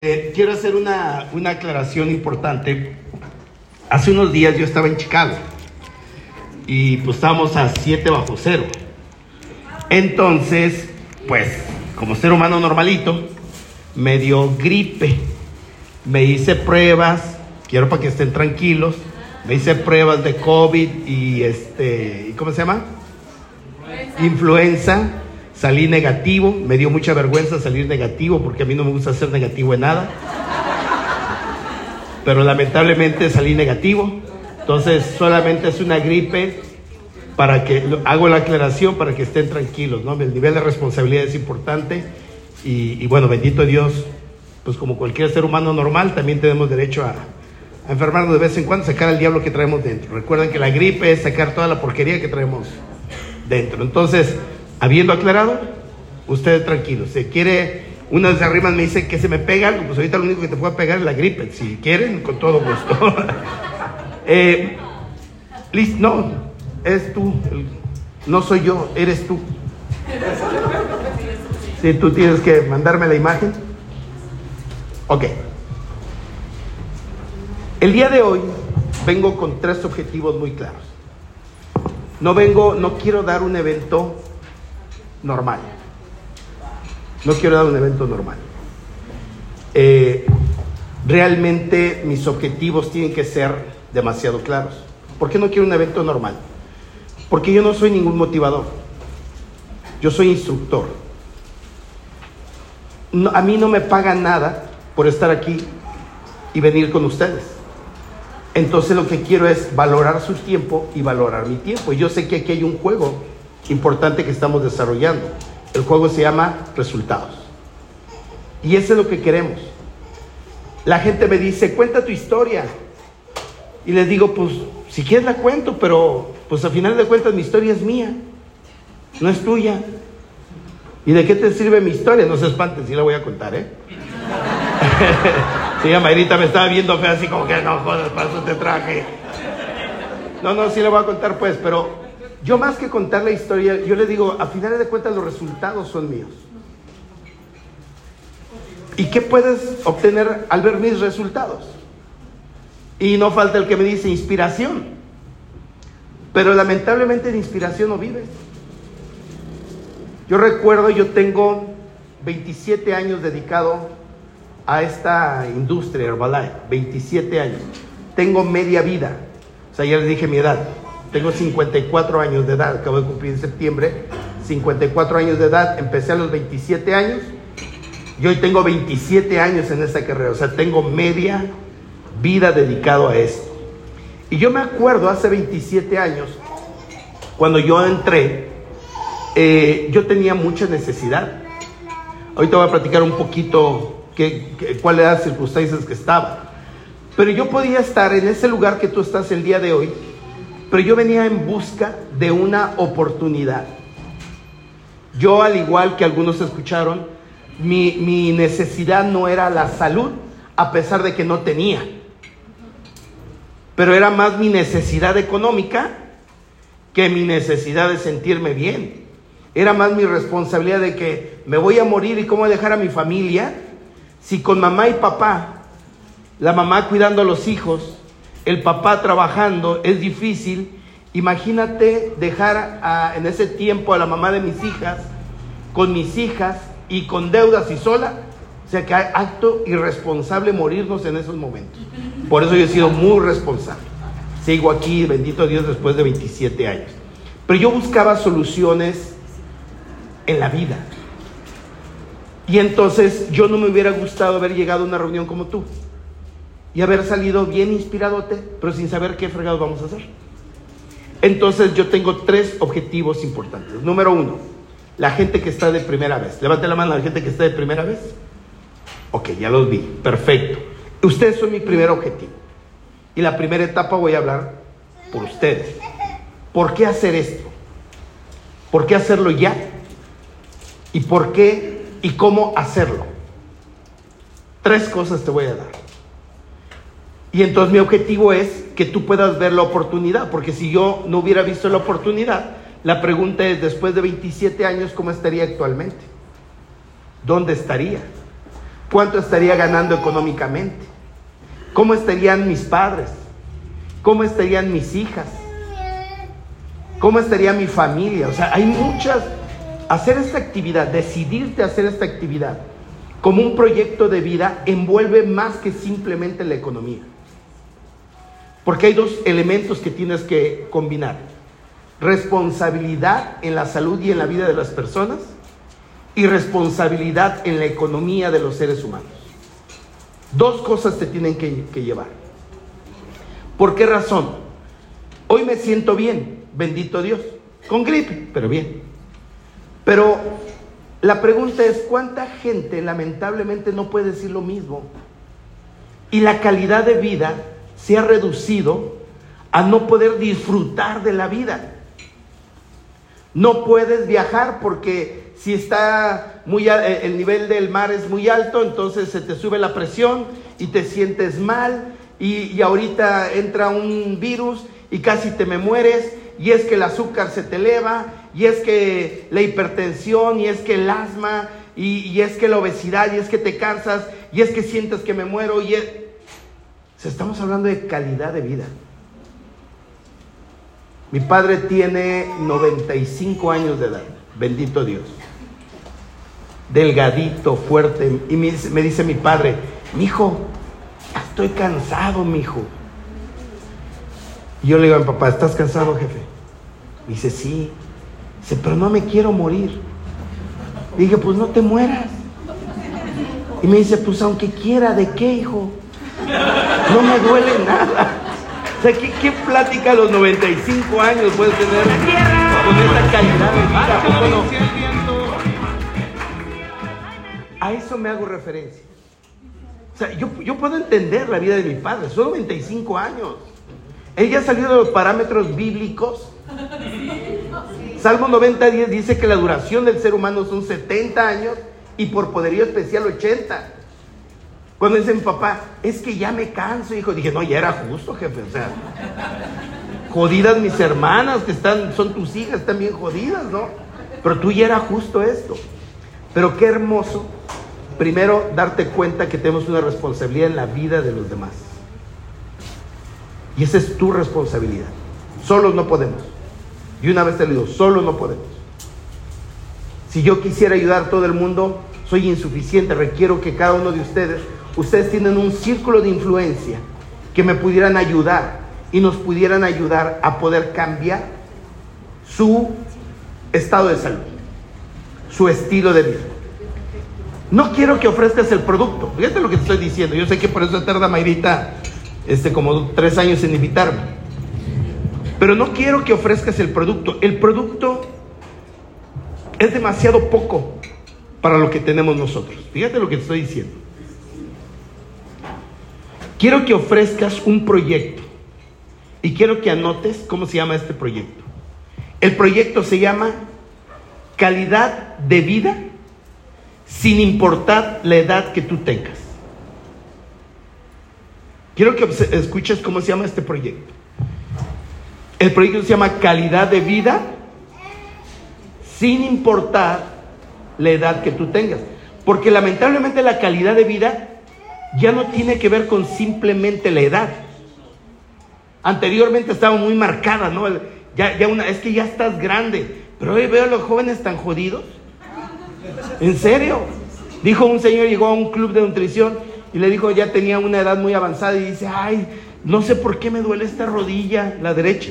Eh, quiero hacer una, una aclaración importante. Hace unos días yo estaba en Chicago y pues estábamos a 7 bajo cero. Entonces, pues, como ser humano normalito, me dio gripe. Me hice pruebas, quiero para que estén tranquilos. Me hice pruebas de COVID y este, ¿y ¿cómo se llama? Influenza. Salí negativo, me dio mucha vergüenza salir negativo porque a mí no me gusta ser negativo en nada. Pero lamentablemente salí negativo. Entonces solamente es una gripe para que hago la aclaración para que estén tranquilos, ¿no? El nivel de responsabilidad es importante y, bueno, bendito Dios, pues como cualquier ser humano normal también tenemos derecho a, a enfermarnos de vez en cuando, sacar al diablo que traemos dentro. Recuerden que la gripe es sacar toda la porquería que traemos dentro. Entonces, Habiendo aclarado, usted tranquilo. Si quiere, una de arriba me dice que se me pega algo, pues ahorita lo único que te puede pegar es la gripe. Si quieren, con todo gusto. eh, no, es tú. No soy yo, eres tú. Si tú tienes que mandarme la imagen. Ok. El día de hoy vengo con tres objetivos muy claros. No vengo, no quiero dar un evento normal. No quiero dar un evento normal. Eh, realmente mis objetivos tienen que ser demasiado claros. ¿Por qué no quiero un evento normal? Porque yo no soy ningún motivador. Yo soy instructor. a mí no me pagan nada por estar aquí y venir con ustedes. Entonces lo que quiero es valorar su tiempo y valorar mi tiempo. Y yo sé que aquí hay un juego importante que estamos desarrollando. El juego se llama resultados. Y eso es lo que queremos. La gente me dice, cuenta tu historia. Y les digo, pues, si quieres la cuento, pero pues al final de cuentas mi historia es mía, no es tuya. ¿Y de qué te sirve mi historia? No se espanten, si la voy a contar, ¿eh? sí, Mayrita me estaba viendo fea así como que no jodas, para eso te traje. No, no, sí la voy a contar pues, pero yo más que contar la historia, yo le digo, a finales de cuentas los resultados son míos. ¿Y qué puedes obtener al ver mis resultados? Y no falta el que me dice inspiración. Pero lamentablemente de inspiración no vive. Yo recuerdo, yo tengo 27 años dedicado a esta industria Herbalife, 27 años. Tengo media vida. O sea, ya les dije mi edad. Tengo 54 años de edad, acabo de cumplir en septiembre. 54 años de edad, empecé a los 27 años y hoy tengo 27 años en esta carrera, o sea, tengo media vida dedicado a esto. Y yo me acuerdo hace 27 años, cuando yo entré, eh, yo tenía mucha necesidad. Ahorita voy a platicar un poquito qué, cuáles eran las circunstancias que estaba. Pero yo podía estar en ese lugar que tú estás el día de hoy pero yo venía en busca de una oportunidad. Yo, al igual que algunos escucharon, mi, necesidad no era la salud, a pesar de que no tenía. Pero era más mi necesidad económica que mi necesidad de sentirme bien. Era más mi responsabilidad de que me voy a morir y cómo dejar a mi familia si con mamá y papá, la mamá cuidando a los hijos, el papá trabajando, es difícil. Imagínate dejar en ese tiempo a la mamá de mis hijas, con mis hijas y con deudas y sola. O sea que hay acto irresponsable morirnos en esos momentos. Por eso yo he sido muy responsable. Sigo aquí, bendito Dios, después de 27 años. Pero yo buscaba soluciones en la vida. Y entonces yo no me hubiera gustado haber llegado a una reunión como tú y haber salido bien inspiradote, pero sin saber qué fregados vamos a hacer. Entonces yo tengo tres objetivos importantes. Número uno, la gente que está de primera vez. Levante la mano la gente que está de primera vez. Ok, ya los vi. Perfecto. Ustedes son mi primer objetivo. Y la primera etapa voy a hablar por ustedes. ¿Por qué hacer esto? ¿Por qué hacerlo ya? ¿Y por qué y cómo hacerlo? Tres cosas te voy a dar. Y entonces mi objetivo es que tú puedas ver la oportunidad, porque si yo no hubiera visto la oportunidad, la pregunta es, después de 27 años, ¿cómo estaría actualmente? ¿Dónde estaría? ¿Cuánto estaría ganando económicamente? ¿Cómo estarían mis padres? ¿Cómo estarían mis hijas? ¿Cómo estaría mi familia? O sea, hay muchas... Hacer esta actividad, decidirte a hacer esta actividad como un proyecto de vida envuelve más que simplemente la economía. Porque hay dos elementos que tienes que combinar. Responsabilidad en la salud y en la vida de las personas y responsabilidad en la economía de los seres humanos. Dos cosas te tienen que, llevar. ¿Por qué razón? Hoy me siento bien, bendito Dios, con gripe, pero bien. Pero la pregunta es, ¿cuánta gente lamentablemente no puede decir lo mismo? Y la calidad de vida se ha reducido a no poder disfrutar de la vida. No puedes viajar porque si está muy eh, el nivel del mar es muy alto, entonces se te sube la presión y te sientes mal y, y ahorita entra un virus y casi te me mueres y es que el azúcar se te eleva y es que la hipertensión y es que el asma y, es que la obesidad y es que te cansas y es que sientes que me muero y estamos hablando de calidad de vida. Mi padre tiene 95 años de edad, bendito Dios. Delgadito, fuerte. Y me dice, mi padre, mi hijo, estoy cansado, mi hijo. Y yo le digo a mi papá, ¿estás cansado, jefe? Me dice, sí. Dice, pero no me quiero morir. Y dije, pues no te mueras. Y me dice, pues aunque quiera, ¿de qué, hijo? No me duele nada. O sea, ¿qué, plática a los 95 años puedes tener con esa calidad de vida? A eso me hago referencia. O sea, yo, yo puedo entender la vida de mi padre, son 95 años. Él ya salió de los parámetros bíblicos. Salmo 90, 10 dice que la duración del ser humano son 70 años y por poderío especial 80. Cuando dice mi papá, es que ya me canso, hijo, dije, no, ya era justo, jefe, o sea, jodidas mis hermanas que están, son tus hijas, están bien jodidas, ¿no? Pero tú ya era justo esto. Pero qué hermoso, primero, darte cuenta que tenemos una responsabilidad en la vida de los demás. Y esa es tu responsabilidad. Solos no podemos. Y una vez te lo digo, solos no podemos. Si yo quisiera ayudar a todo el mundo, soy insuficiente. Requiero que cada uno de ustedes, ustedes tienen un círculo de influencia que me pudieran ayudar y nos pudieran ayudar a poder cambiar su estado de salud, su estilo de vida. No quiero que ofrezcas el producto. Fíjate lo que te estoy diciendo. Yo sé que por eso tarda Mayrita este, como tres años en invitarme. Pero no quiero que ofrezcas el producto. El producto es demasiado poco para lo que tenemos nosotros. Fíjate lo que estoy diciendo. Quiero que ofrezcas un proyecto y quiero que anotes cómo se llama este proyecto. El proyecto se llama calidad de vida sin importar la edad que tú tengas. Quiero que escuches cómo se llama este proyecto. El proyecto se llama calidad de vida sin importar la edad que tú tengas. Porque lamentablemente la calidad de vida ya no tiene que ver con simplemente la edad. Anteriormente estaba muy marcada, ¿no? Ya, ya una, es que ya estás grande. Pero hoy veo a los jóvenes tan jodidos. ¿En serio? Dijo un señor, llegó a un club de nutrición y le dijo, ya tenía una edad muy avanzada y dice, ay, no sé por qué me duele esta rodilla, la derecha.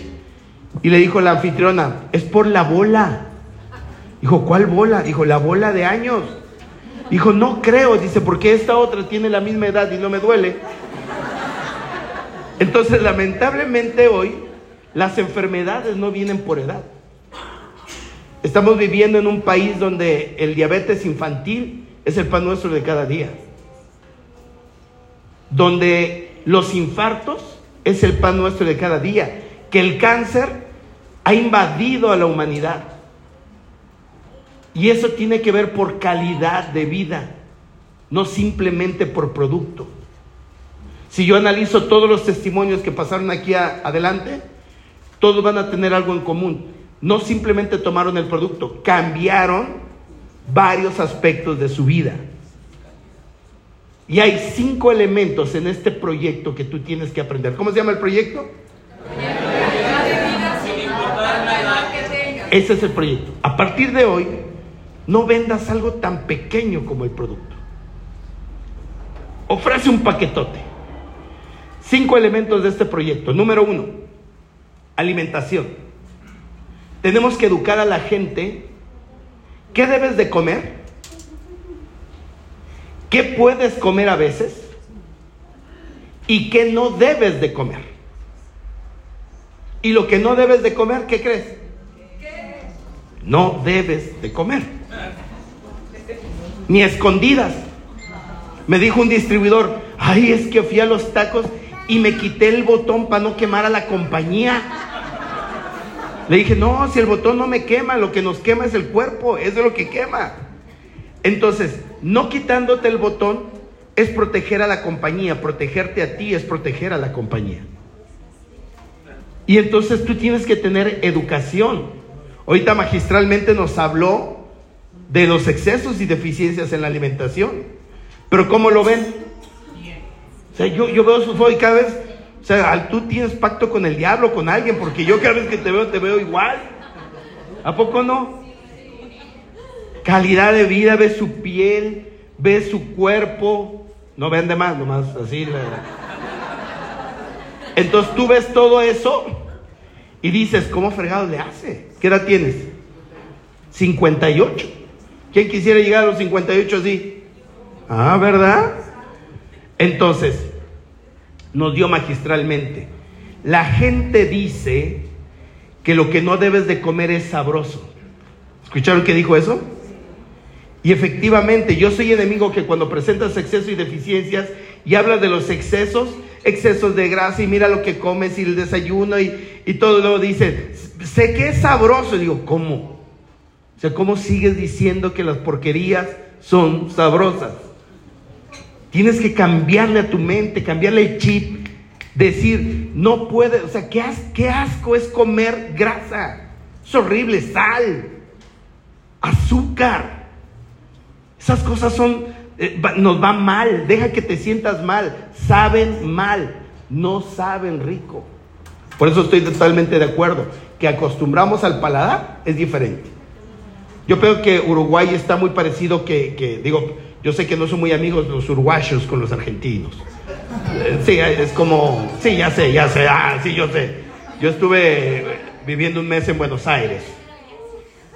Y le dijo la anfitriona, es por la bola. Dijo, ¿cuál bola? Dijo, la bola de años. Dijo, no creo, dice, porque esta otra tiene la misma edad y no me duele. Entonces, lamentablemente hoy, las enfermedades no vienen por edad. Estamos viviendo en un país donde el diabetes infantil es el pan nuestro de cada día. Donde los infartos es el pan nuestro de cada día. Que el cáncer ha invadido a la humanidad. Y eso tiene que ver por calidad de vida, no simplemente por producto. Si yo analizo todos los testimonios que pasaron aquí adelante, todos van a tener algo en común. No simplemente tomaron el producto, cambiaron varios aspectos de su vida. Y hay cinco elementos en este proyecto que tú tienes que aprender. ¿Cómo se llama el proyecto? Ese es el proyecto. A partir de hoy, no vendas algo tan pequeño como el producto. Ofrece un paquetote. Cinco elementos de este proyecto. Número uno, alimentación. Tenemos que educar a la gente. ¿Qué debes de comer? ¿Qué puedes comer a veces? ¿Y qué no debes de comer? Y lo que no debes de comer, ¿qué crees? No debes de comer. Ni escondidas. Me dijo un distribuidor, ay, es que fui a los tacos y me quité el botón para no quemar a la compañía. Le dije, no, si el botón no me quema, lo que nos quema es el cuerpo, es de lo que quema. Entonces, no quitándote el botón es proteger a la compañía, protegerte a ti es proteger a la compañía. Y entonces tú tienes que tener educación. Ahorita magistralmente nos habló de los excesos y deficiencias en la alimentación. Pero ¿cómo lo ven? O sea, yo, veo su foto y cada vez, o sea, tú tienes pacto con el diablo, con alguien, porque yo cada vez que te veo, te veo igual. ¿A poco no? Calidad de vida, ve su piel, ve su cuerpo. No vende más, nomás así. Entonces tú ves todo eso y dices, ¿cómo fregado le hace? ¿Qué edad tienes? 58. ¿Quién quisiera llegar a los 58 así? Ah, ¿verdad? Entonces, nos dio magistralmente. La gente dice que lo que no debes de comer es sabroso. ¿Escucharon que dijo eso? Y efectivamente, yo soy enemigo que cuando presentas excesos y deficiencias y hablas de los excesos, excesos de grasa y mira lo que comes y el desayuno y, y todo, luego dice, sé que es sabroso. Digo, ¿cómo? O sea, ¿cómo sigues diciendo que las porquerías son sabrosas? Tienes que cambiarle a tu mente, cambiarle el chip, decir, no puede, o sea, qué, qué asco es comer grasa, es horrible, sal, azúcar. Esas cosas son, eh, nos van mal, deja que te sientas mal, saben mal, no saben rico. Por eso estoy totalmente de acuerdo, que acostumbramos al paladar es diferente. Yo creo que Uruguay está muy parecido que, que digo, yo sé que no son muy amigos los uruguayos con los argentinos. Eh, sí, es como, sí, ya sé, ya sé, ah, sí, yo sé. Yo estuve viviendo un mes en Buenos Aires.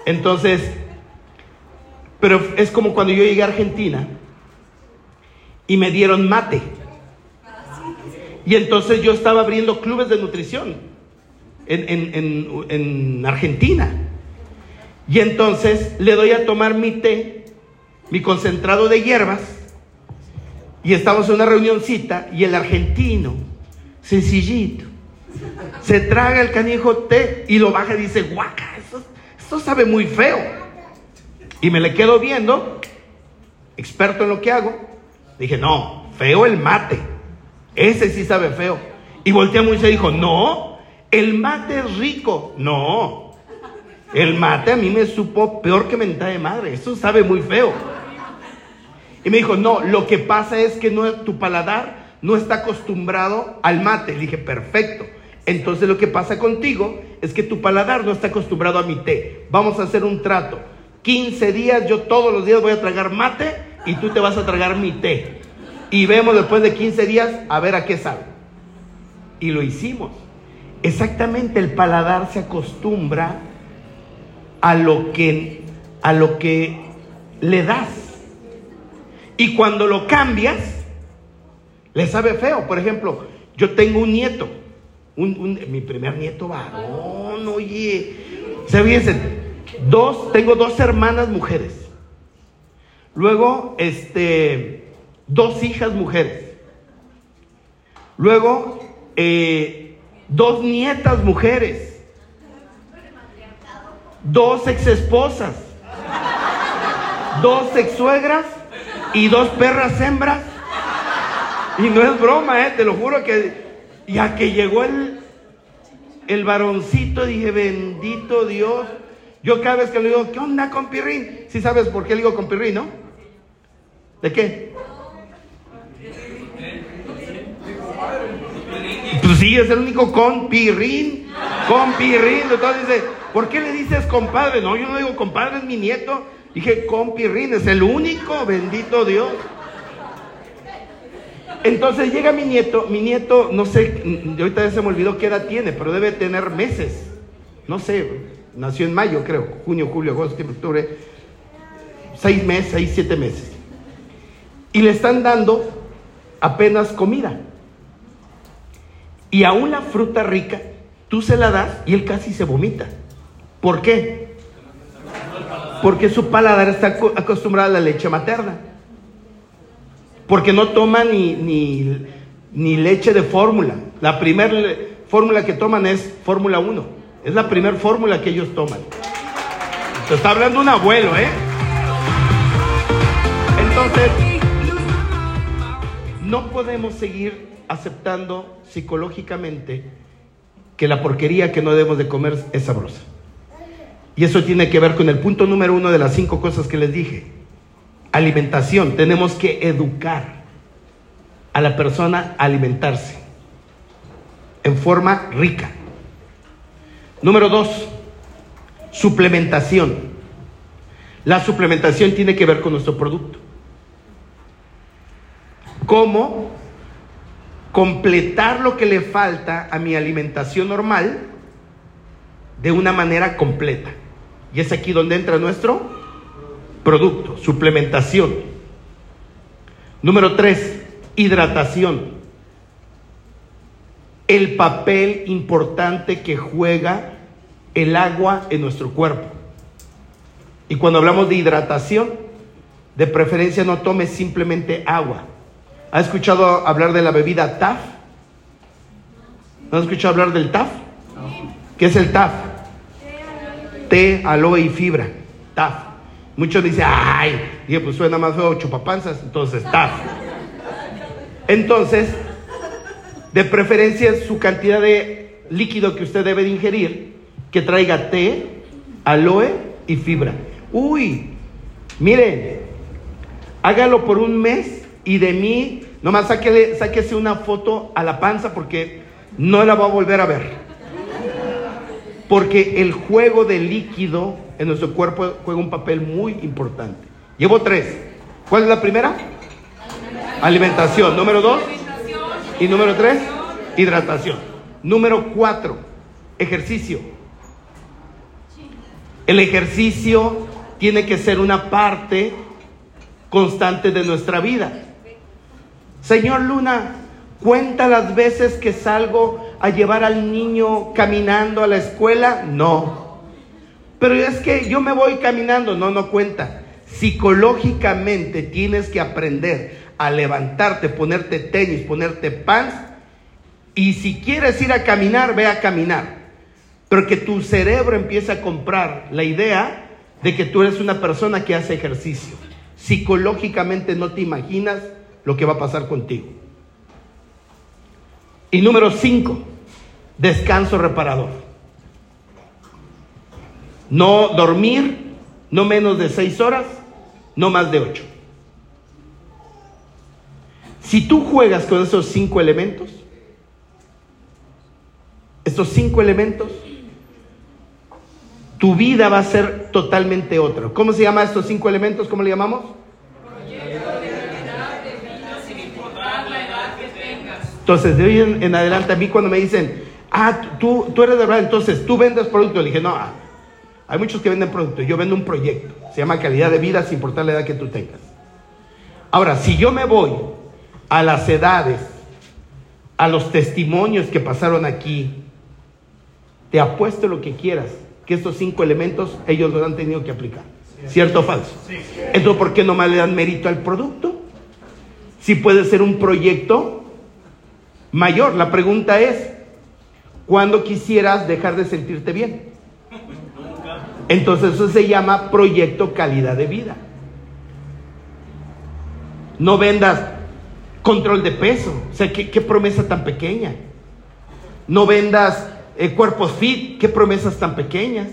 Entonces, pero es como cuando yo llegué a Argentina y me dieron mate. Y entonces yo estaba abriendo clubes de nutrición en, en, en, en Argentina. Y entonces le doy a tomar mi té mi concentrado de hierbas y estamos en una reunioncita y el argentino, sencillito, se traga el canijo té y lo baja y dice, guaca, esto, esto sabe muy feo. Y me le quedo viendo, experto en lo que hago, dije, no, feo el mate, ese sí sabe feo. Y volteamos y se dijo, no, el mate es rico, no, el mate a mí me supo peor que mentada de madre, eso sabe muy feo. Y me dijo, no, lo que pasa es que no, tu paladar no está acostumbrado al mate. Le dije, perfecto. Entonces lo que pasa contigo es que tu paladar no está acostumbrado a mi té. Vamos a hacer un trato. 15 días, yo todos los días voy a tragar mate y tú te vas a tragar mi té. Y vemos después de 15 días a ver a qué sabe. Y lo hicimos. Exactamente el paladar se acostumbra a lo que, a lo que le das. Y cuando lo cambias, le sabe feo. Por ejemplo, yo tengo un nieto, mi primer nieto varón, oye. Se fíjense, dos, tengo dos hermanas mujeres. Luego, este, dos hijas mujeres. Luego, eh, dos nietas mujeres. Dos exesposas. Dos exsuegras y dos perras hembras. Y no es broma, ¿eh? te lo juro que ya que llegó el, el varoncito, dije, bendito Dios. Yo cada vez que le digo, ¿qué onda con Pirrín? Si sabes por qué le digo con Pirrín, ¿no? ¿De qué? Pues sí, es el único compirrín. Compirrín. Entonces dice, ¿por qué le dices compadre? No, yo no digo compadre, es mi nieto. Dije compirrín, es el único, bendito Dios. Entonces llega mi nieto, mi nieto, no sé, ahorita ya se me olvidó qué edad tiene, pero debe tener meses. No sé, nació en mayo, creo, junio, julio, agosto, septiembre, octubre. Seis meses, seis, siete meses. Y le están dando apenas comida. Y aún la fruta rica, tú se la das y él casi se vomita. ¿Por qué? Porque su paladar está acostumbrado a la leche materna. Porque no toma ni, ni, leche de fórmula. La primera fórmula que toman es Fórmula 1. Es la primera fórmula que ellos toman. Te está hablando un abuelo, ¿eh? Entonces, no podemos seguir aceptando psicológicamente que la porquería que no debemos de comer es sabrosa. Y eso tiene que ver con el punto número uno de las cinco cosas que les dije. Alimentación. Tenemos que educar a la persona a alimentarse en forma rica. Número dos, suplementación. La suplementación tiene que ver con nuestro producto cómo completar lo que le falta a mi alimentación normal de una manera completa. Y es aquí donde entra nuestro producto, suplementación. Número tres, hidratación. El papel importante que juega el agua en nuestro cuerpo. Y cuando hablamos de hidratación, de preferencia no tome simplemente agua. ¿Ha escuchado hablar de la bebida TAF? ¿No ha escuchado hablar del TAF? ¿Qué es el TAF? Té, aloe y fibra. TAF. Muchos dicen, ay, dije, pues suena más feo chupapanzas, entonces TAF. Entonces, de preferencia su cantidad de líquido que usted debe de ingerir, que traiga té, aloe y fibra. Uy, miren, hágalo por un mes y de mí, nomás sáquele, sáquese una foto a la panza porque no la va a volver a ver. Porque el juego de líquido en nuestro cuerpo juega un papel muy importante. Llevo tres. ¿Cuál es la primera? Alimentación. Número dos. Y número tres, hidratación. Número cuatro, ejercicio. El ejercicio tiene que ser una parte constante de nuestra vida. Señor Luna, ¿cuenta las veces que salgo a llevar al niño caminando a la escuela? No. Pero es que yo me voy caminando. No, no cuenta. Psicológicamente tienes que aprender a levantarte, ponerte tenis, ponerte pants. Y si quieres ir a caminar, ve a caminar. Pero que tu cerebro empiece a comprar la idea de que tú eres una persona que hace ejercicio. Psicológicamente no te imaginas lo que va a pasar contigo. Y número cinco, descanso reparador. No dormir, no menos de seis horas, no más de ocho. Si tú juegas con esos cinco elementos, estos cinco elementos, tu vida va a ser totalmente otra. ¿Cómo se llama estos cinco elementos? ¿Cómo le llamamos? Entonces, de hoy en, adelante, a mí cuando me dicen, ah, tú, tú eres de verdad, entonces tú vendes producto, le dije, no, ah, hay muchos que venden producto, yo vendo un proyecto, se llama calidad de vida sin importar la edad que tú tengas. Ahora, si yo me voy a las edades, a los testimonios que pasaron aquí, te apuesto lo que quieras, que estos cinco elementos ellos los han tenido que aplicar. ¿Cierto o falso? Entonces, ¿por qué no más le dan mérito al producto? Si puede ser un proyecto mayor. La pregunta es, ¿cuándo quisieras dejar de sentirte bien? Entonces eso se llama proyecto calidad de vida. No vendas control de peso. O sea, qué, promesa tan pequeña. No vendas eh, cuerpos fit. Qué promesas tan pequeñas.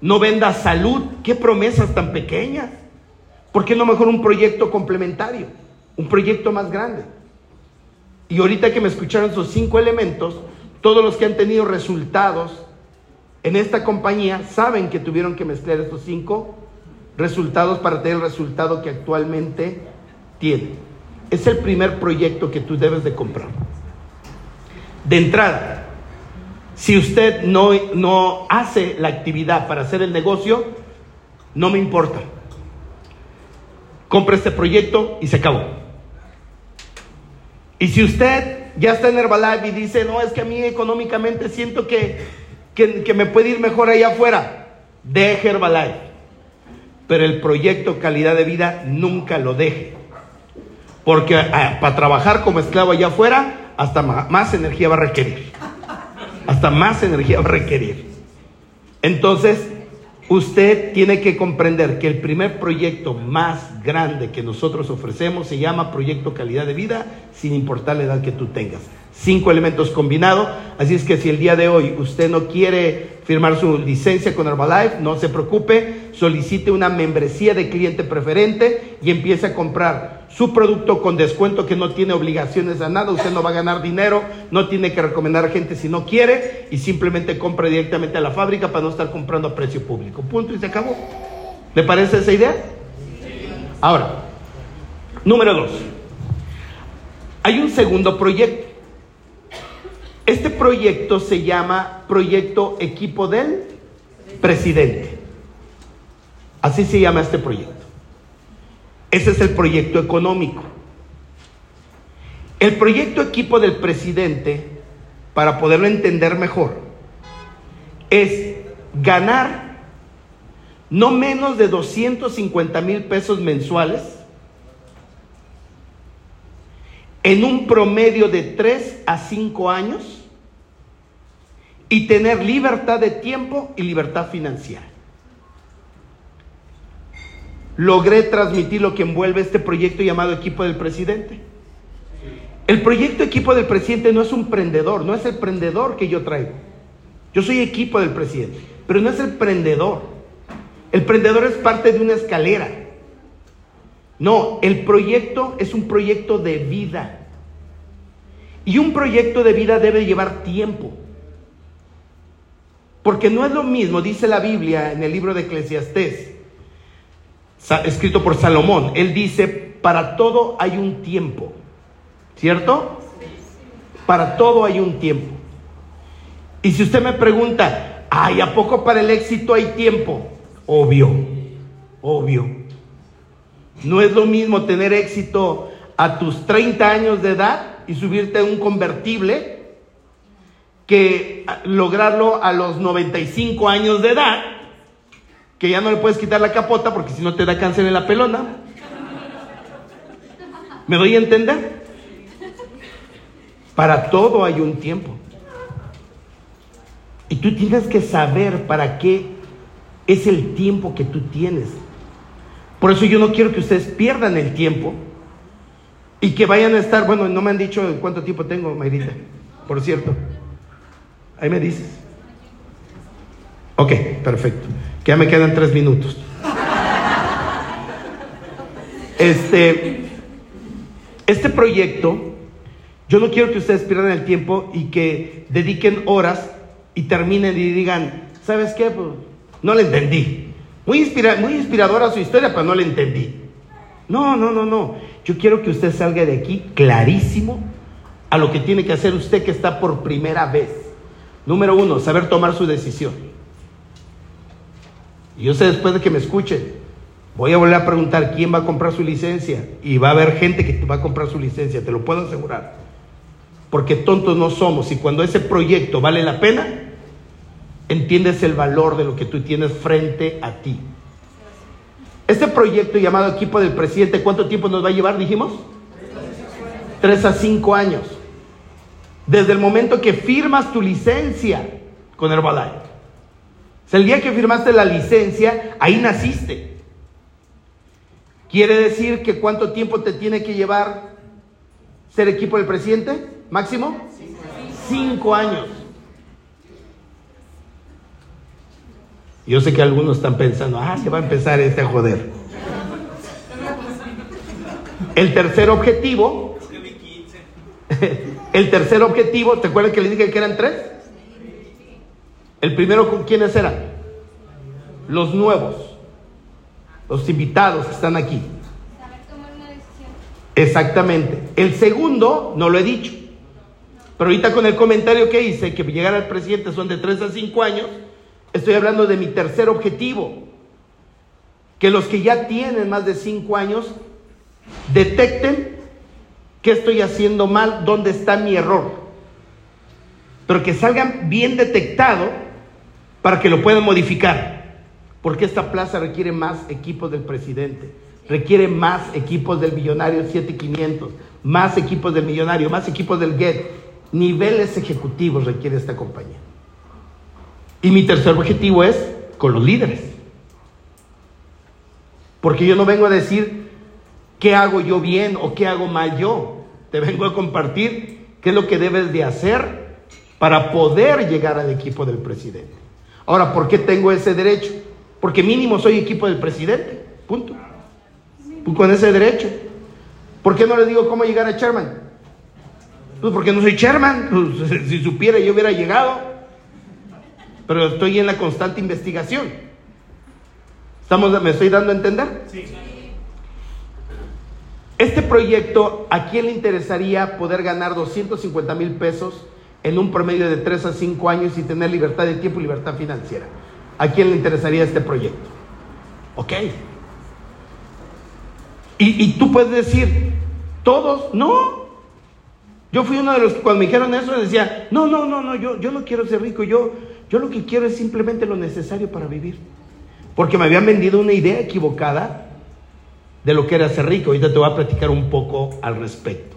No vendas salud. Qué promesas tan pequeñas. ¿Por qué no mejor un proyecto complementario? Un proyecto más grande. Y ahorita que me escucharon esos cinco elementos, todos los que han tenido resultados en esta compañía saben que tuvieron que mezclar estos cinco resultados para tener el resultado que actualmente tiene. Es el primer proyecto que tú debes de comprar. De entrada, si usted no, no hace la actividad para hacer el negocio, no me importa. Compre este proyecto y se acabó. Y si usted ya está en Herbalife y dice, no, es que a mí económicamente siento que, que, me puede ir mejor allá afuera, deje Herbalife. Pero el proyecto calidad de vida nunca lo deje. Porque ah, para trabajar como esclavo allá afuera, hasta más energía va a requerir. Hasta más energía va a requerir. Entonces, Usted tiene que comprender que el primer proyecto más grande que nosotros ofrecemos se llama Proyecto Calidad de Vida, sin importar la edad que tú tengas. Cinco elementos combinados. Así es que si el día de hoy usted no quiere firmar su licencia con Herbalife, no se preocupe, solicite una membresía de cliente preferente y empiece a comprar su producto con descuento que no tiene obligaciones a nada, usted no va a ganar dinero, no tiene que recomendar a gente si no quiere y simplemente compre directamente a la fábrica para no estar comprando a precio público. Punto y se acabó. ¿Le parece esa idea? Ahora, número dos. Hay un segundo proyecto. Este proyecto se llama Proyecto Equipo del Presidente. Así se llama este proyecto. Ese es el proyecto económico. El proyecto Equipo del Presidente, para poderlo entender mejor, es ganar no menos de 250 mil pesos mensuales en un promedio de 3 a 5 años y tener libertad de tiempo y libertad financiera. Logré transmitir lo que envuelve este proyecto llamado Equipo del Presidente. El proyecto Equipo del Presidente no es un prendedor, no es el prendedor que yo traigo. Yo soy equipo del presidente, pero no es el prendedor. El prendedor es parte de una escalera. No, el proyecto es un proyecto de vida. Y un proyecto de vida debe llevar tiempo. Porque no es lo mismo, dice la Biblia en el libro de Eclesiastés, escrito por Salomón. Él dice, para todo hay un tiempo. ¿Cierto? Para todo hay un tiempo. Y si usted me pregunta, ¿hay a poco para el éxito hay tiempo? Obvio, obvio. No es lo mismo tener éxito a tus 30 años de edad y subirte a un convertible que lograrlo a los 95 años de edad, que ya no le puedes quitar la capota porque si no te da cáncer en la pelona. ¿Me doy a entender? Para todo hay un tiempo. Y tú tienes que saber para qué es el tiempo que tú tienes. Por eso yo no quiero que ustedes pierdan el tiempo y que vayan a estar, bueno, no me han dicho cuánto tiempo tengo, Mayrita, por cierto. Ahí me dices. Ok, perfecto. Ya me quedan tres minutos. Este, este proyecto, yo no quiero que ustedes pierdan el tiempo y que dediquen horas y terminen y digan, ¿sabes qué? Pues, no le entendí. Muy, inspira, muy inspiradora su historia, pero no le entendí. No, no, no, no. Yo quiero que usted salga de aquí clarísimo a lo que tiene que hacer usted que está por primera vez. Número uno, saber tomar su decisión. Y yo sé después de que me escuchen, voy a volver a preguntar quién va a comprar su licencia. Y va a haber gente que va a comprar su licencia, te lo puedo asegurar. Porque tontos no somos. Y cuando ese proyecto vale la pena, entiendes el valor de lo que tú tienes frente a ti. Este proyecto llamado Equipo del Presidente, ¿cuánto tiempo nos va a llevar, dijimos? Tres a cinco años desde el momento que firmas tu licencia con Herbalife. El día que firmaste la licencia, ahí naciste. ¿Quiere decir que cuánto tiempo te tiene que llevar ser equipo del presidente? ¿Máximo? Cinco años. Yo sé que algunos están pensando, ah, se va a empezar este a joder. El tercer objetivo El tercer objetivo, ¿te acuerdas que le dije que eran tres? El primero, ¿quiénes eran? Los nuevos, los invitados que están aquí. Exactamente. El segundo, no lo he dicho. Pero ahorita con el comentario que hice, que llegar al presidente son de tres a cinco años, estoy hablando de mi tercer objetivo. Que los que ya tienen más de cinco años detecten qué estoy haciendo mal, dónde está mi error. Pero que salgan bien detectado para que lo puedan modificar. Porque esta plaza requiere más equipos del presidente, requiere más equipos del millonario 7500, más equipos del millonario, más equipos del GET. Niveles ejecutivos requiere esta compañía. Y mi tercer objetivo es con los líderes. Porque yo no vengo a decir qué hago yo bien o qué hago mal yo. Te vengo a compartir qué es lo que debes de hacer para poder llegar al equipo del presidente. Ahora, ¿por qué tengo ese derecho? Porque mínimo soy equipo del presidente. Punto. Con ese derecho. ¿Por qué no le digo cómo llegar a chairman? Pues porque no soy chairman. Pues, si supiera yo hubiera llegado. Pero estoy en la constante investigación. ¿Estamos, ¿Me estoy dando a entender? Sí. Este proyecto, ¿a quién le interesaría poder ganar 250 mil pesos en un promedio de 3 a 5 años y tener libertad de tiempo y libertad financiera? ¿A quién le interesaría este proyecto? Ok. Y, tú puedes decir, todos, no. Yo fui uno de los que cuando me dijeron eso decía, no, no, no, no, yo, yo no quiero ser rico, yo, yo lo que quiero es simplemente lo necesario para vivir. Porque me habían vendido una idea equivocada de lo que era ser rico. Ahorita te voy a platicar un poco al respecto.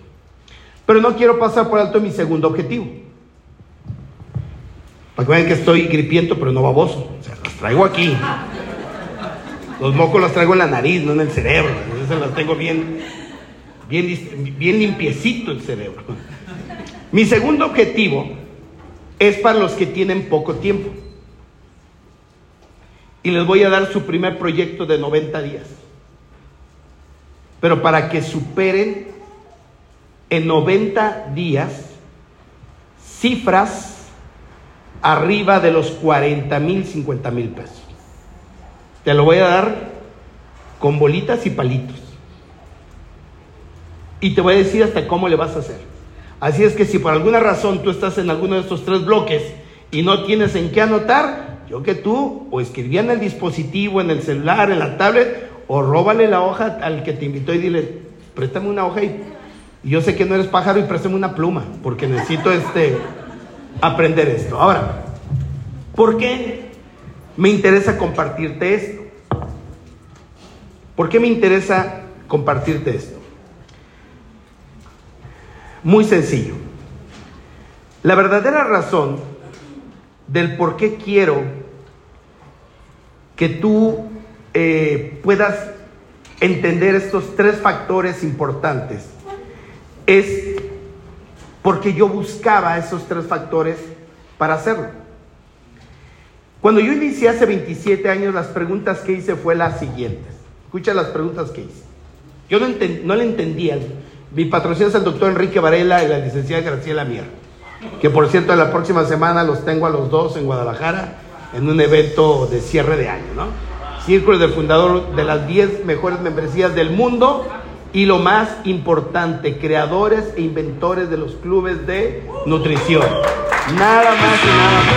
Pero no quiero pasar por alto mi segundo objetivo. Vean que estoy gripiento, pero no baboso. O sea, las traigo aquí. Los mocos los traigo en la nariz, no en el cerebro. Entonces las tengo bien, bien, bien limpiecito el cerebro. Mi segundo objetivo es para los que tienen poco tiempo. Y les voy a dar su primer proyecto de 90 días pero para que superen en 90 días cifras arriba de los 40 mil, 50 mil pesos. Te lo voy a dar con bolitas y palitos. Y te voy a decir hasta cómo le vas a hacer. Así es que si por alguna razón tú estás en alguno de estos tres bloques y no tienes en qué anotar, yo que tú o escribía en el dispositivo, en el celular, en la tablet, o róbale la hoja al que te invitó y dile, préstame una hoja y, yo sé que no eres pájaro y préstame una pluma, porque necesito este, aprender esto. Ahora, ¿por qué me interesa compartirte esto? ¿Por qué me interesa compartirte esto? Muy sencillo. La verdadera razón del por qué quiero que tú eh, puedas entender estos tres factores importantes es porque yo buscaba esos tres factores para hacerlo. Cuando yo inicié hace 27 años, las preguntas que hice fue las siguientes. Escucha las preguntas que hice. Yo no, le entendía. Mi patrocinador es el doctor Enrique Varela y la licenciada Graciela Mier, que por cierto la próxima semana los tengo a los dos en Guadalajara en un evento de cierre de año, ¿no? Círculo del fundador de las 10 mejores membresías del mundo y lo más importante, creadores e inventores de los clubes de nutrición. Nada más y nada más.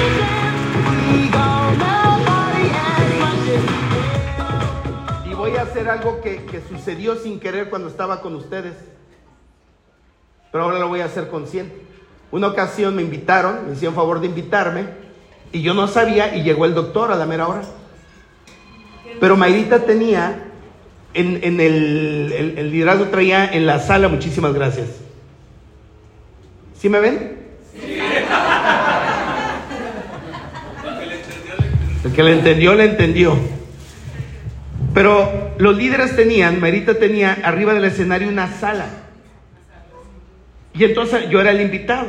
Y voy a hacer algo que, que sucedió sin querer cuando estaba con ustedes, pero ahora lo voy a hacer consciente. Una ocasión me invitaron, me hicieron favor de invitarme, y yo no sabía, y llegó el doctor a la mera hora. Pero Mayrita tenía, en, el, el, liderazgo traía en la sala, muchísimas gracias. ¿Sí me ven? Sí. El que le entendió, le entendió. Pero los líderes tenían, Mayrita tenía arriba del escenario una sala. Y entonces yo era el invitado.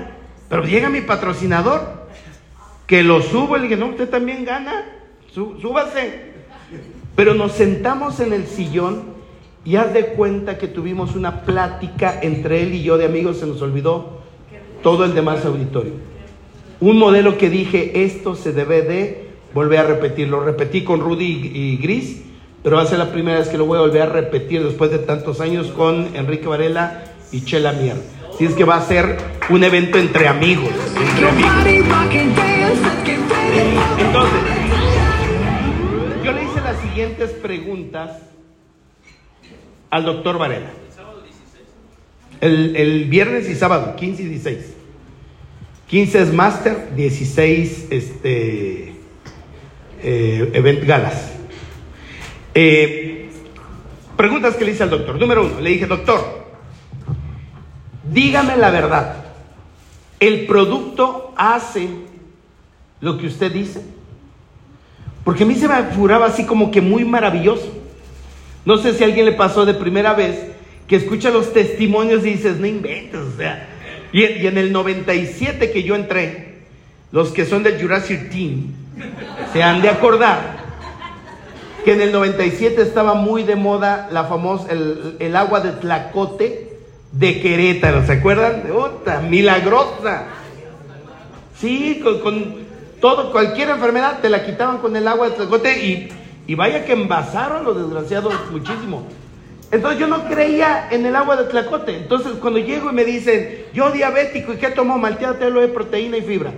Pero llega mi patrocinador, que lo subo y le dije, no, usted también gana, súbase. Pero nos sentamos en el sillón y haz de cuenta que tuvimos una plática entre él y yo de amigos, se nos olvidó todo el demás auditorio. Un modelo que dije, esto se debe de volver a repetir. Lo repetí con Rudy y Gris, pero va a ser la primera vez que lo voy a volver a repetir después de tantos años con Enrique Varela y Chela Mier. Si es que va a ser un evento entre amigos. Entre amigos. Entonces, siguientes preguntas al doctor Varela. El, el, viernes y sábado, 15 y 16. 15 es máster, 16 este, eh, event galas. Eh, preguntas que le hice al doctor. Número uno, le dije, doctor, dígame la verdad. ¿El producto hace lo que usted dice? Porque a mí se me figuraba así como que muy maravilloso. No sé si a alguien le pasó de primera vez que escucha los testimonios y dices, no inventes. Y, en el 97 que yo entré, los que son del Jurassic Team se han de acordar que en el 97 estaba muy de moda la famosa, el, agua de Tlacote de Querétaro, ¿se acuerdan? Otra, milagrosa. Sí, con, todo, cualquier enfermedad te la quitaban con el agua de Tlacote y, y vaya que envasaron los desgraciados muchísimo. Entonces yo no creía en el agua de Tlacote. Entonces cuando llego y me dicen, yo diabético, ¿y qué tomo? Malteada de proteína y fibra.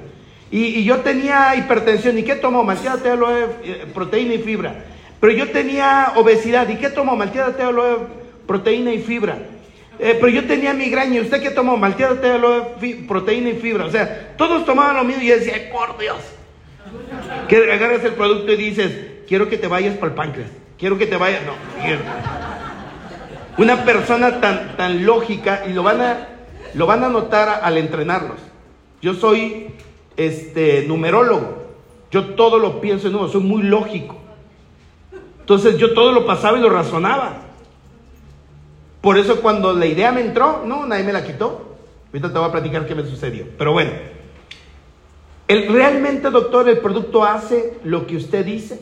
Y, y, yo tenía hipertensión, ¿y qué tomo? Malteada de eh, proteína y fibra. Pero yo tenía obesidad, ¿y qué tomo? Malteada de proteína y fibra. Eh, pero yo tenía migraña, ¿y usted qué tomó? Malteada de proteína y fibra. O sea, todos tomaban lo mismo y yo decía, por Dios. Que agarras el producto y dices, quiero que te vayas para el páncreas, quiero que te vayas. No, una persona tan, tan lógica y lo van a, lo van a notar al entrenarlos. Yo soy este, numerólogo. Yo todo lo pienso en números, soy muy lógico. Entonces yo todo lo pasaba y lo razonaba. Por eso cuando la idea me entró, no, nadie me la quitó. Ahorita te voy a platicar qué me sucedió. Pero bueno, el, realmente, doctor, el producto hace lo que usted dice.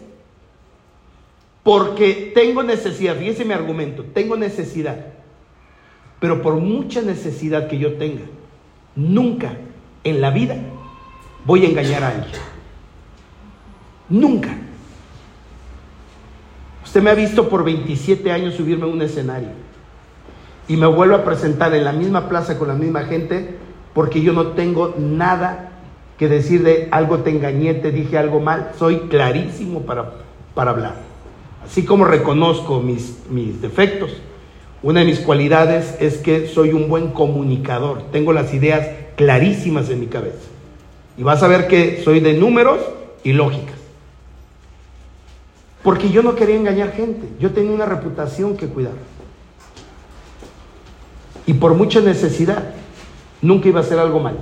Porque tengo necesidad, fíjese mi argumento, tengo necesidad. Pero por mucha necesidad que yo tenga, nunca en la vida voy a engañar a alguien. Nunca. Usted me ha visto por 27 años subirme a un escenario y me vuelvo a presentar en la misma plaza con la misma gente porque yo no tengo nada que decir de algo te engañé, te dije algo mal. Soy clarísimo para, para hablar. Así como reconozco mis, mis defectos, una de mis cualidades es que soy un buen comunicador. Tengo las ideas clarísimas en mi cabeza. Y vas a ver que soy de números y lógicas. Porque yo no quería engañar gente. Yo tenía una reputación que cuidar. Y por mucha necesidad, nunca iba a hacer algo mal.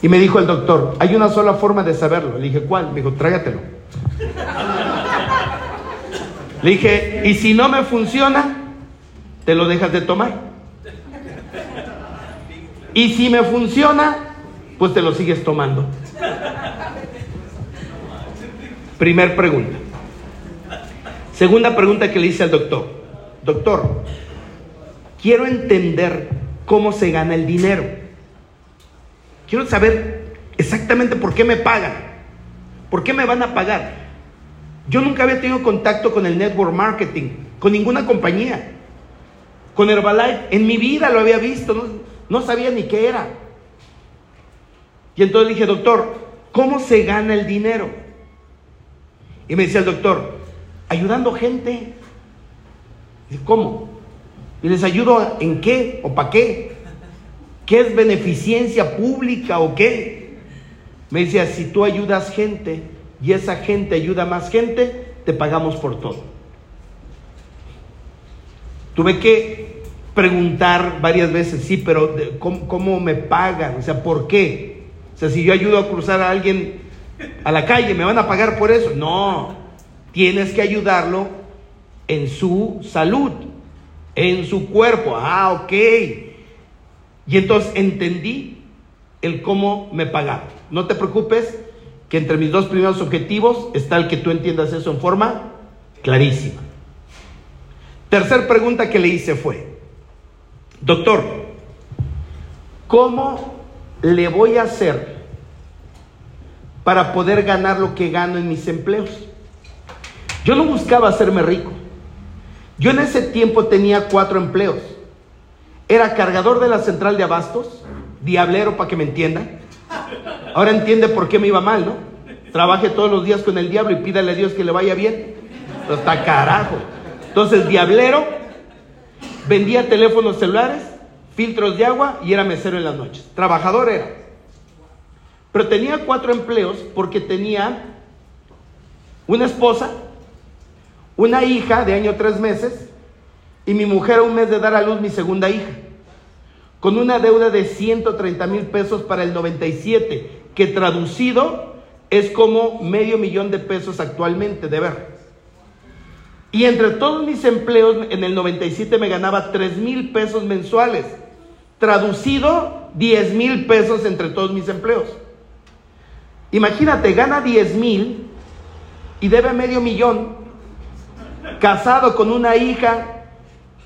Y me dijo el doctor, hay una sola forma de saberlo. Le dije, ¿cuál? Me dijo, trágatelo. Le dije, y si no me funciona, te lo dejas de tomar. Y si me funciona, pues te lo sigues tomando. Primer pregunta. Segunda pregunta que le hice al doctor. Doctor, quiero entender cómo se gana el dinero. Quiero saber exactamente por qué me pagan. ¿Por qué me van a pagar? Yo nunca había tenido contacto con el network marketing, con ninguna compañía. Con Herbalife, en mi vida lo había visto, no, sabía ni qué era. Y entonces dije, doctor, ¿cómo se gana el dinero? Y me decía el doctor, ayudando gente. ¿Cómo? ¿Y les ayudo en qué o para qué? ¿Qué es beneficencia pública o qué? Me decía, si tú ayudas gente, y esa gente ayuda a más gente, te pagamos por todo. Tuve que preguntar varias veces, sí, pero ¿cómo, me pagan? O sea, ¿por qué? O sea, si yo ayudo a cruzar a alguien a la calle, ¿me van a pagar por eso? No, tienes que ayudarlo en su salud, en su cuerpo. Ah, ok. Y entonces entendí el cómo me pagaban. No te preocupes, que entre mis dos primeros objetivos está el que tú entiendas eso en forma clarísima. Tercer pregunta que le hice fue, doctor, ¿cómo le voy a hacer para poder ganar lo que gano en mis empleos? Yo no buscaba hacerme rico. Yo en ese tiempo tenía cuatro empleos. Era cargador de la central de abastos, diablero para que me entiendan. Ahora entiende por qué me iba mal, ¿no? Trabaje todos los días con el diablo y pídale a Dios que le vaya bien. Está carajo. Entonces, diablero, vendía teléfonos celulares, filtros de agua y era mesero en las noches. Trabajador era. Pero tenía cuatro empleos porque tenía una esposa, una hija de año tres meses y mi mujer a un mes de dar a luz mi segunda hija, con una deuda de 130 mil pesos para el 97, que traducido es como medio millón de pesos actualmente, de ver. Y entre todos mis empleos, en el 97 me ganaba 3 mil pesos mensuales. Traducido, 10 mil pesos entre todos mis empleos. Imagínate, gana 10 mil y debe medio millón, casado con una hija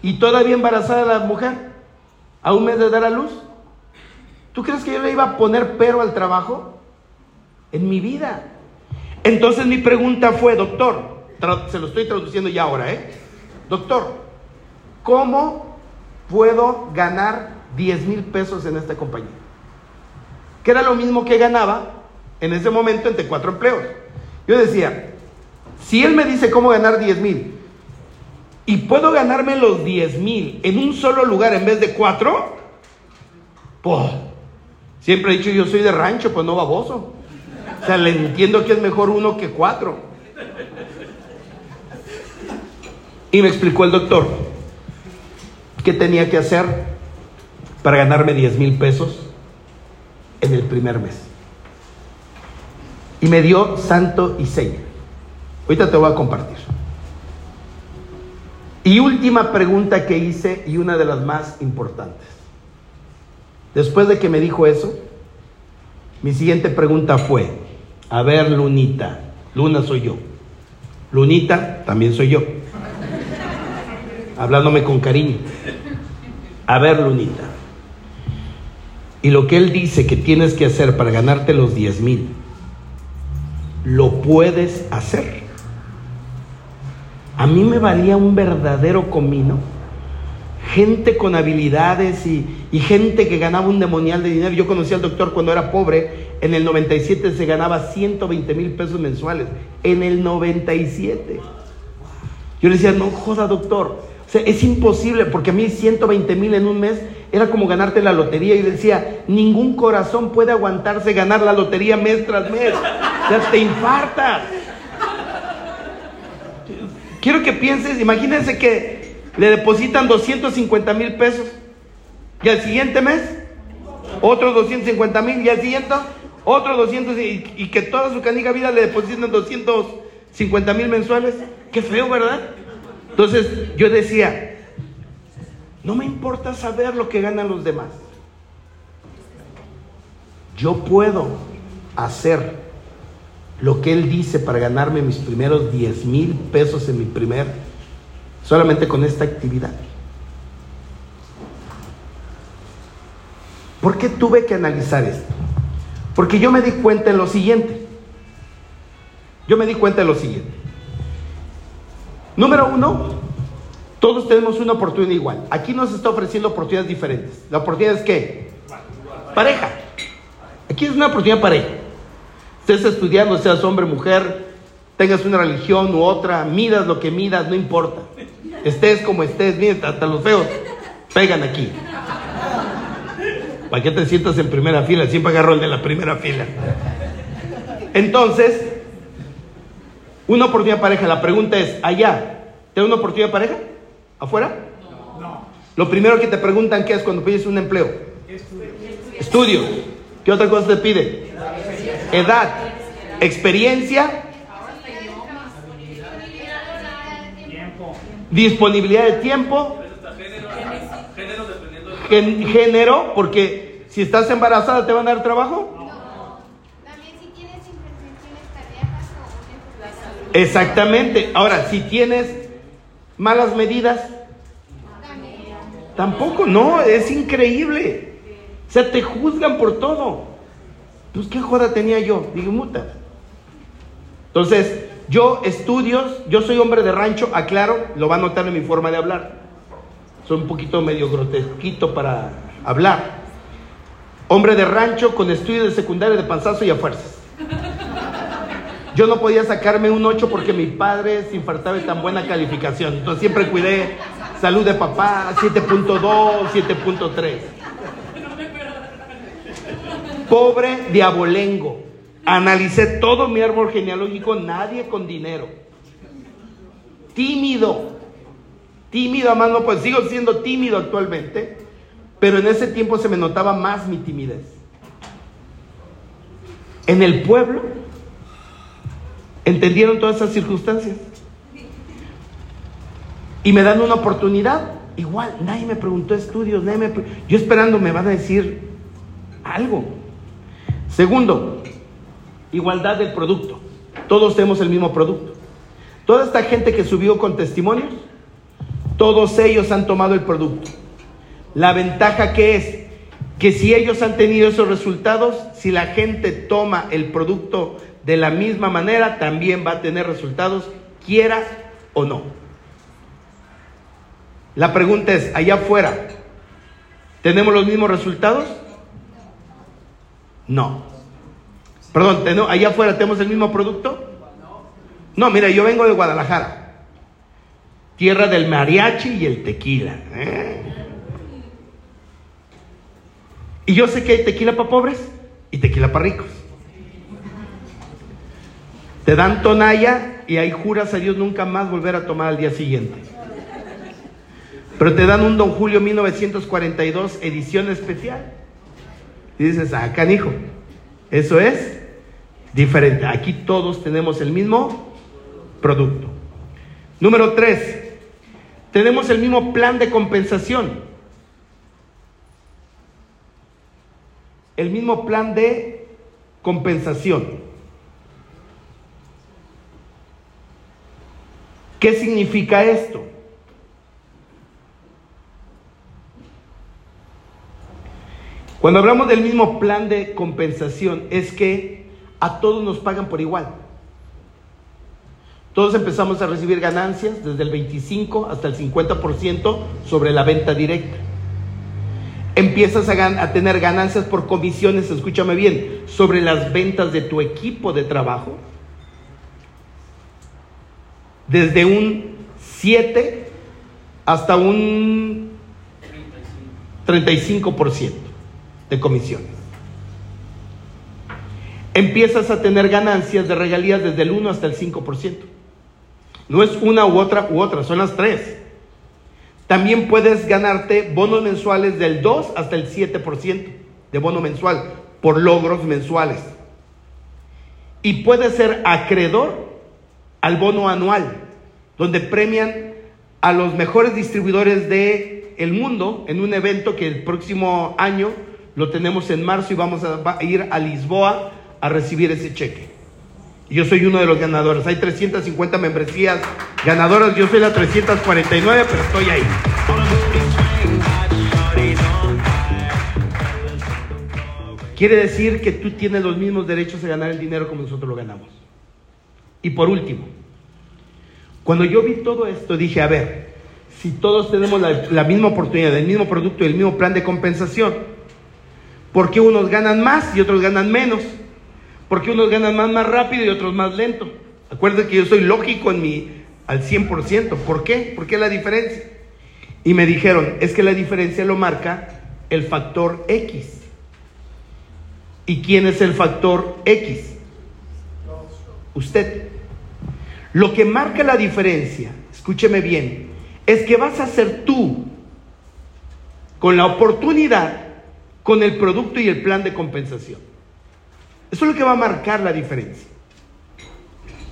y todavía embarazada la mujer, a un mes de dar a luz. ¿Tú crees que yo le iba a poner pero al trabajo? En mi vida. Entonces mi pregunta fue, doctor, se lo estoy traduciendo ya ahora, ¿eh? Doctor, ¿cómo puedo ganar 10 mil pesos en esta compañía? Que era lo mismo que ganaba en ese momento entre cuatro empleos. Yo decía, si él me dice cómo ganar 10 mil y puedo ganarme los 10 mil en un solo lugar en vez de cuatro, pues siempre he dicho yo soy de rancho, pues no baboso. O sea, le entiendo que es mejor uno que cuatro. Y me explicó el doctor qué tenía que hacer para ganarme 10 mil pesos en el primer mes. Y me dio santo y seña. Ahorita te voy a compartir. Y última pregunta que hice y una de las más importantes. Después de que me dijo eso, mi siguiente pregunta fue, a ver, Lunita, Luna soy yo. Lunita también soy yo hablándome con cariño. A ver, Lunita. Y lo que él dice que tienes que hacer para ganarte los 10 mil, lo puedes hacer. A mí me valía un verdadero comino. Gente con habilidades y, gente que ganaba un demonial de dinero. Yo conocí al doctor cuando era pobre. En el 97 se ganaba 120 mil pesos mensuales. En el 97. Yo le decía, no joda doctor, es imposible, porque a mí 120 mil en un mes era como ganarte la lotería. Y decía, ningún corazón puede aguantarse ganar la lotería mes tras mes. O sea, te infartas. Quiero que pienses, imagínense que le depositan 250 mil pesos. Y al siguiente mes, otros 250 mil. Y al siguiente, otros 200. Y, y que toda su canica vida le depositan 250 mil mensuales. Qué feo, ¿verdad? Entonces yo decía, no me importa saber lo que ganan los demás. Yo puedo hacer lo que él dice para ganarme mis primeros 10 mil pesos en mi primer, solamente con esta actividad. ¿Por qué tuve que analizar esto? Porque yo me di cuenta en lo siguiente. Yo me di cuenta de lo siguiente. Número uno, todos tenemos una oportunidad igual. Aquí nos está ofreciendo oportunidades diferentes. La oportunidad es qué? Pareja. Aquí es una oportunidad pareja. Estés estudiando, seas hombre, mujer, tengas una religión u otra, midas lo que midas, no importa. Estés como estés, miren, hasta los feos pegan aquí. ¿Para qué te sientas en primera fila? Siempre agarro el de la primera fila. Entonces, una oportunidad de pareja. La pregunta es, allá, ¿te una oportunidad de pareja? ¿Afuera? No. Lo primero que te preguntan, ¿qué es cuando pides un empleo? Estudio. ¿Qué otra cosa te pide? Edad. Experiencia. Disponibilidad de tiempo. Género, porque si estás embarazada, ¿te van a dar trabajo? Exactamente. Ahora, si tienes malas medidas, tampoco, no, es increíble. sea, te juzgan por todo. Pues qué joda tenía yo, digo, muta. Entonces, yo estudios, yo soy hombre de rancho, aclaro, lo va a notar en mi forma de hablar. Soy un poquito medio grotesquito para hablar. Hombre de rancho con estudios de secundaria de panzazo y a fuerzas. Yo no podía sacarme un 8 porque mi padre se infartaba de tan buena calificación. Entonces siempre cuidé salud de papá, 7.2, 7.3. Pobre de abolengo. Analicé todo mi árbol genealógico, nadie con dinero. Tímido. Tímido, amado, pues sigo siendo tímido actualmente, pero en ese tiempo se me notaba más mi timidez. En el pueblo, ¿entendieron todas esas circunstancias? Y me dan una oportunidad. Igual, nadie me preguntó estudios, nadie me yo esperando me van a decir algo. Segundo, igualdad del producto. Todos tenemos el mismo producto. Toda esta gente que subió con testimonios, todos ellos han tomado el producto. La ventaja que es que si ellos han tenido esos resultados, si la gente toma el producto de la misma manera, también va a tener resultados, quiera o no. La pregunta es, allá afuera, ¿tenemos los mismos resultados? No. Perdón, allá afuera tenemos el mismo producto. No, mira, yo vengo de Guadalajara, tierra del mariachi y el tequila. ¿eh? Y yo sé que hay tequila para pobres y tequila para ricos. Te dan tonalla y ahí juras a Dios nunca más volver a tomar al día siguiente. Pero te dan un Don Julio 1942 edición especial. Dices, ah, canijo, eso es diferente. Aquí todos tenemos el mismo producto. Número tres, tenemos el mismo plan de compensación. El mismo plan de compensación. ¿Qué significa esto? Cuando hablamos del mismo plan de compensación, es que a todos nos pagan por igual. Todos empezamos a recibir ganancias desde el 25 hasta el 50% sobre la venta directa. Empiezas a, a, tener ganancias por comisiones, escúchame bien, sobre las ventas de tu equipo de trabajo. Desde un 7 hasta un 35% de comisiones. Empiezas a tener ganancias de regalías desde el 1 hasta el 5%. No es una u otra u otra, son las tres. También puedes ganarte bonos mensuales del 2 hasta el 7% de bono mensual por logros mensuales. Y puedes ser acreedor al bono anual, donde premian a los mejores distribuidores del el mundo en un evento que el próximo año lo tenemos en marzo y vamos a, ir a Lisboa a recibir ese cheque. Yo soy uno de los ganadores. Hay 350 membresías ganadoras. Yo soy la 349, pero estoy ahí. Quiere decir que tú tienes los mismos derechos de ganar el dinero como nosotros lo ganamos. Y por último, cuando yo vi todo esto, dije, a ver, si todos tenemos la, la misma oportunidad, el mismo producto y el mismo plan de compensación, porque unos ganan más y otros ganan menos. Porque unos ganan más, más rápido y otros más lento. Acuérdense que yo soy lógico en mi al 100%. ¿Por qué? ¿Por qué la diferencia? Y me dijeron, es que la diferencia lo marca el factor X. ¿Y quién es el factor X? Usted. Lo que marca la diferencia, escúcheme bien, es que vas a ser tú con la oportunidad con el producto y el plan de compensación. Eso es lo que va a marcar la diferencia.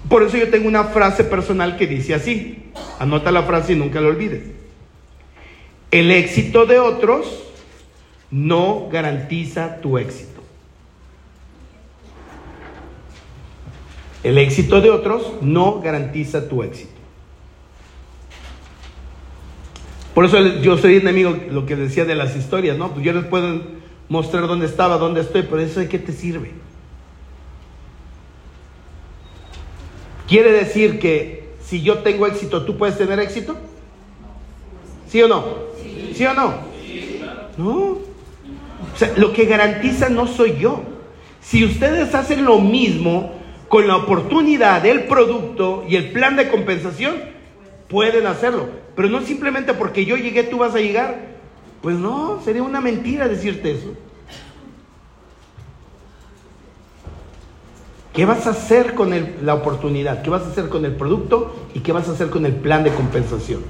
Por eso yo tengo una frase personal que dice así. Anota la frase y nunca la olvides. El éxito de otros no garantiza tu éxito. El éxito de otros no garantiza tu éxito. Por eso yo soy enemigo, lo que decía de las historias, ¿no? Pues yo les puedo mostrar dónde estaba, dónde estoy, pero eso de qué te sirve. ¿Quiere decir que si yo tengo éxito, tú puedes tener éxito? ¿Sí o no? ¿Sí, o no? No. O sea, lo que garantiza no soy yo. Si ustedes hacen lo mismo con la oportunidad, el producto y el plan de compensación, pueden hacerlo. Pero no simplemente porque yo llegué, tú vas a llegar. Pues no, sería una mentira decirte eso. ¿Qué vas a hacer con la oportunidad? ¿Qué vas a hacer con el producto? ¿Y qué vas a hacer con el plan de compensación?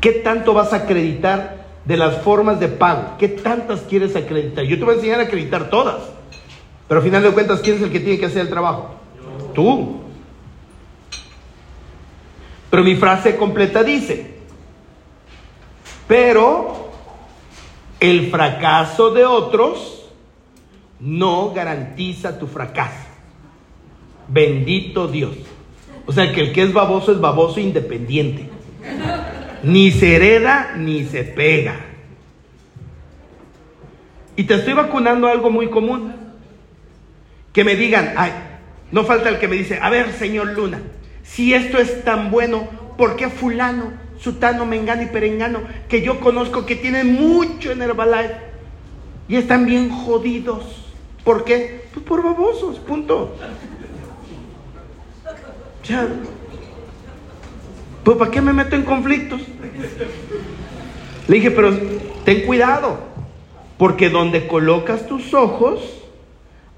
¿Qué tanto vas a acreditar de las formas de pago? ¿Qué tantas quieres acreditar? Yo te voy a enseñar a acreditar todas. Pero al final de cuentas, ¿quién es el que tiene que hacer el trabajo? Tú. Pero mi frase completa dice, pero el fracaso de otros no garantiza tu fracaso. Bendito Dios. O sea que el que es baboso es baboso independiente. Ni se hereda ni se pega. Y te estoy vacunando algo muy común. Que me digan, ay, no falta el que me dice, a ver, señor Luna, si esto es tan bueno, ¿por qué fulano, sutano, mengano y perengano, que yo conozco que tienen mucho en Herbalife y están bien jodidos? ¿Por qué? Pues por babosos, punto. Ya. Pues ¿para qué me meto en conflictos? Le dije, pero ten cuidado, porque donde colocas tus ojos,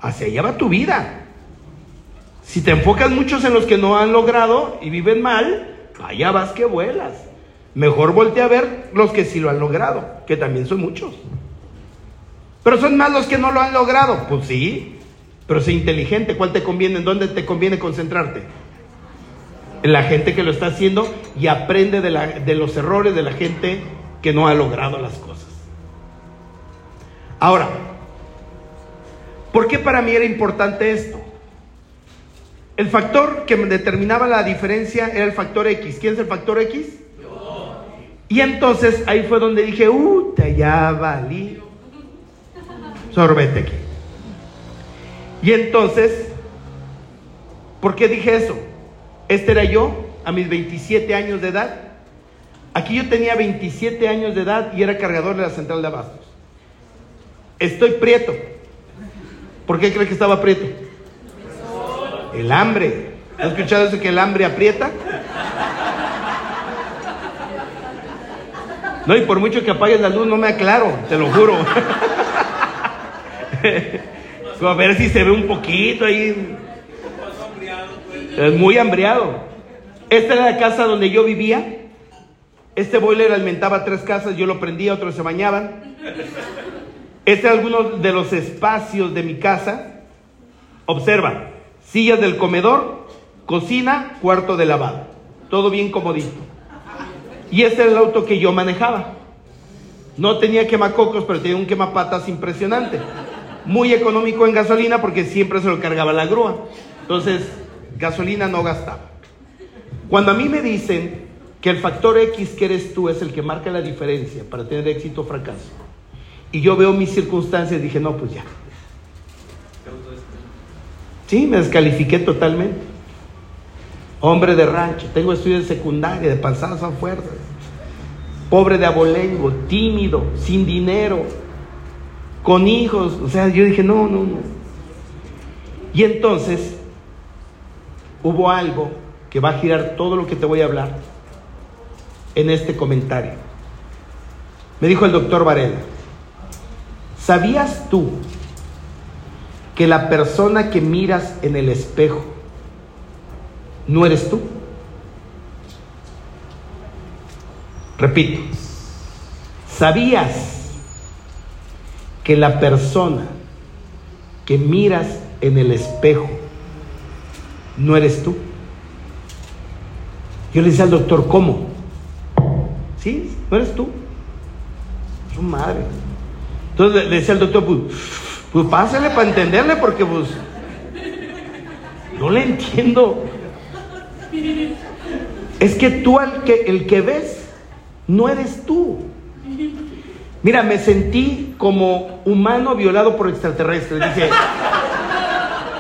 hacia allá va tu vida. Si te enfocas muchos en los que no han logrado y viven mal, allá vas que vuelas. Mejor voltea a ver los que sí lo han logrado, que también son muchos. Pero son más los que no lo han logrado. Pues sí, pero sé inteligente. ¿Cuál te conviene? ¿En dónde te conviene concentrarte? En la gente que lo está haciendo y aprende de, de los errores de la gente que no ha logrado las cosas. Ahora, ¿por qué para mí era importante esto? El factor que determinaba la diferencia era el factor X. ¿Quién es el factor X? Y entonces ahí fue donde dije, uh, ya valí. Sorbete aquí. Y entonces, ¿por qué dije eso? Este era yo a mis 27 años de edad. Aquí yo tenía 27 años de edad y era cargador de la central de abastos. Estoy prieto. ¿Por qué cree que estaba prieto? El hambre. ¿Has escuchado eso que el hambre aprieta? No, y por mucho que apagues la luz no me aclaro, te lo juro. a ver si se ve un poquito ahí. Es muy hambriado. Esta era la casa donde yo vivía. Este boiler alimentaba tres casas, yo lo prendía, otros se bañaban. Este es alguno de los espacios de mi casa. Observa, sillas del comedor, cocina, cuarto de lavado. Todo bien comodito. Y este era el auto que yo manejaba. No tenía quemacocos, pero tenía un quemapatas impresionante. Muy económico en gasolina porque siempre se lo cargaba la grúa. Entonces, gasolina no gastaba. Cuando a mí me dicen que el factor X que eres tú es el que marca la diferencia para tener éxito o fracaso, y yo veo mis circunstancias, dije, no, pues ya. Sí, me descalifiqué totalmente. Hombre de rancho, tengo estudios de secundaria, de pasadas a fuerzas. Pobre de abolengo, tímido, sin dinero, con hijos. O sea, yo dije, no, no, no. Y entonces hubo algo que va a girar todo lo que te voy a hablar en este comentario. Me dijo el doctor Varela, ¿sabías tú que la persona que miras en el espejo no eres tú? Repito, ¿sabías que la persona que miras en el espejo no eres tú? Yo le decía al doctor, ¿cómo? Sí, no eres tú. Su madre. Entonces le decía al doctor, pues, pues pásale para entenderle porque pues no le entiendo. Es que tú al que, el que ves no eres tú. Mira, me sentí como humano violado por extraterrestres. Dice,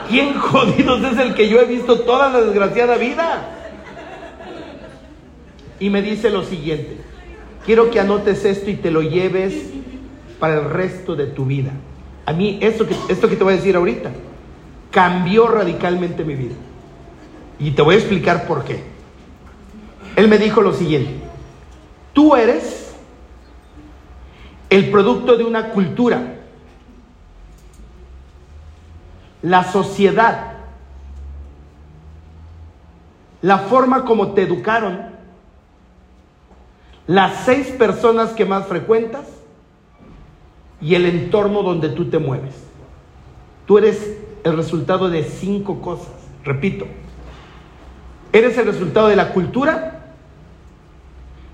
¿quién jodidos es el que yo he visto toda la desgraciada vida? Y me dice lo siguiente, quiero que anotes esto y te lo lleves para el resto de tu vida. A mí esto que, esto que te voy a decir ahorita cambió radicalmente mi vida. Y te voy a explicar por qué. Él me dijo lo siguiente, tú eres el producto de una cultura, la sociedad, la forma como te educaron, las seis personas que más frecuentas y el entorno donde tú te mueves. Tú eres el resultado de cinco cosas. Repito, eres el resultado de la cultura,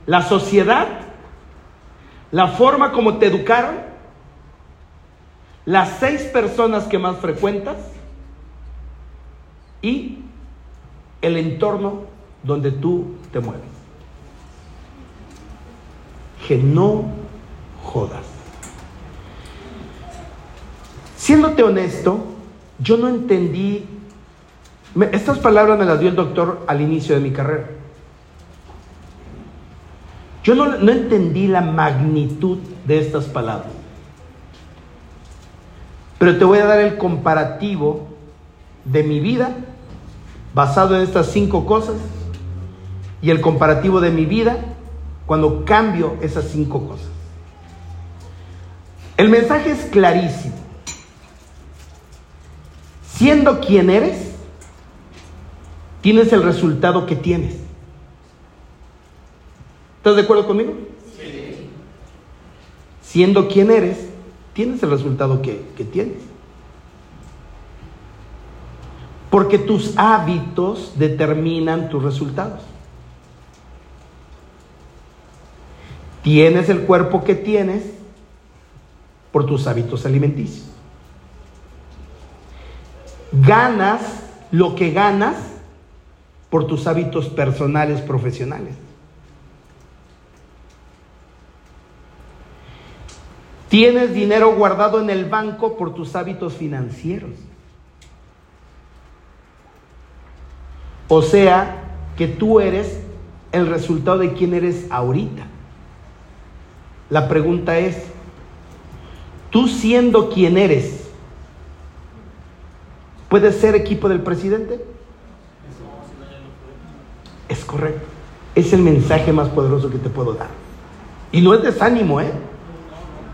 la sociedad, la forma como te educaron, las seis personas que más frecuentas y el entorno donde tú te mueves. Que no jodas. Siéndote honesto, yo no entendí, estas palabras me las dio el doctor al inicio de mi carrera. Yo no, no entendí la magnitud de estas palabras. Pero te voy a dar el comparativo de mi vida basado en estas cinco cosas y el comparativo de mi vida cuando cambio esas cinco cosas. El mensaje es clarísimo. Siendo quien eres, tienes el resultado que tienes. ¿Estás de acuerdo conmigo? Sí. Siendo quien eres, tienes el resultado que, que tienes. Porque tus hábitos determinan tus resultados. Tienes el cuerpo que tienes por tus hábitos alimenticios ganas lo que ganas por tus hábitos personales, profesionales. Tienes dinero guardado en el banco por tus hábitos financieros. O sea, que tú eres el resultado de quién eres ahorita. La pregunta es, tú siendo quien eres, ¿Puede ser equipo del presidente? Es correcto. Es el mensaje más poderoso que te puedo dar. Y no es desánimo, ¿eh?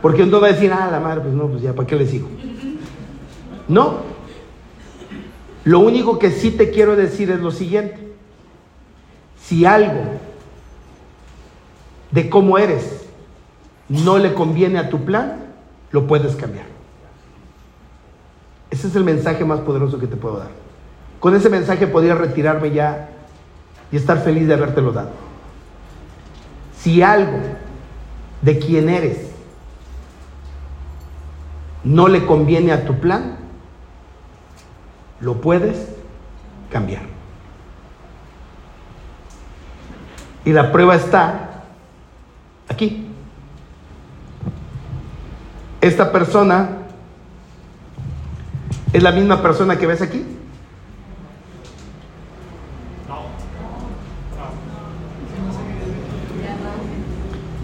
Porque uno va a decir, ah, la madre, pues no, pues ya, ¿para qué le sigo? No. Lo único que sí te quiero decir es lo siguiente. Si algo de cómo eres no le conviene a tu plan, lo puedes cambiar. Ese es el mensaje más poderoso que te puedo dar. Con ese mensaje podría retirarme ya y estar feliz de habértelo dado. Si algo de quien eres no le conviene a tu plan, lo puedes cambiar. Y la prueba está aquí. Esta persona ¿Es la misma persona que ves aquí?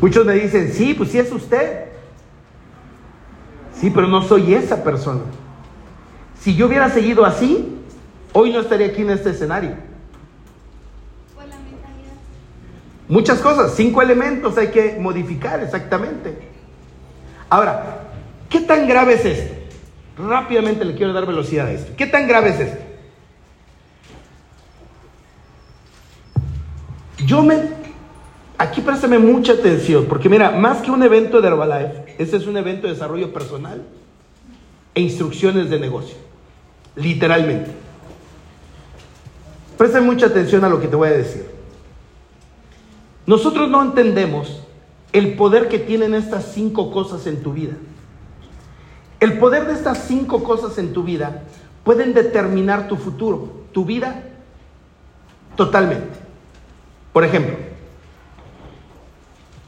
Muchos me dicen, sí, pues sí es usted. Sí, pero no soy esa persona. Si yo hubiera seguido así, hoy no estaría aquí en este escenario. Muchas cosas, cinco elementos hay que modificar exactamente. Ahora, ¿qué tan grave es esto? Rápidamente le quiero dar velocidad a esto. ¿Qué tan grave es esto? Yo me... Aquí préstame mucha atención, porque mira, más que un evento de Herbalife, este es un evento de desarrollo personal e instrucciones de negocio. Literalmente. Préstame mucha atención a lo que te voy a decir. Nosotros no entendemos el poder que tienen estas cinco cosas en tu vida. El poder de estas cinco cosas en tu vida pueden determinar tu futuro, tu vida totalmente. Por ejemplo,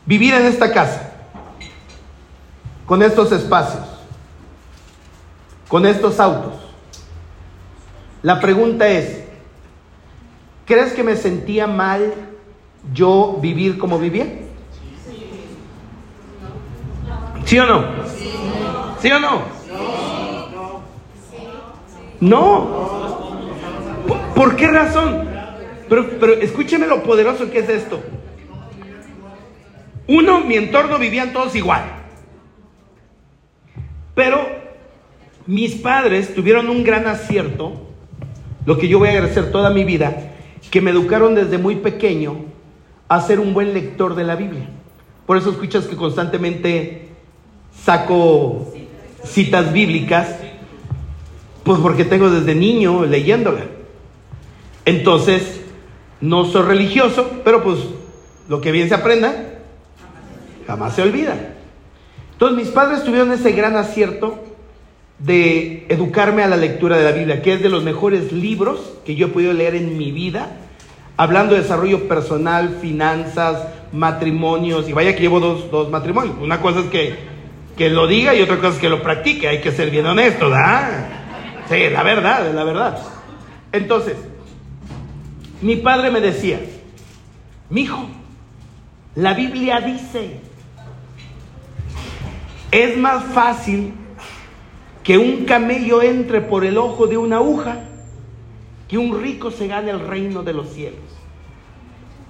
vivir en esta casa. con estos espacios, con estos autos. La pregunta es, ¿crees que me sentía mal yo vivir como vivía? ¿Sí o no? ¿Sí o no? No. ¿Por qué razón? Pero, pero escúcheme lo poderoso que es esto. Uno, mi entorno vivían todos igual. Pero mis padres tuvieron un gran acierto, lo que yo voy a agradecer toda mi vida, que me educaron desde muy pequeño a ser un buen lector de la Biblia. Por eso escuchas que constantemente saco citas bíblicas, pues porque tengo desde niño leyéndola. Entonces, no soy religioso, pero pues lo que bien se aprenda, jamás se olvida. Entonces mis padres tuvieron ese gran acierto de educarme a la lectura de la Biblia, que es de los mejores libros que yo he podido leer en mi vida, hablando de desarrollo personal, finanzas, matrimonios, y vaya que llevo dos, dos matrimonios. Una cosa es que, que, lo diga y otra cosa es que lo practique, hay que ser bien honesto, ¿verdad? Sí, la verdad, la verdad. Entonces, mi padre me decía, mi hijo, la Biblia dice, es más fácil que un camello entre por el ojo de una aguja que un rico se gane el reino de los cielos.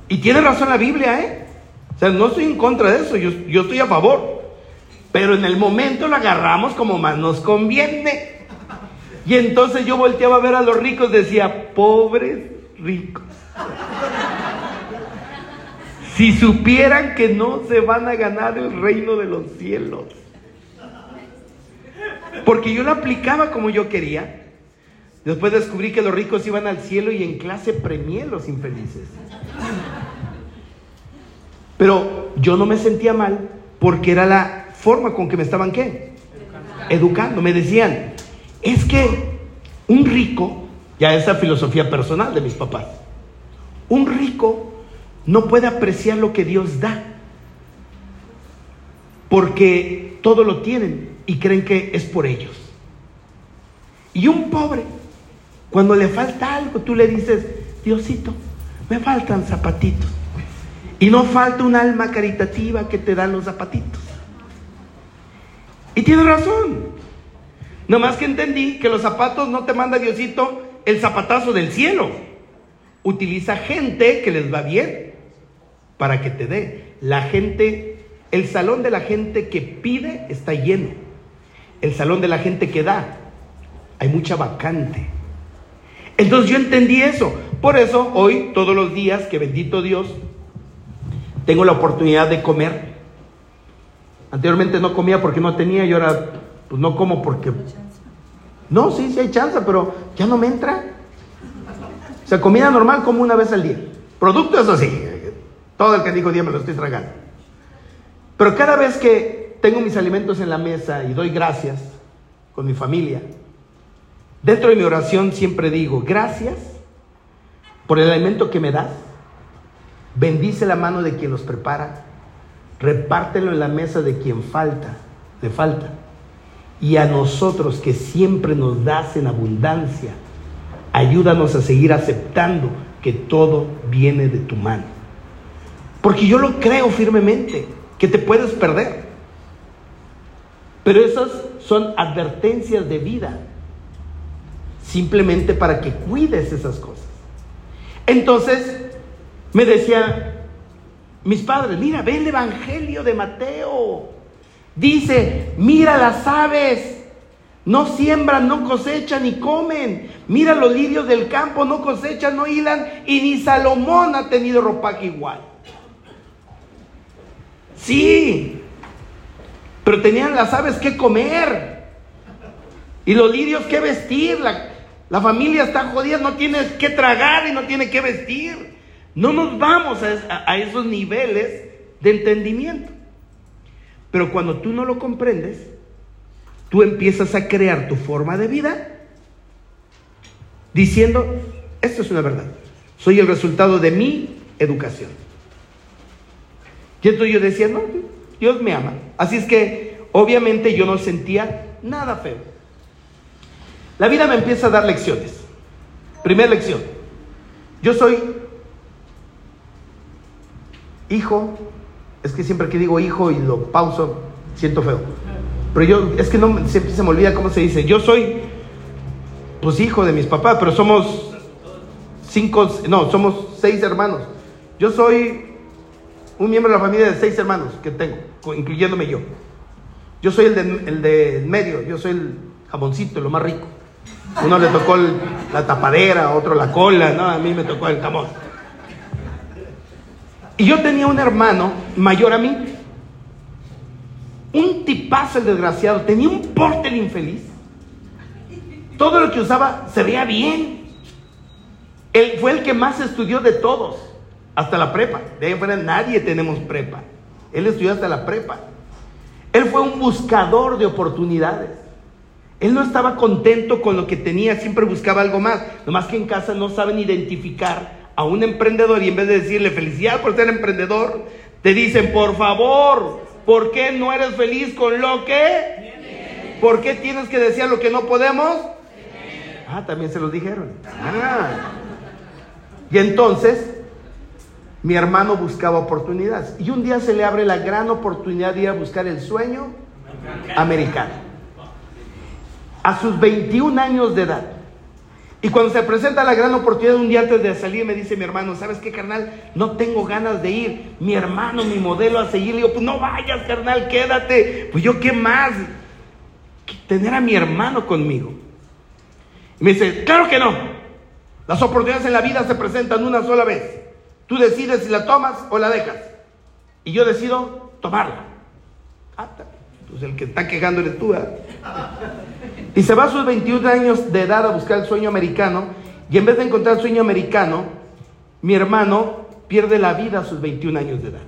Y tiene razón la Biblia, ¿eh? O sea, no estoy en contra de eso, yo, yo estoy a favor. Pero en el momento lo agarramos como más nos conviene. Y entonces yo volteaba a ver a los ricos, decía, pobres ricos. Si supieran que no se van a ganar el reino de los cielos. Porque yo lo aplicaba como yo quería. Después descubrí que los ricos iban al cielo y en clase premié los infelices. Pero yo no me sentía mal porque era la forma con que me estaban qué? Educando. Me decían, es que un rico, ya esa filosofía personal de mis papás, un rico no puede apreciar lo que Dios da porque todo lo tienen y creen que es por ellos. Y un pobre, cuando le falta algo, tú le dices, Diosito, me faltan zapatitos. Y no falta un alma caritativa que te da los zapatitos. Y tiene razón. más que entendí que los zapatos no te manda Diosito el zapatazo del cielo. Utiliza gente que les va bien para que te dé. La gente, el salón de la gente que pide está lleno el salón de la gente que da. Hay mucha vacante. Entonces yo entendí eso. Por eso hoy, todos los días, que bendito Dios, tengo la oportunidad de comer. Anteriormente no comía porque no tenía y ahora pues no como porque... No, sí, sí hay chance, pero ya no me entra. O sea, comida normal como una vez al día. Producto, eso sí. Todo el que dijo día me lo estoy tragando. Pero cada vez que tengo mis alimentos en la mesa y doy gracias con mi familia, dentro de mi oración siempre digo, gracias por el alimento que me das, bendice la mano de quien los prepara, repártelo en la mesa de quien falta, le falta, y a nosotros que siempre nos das en abundancia, ayúdanos a seguir aceptando que todo viene de tu mano. Porque yo lo creo firmemente, que te puedes perder. Pero esas son advertencias de vida, simplemente para que cuides esas cosas. Entonces, me decía mis padres, mira, ve el Evangelio de Mateo. Dice, mira las aves, no siembran, no cosechan ni comen. Mira los lirios del campo, no cosechan, no hilan, y ni Salomón ha tenido ropaje igual. Sí, pero tenían las aves que comer y los lirios que vestir. La, familia está jodida, no tiene que tragar y no tiene que vestir. No nos vamos a, a esos niveles de entendimiento. Pero cuando tú no lo comprendes, tú empiezas a crear tu forma de vida diciendo, esto es una verdad, soy el resultado de mi educación. Y entonces yo decía, no, Dios me ama. Así es que obviamente yo no sentía nada feo. La vida me empieza a dar lecciones. Primera lección. Yo soy hijo, es que siempre que digo hijo y lo pauso, siento feo. Pero yo, es que no, siempre se me olvida cómo se dice. Yo soy, pues hijo de mis papás, pero somos cinco, no, somos seis hermanos. Yo soy un miembro de la familia de seis hermanos que tengo, incluyéndome yo. Yo soy el de, el de medio, yo soy el jamoncito, lo más rico. Uno le tocó la tapadera, otro la cola, no, a mí me tocó el jamón. Y yo tenía un hermano mayor a mí, un tipazo el desgraciado, tenía un porte el infeliz. Todo lo que usaba se veía bien. Él fue el que más estudió de todos, hasta la prepa. De ahí fuera nadie tenemos prepa. Él estudió hasta la prepa. Él fue un buscador de oportunidades. Él no estaba contento con lo que tenía, siempre buscaba algo más. Nomás que en casa no saben identificar a un emprendedor y en vez de decirle felicidad por ser emprendedor, te dicen, por favor, ¿por qué no eres feliz con lo que? ¿Por qué tienes que decir lo que no podemos? Ah, también se los dijeron. Ah. Y entonces, mi hermano buscaba oportunidades. Y un día se le abre la gran oportunidad de ir a buscar el sueño americano a sus 21 años de edad. Y cuando se presenta la gran oportunidad un día antes de salir, me dice mi hermano, ¿sabes qué, carnal? No tengo ganas de ir. Mi hermano, mi modelo a seguir. Le digo, pues no vayas, carnal, quédate. Pues yo, ¿qué más? Tener a mi hermano conmigo. me dice, claro que no. Las oportunidades en la vida se presentan una sola vez. Tú decides si la tomas o la dejas. Y yo decido tomarla. Ah, pues el que está quejando eres tú. Y se va a sus 21 años de edad a buscar el sueño americano. Y en vez de encontrar el sueño americano, mi hermano pierde la vida a sus 21 años de edad.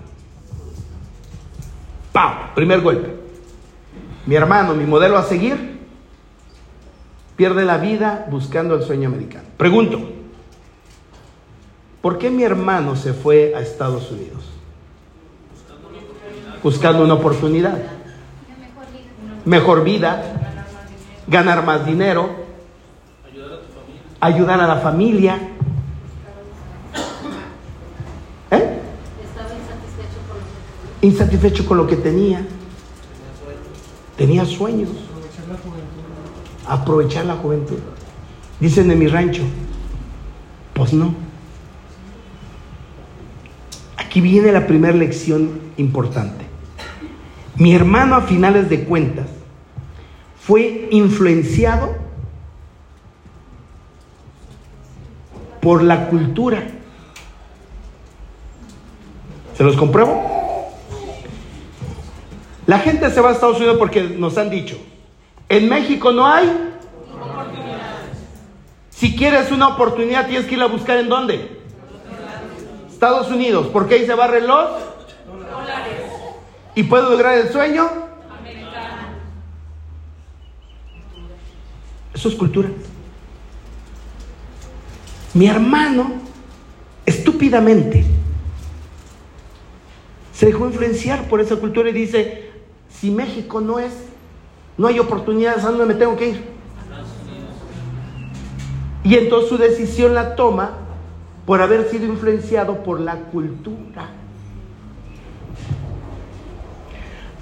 ¡Pam! Primer golpe. Mi hermano, mi modelo a seguir, pierde la vida buscando el sueño americano. Pregunto, ¿por qué mi hermano se fue a Estados Unidos? Buscando una oportunidad. Mejor vida ganar más dinero, ayudar a, la familia. ¿Eh? insatisfecho con lo que tenía. Tenía sueños. Aprovechar la juventud. Dicen en mi rancho, pues no. Aquí viene la primera lección importante. Mi hermano a finales de cuentas fue influenciado por la cultura. ¿Se los compruebo? La gente se va a Estados Unidos porque nos han dicho, en México no hay. Si quieres una oportunidad tienes que ir a buscar en dónde. Estados Unidos, porque ahí se barren los dólares. ¿Y puedo lograr el sueño? Eso es cultura. Mi hermano, estúpidamente, se dejó influenciar por esa cultura y dice, si México no es, no hay oportunidades, ¿a dónde me tengo que ir? Y entonces su decisión la toma por haber sido influenciado por la cultura.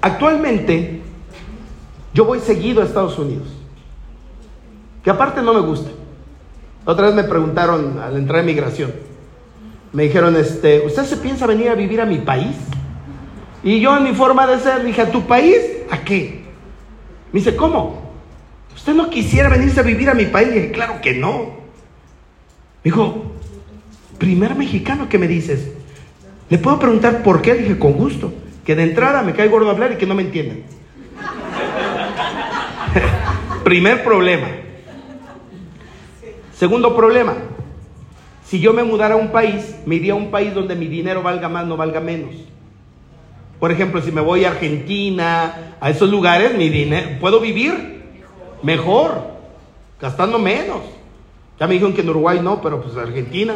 Actualmente, yo voy seguido a Estados Unidos que aparte no me gusta. Otra vez me preguntaron al entrar en migración, me dijeron, este, ¿usted se piensa venir a vivir a mi país? Y yo en mi forma de ser dije, ¿a tu país? ¿A qué? Me dice, ¿cómo? ¿Usted no quisiera venirse a vivir a mi país? Y dije, claro que no. Me dijo, primer mexicano que me dices, ¿le puedo preguntar por qué? Dije, con gusto. Que de entrada me cae gordo hablar y que no me entiendan. primer problema. Segundo problema, si yo me mudara a un país, me iría a un país donde mi dinero valga más, no valga menos. Por ejemplo, si me voy a Argentina, a esos lugares, mi dinero, puedo vivir mejor, gastando menos. Ya me dijeron que en Uruguay no, pero pues Argentina.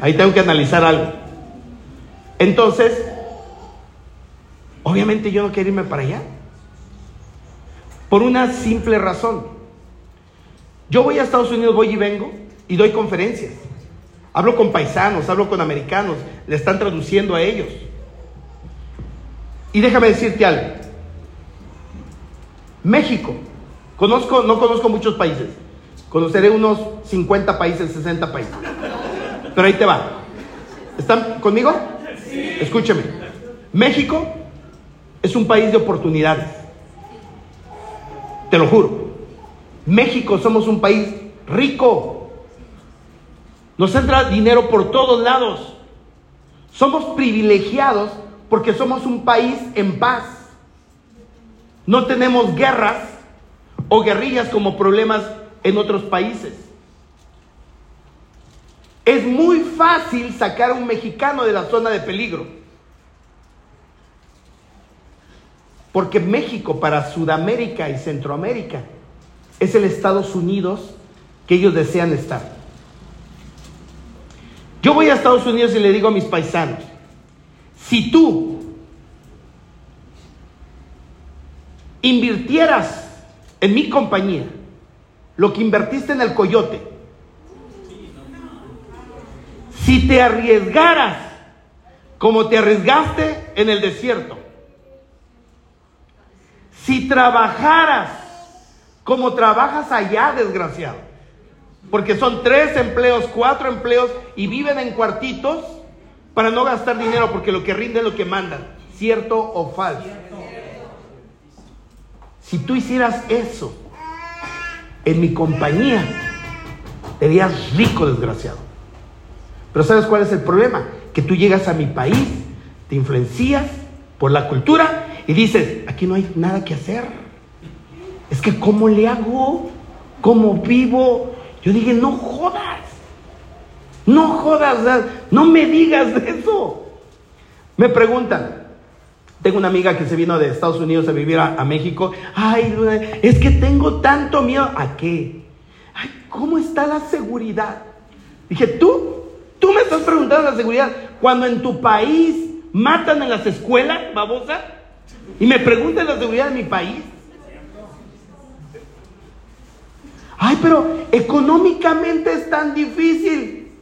Ahí tengo que analizar algo. Entonces, Obviamente yo no quiero irme para allá. Por una simple razón. Yo voy a Estados Unidos, voy y vengo y doy conferencias. Hablo con paisanos, hablo con americanos, le están traduciendo a ellos. Y déjame decirte algo. México, conozco, no conozco muchos países, conoceré unos 50 países, 60 países. Pero ahí te va. ¿Están conmigo? Escúcheme. México es un país de oportunidades. Te lo juro. México somos un país rico. Nos entra dinero por todos lados. Somos privilegiados porque somos un país en paz. No tenemos guerras o guerrillas como problemas en otros países. Es muy fácil sacar a un mexicano de la zona de peligro. Porque México para Sudamérica y Centroamérica es el Estados Unidos que ellos desean estar. Yo voy a Estados Unidos y le digo a mis paisanos, si tú invirtieras en mi compañía lo que invertiste en el coyote, si te arriesgaras como te arriesgaste en el desierto, si trabajaras como trabajas allá, desgraciado, porque son tres empleos, cuatro empleos y viven en cuartitos para no gastar dinero, porque lo que rinde es lo que mandan, cierto o falso. Si tú hicieras eso en mi compañía, serías rico, desgraciado. Pero ¿sabes cuál es el problema? Que tú llegas a mi país, te influencias por la cultura y dices, aquí no hay nada que hacer. Es que ¿cómo le hago? ¿Cómo vivo? Yo dije, no jodas. No jodas, no me digas eso. Me preguntan, tengo una amiga que se vino de Estados Unidos a vivir a, a México. Ay, es que tengo tanto miedo. ¿A qué? Ay, ¿cómo está la seguridad? Dije, tú Tú me estás preguntando la seguridad cuando en tu país matan en las escuelas, babosa, y me preguntas la seguridad de mi país. Ay, pero económicamente es tan difícil.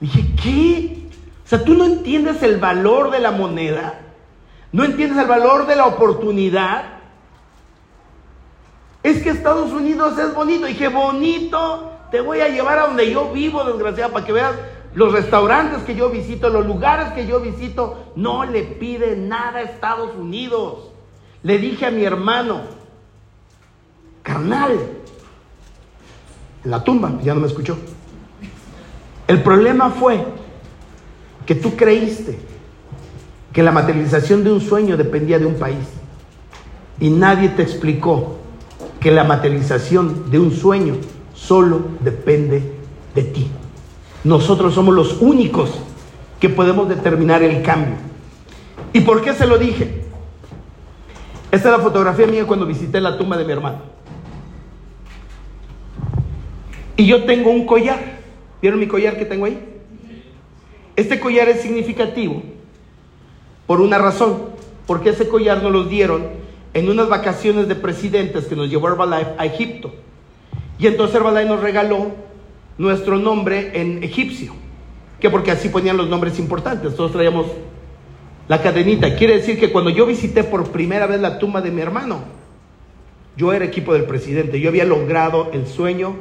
Dije, ¿qué? O sea, tú no entiendes el valor de la moneda, no entiendes el valor de la oportunidad. Es que Estados Unidos es bonito. Dije, bonito, te voy a llevar a donde yo vivo, desgraciado, para que veas los restaurantes que yo visito, los lugares que yo visito, no le piden nada a Estados Unidos. Le dije a mi hermano, carnal, en la tumba, ya no me escuchó. El problema fue que tú creíste que la materialización de un sueño dependía de un país. Y nadie te explicó que la materialización de un sueño solo depende de ti. Nosotros somos los únicos que podemos determinar el cambio. ¿Y por qué se lo dije? Esta es la fotografía mía cuando visité la tumba de mi hermano. Y yo tengo un collar. ¿Vieron mi collar que tengo ahí? Este collar es significativo por una razón. Porque ese collar nos lo dieron en unas vacaciones de presidentes que nos llevó Herbalife a Egipto. Y entonces Herbalife nos regaló nuestro nombre en egipcio, que porque así ponían los nombres importantes, todos traíamos la cadenita. Quiere decir que cuando yo visité por primera vez la tumba de mi hermano, yo era equipo del presidente, yo había logrado el sueño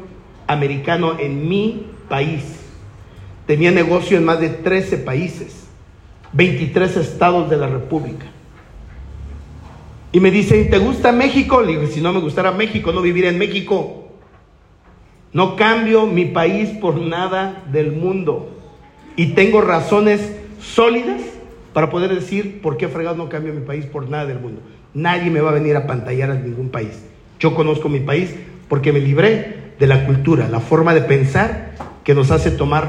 americano en mi país. Tenía negocio en más de 13 países, 23 estados de la República. Y me dice, ¿te gusta México? Le digo, si no me gustara México, no viviría en México. No cambio mi país por nada del mundo. Y tengo razones sólidas para poder decir por qué fregado no cambio mi país por nada del mundo. Nadie me va a venir a pantallar a ningún país. Yo conozco mi país porque me libré de la cultura, la forma de pensar que nos hace tomar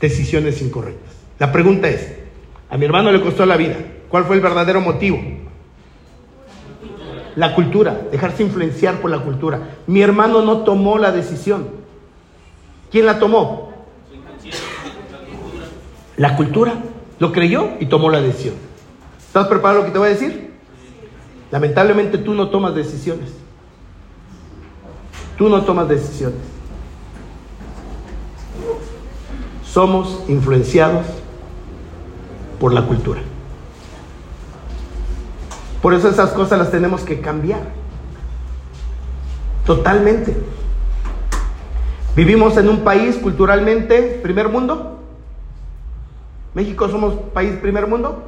decisiones incorrectas. La pregunta es, a mi hermano le costó la vida. ¿Cuál fue el verdadero motivo? La cultura, dejarse influenciar por la cultura. Mi hermano no tomó la decisión. ¿Quién la tomó? La cultura. Lo creyó y tomó la decisión. ¿Estás preparado lo que te voy a decir? Lamentablemente tú no tomas decisiones. Tú no tomas decisiones. Somos influenciados por la cultura. Por eso esas cosas las tenemos que cambiar. Totalmente. Vivimos en un país culturalmente primer mundo. ¿México somos país primer mundo?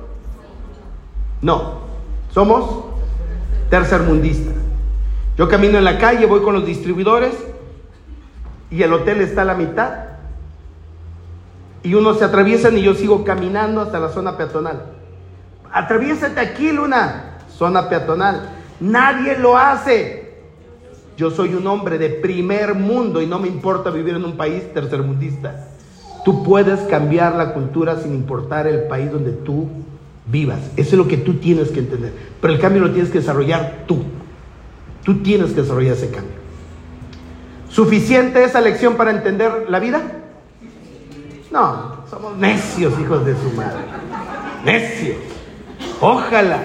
No, somos tercermundista. Yo camino en la calle, voy con los distribuidores y el hotel está a la mitad. Y unos se atraviesan y yo sigo caminando hasta la zona peatonal. Atraviésate aquí, Luna, zona peatonal. Nadie lo hace. Yo soy un hombre de primer mundo y no me importa vivir en un país tercermundista. Tú puedes cambiar la cultura sin importar el país donde tú vivas. Eso es lo que tú tienes que entender. Pero el cambio lo tienes que desarrollar tú. Tú tienes que desarrollar ese cambio. ¿Suficiente esa lección para entender la vida? No, somos necios, hijos de su madre. Necios. Ojalá.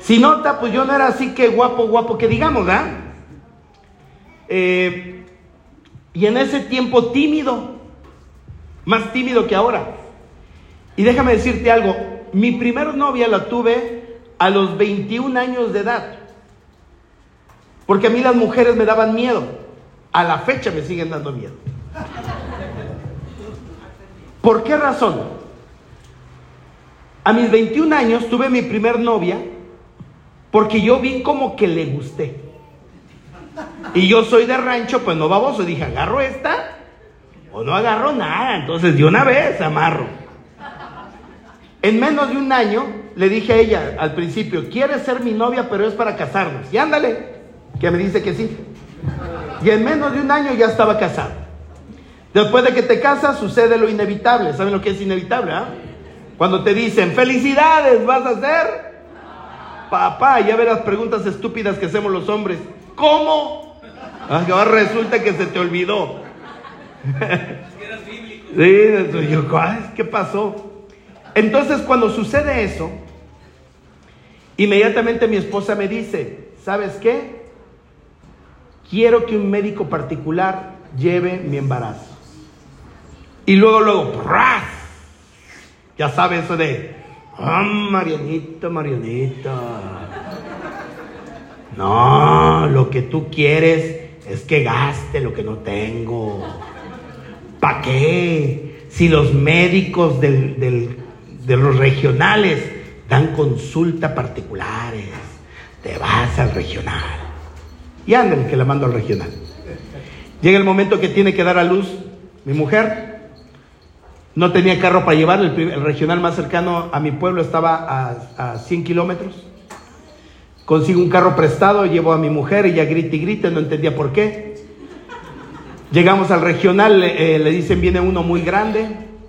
Si nota, pues yo no era así que guapo, guapo, que digamos, ¿verdad? Eh, y en ese tiempo tímido, más tímido que ahora. Y déjame decirte algo, mi primer novia la tuve a los 21 años de edad. Porque a mí las mujeres me daban miedo. A la fecha me siguen dando miedo. ¿Por qué razón? A mis 21 años tuve mi primer novia porque yo vi como que le gusté. Y yo soy de rancho, pues no baboso. Dije, agarro esta o no agarro nada. Entonces de una vez amarro. En menos de un año le dije a ella al principio, ¿quieres ser mi novia pero es para casarnos? Y ándale, que me dice que sí. Y en menos de un año ya estaba casado. Después de que te casas sucede lo inevitable. ¿Saben lo que es inevitable? Ah? Cuando te dicen, felicidades, vas a ser papá, ya verás preguntas estúpidas que hacemos los hombres. ¿Cómo? Ah, ahora resulta que se te olvidó. sí, yo, ¿qué pasó? Entonces cuando sucede eso, inmediatamente mi esposa me dice, ¿sabes qué? Quiero que un médico particular lleve mi embarazo. Y luego, luego, ¡pras! Ya sabes eso de, ah, Marianita, Marianita. No, lo que tú quieres es que gaste lo que no tengo. ¿Para qué? Si los médicos del, del de los regionales dan consulta particulares. Te vas al regional. Y ándale que la mando al regional. Llega el momento que tiene que dar a luz mi mujer. No tenía carro para llevar. El, regional más cercano a mi pueblo estaba a, a 100 kilómetros. Consigo un carro prestado, llevo a mi mujer, ella grita y grita, no entendía por qué. Llegamos al regional, le eh, dicen viene uno muy grande,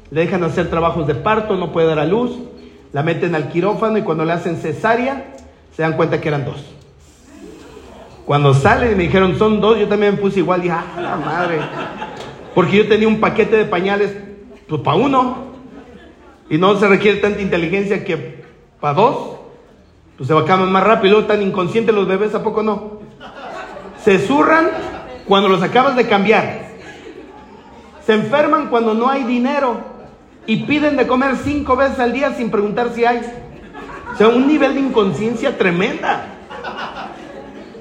le dejan hacer trabajos de parto, no puede dar a luz, la meten al quirófano y cuando le hacen cesárea, se dan cuenta que eran dos. Cuando salen y me dijeron, son dos, yo también me puse igual, dije, ah, la madre. Porque yo tenía un paquete de pañales, pues para uno. Y no se requiere tanta inteligencia que para dos. Pues se vacaban más rápido, tan inconscientes los bebés, ¿a poco no? Se zurran cuando los acabas de cambiar. Se enferman cuando no hay dinero y piden de comer cinco veces al día sin preguntar si hay. O sea, un nivel de inconsciencia tremenda.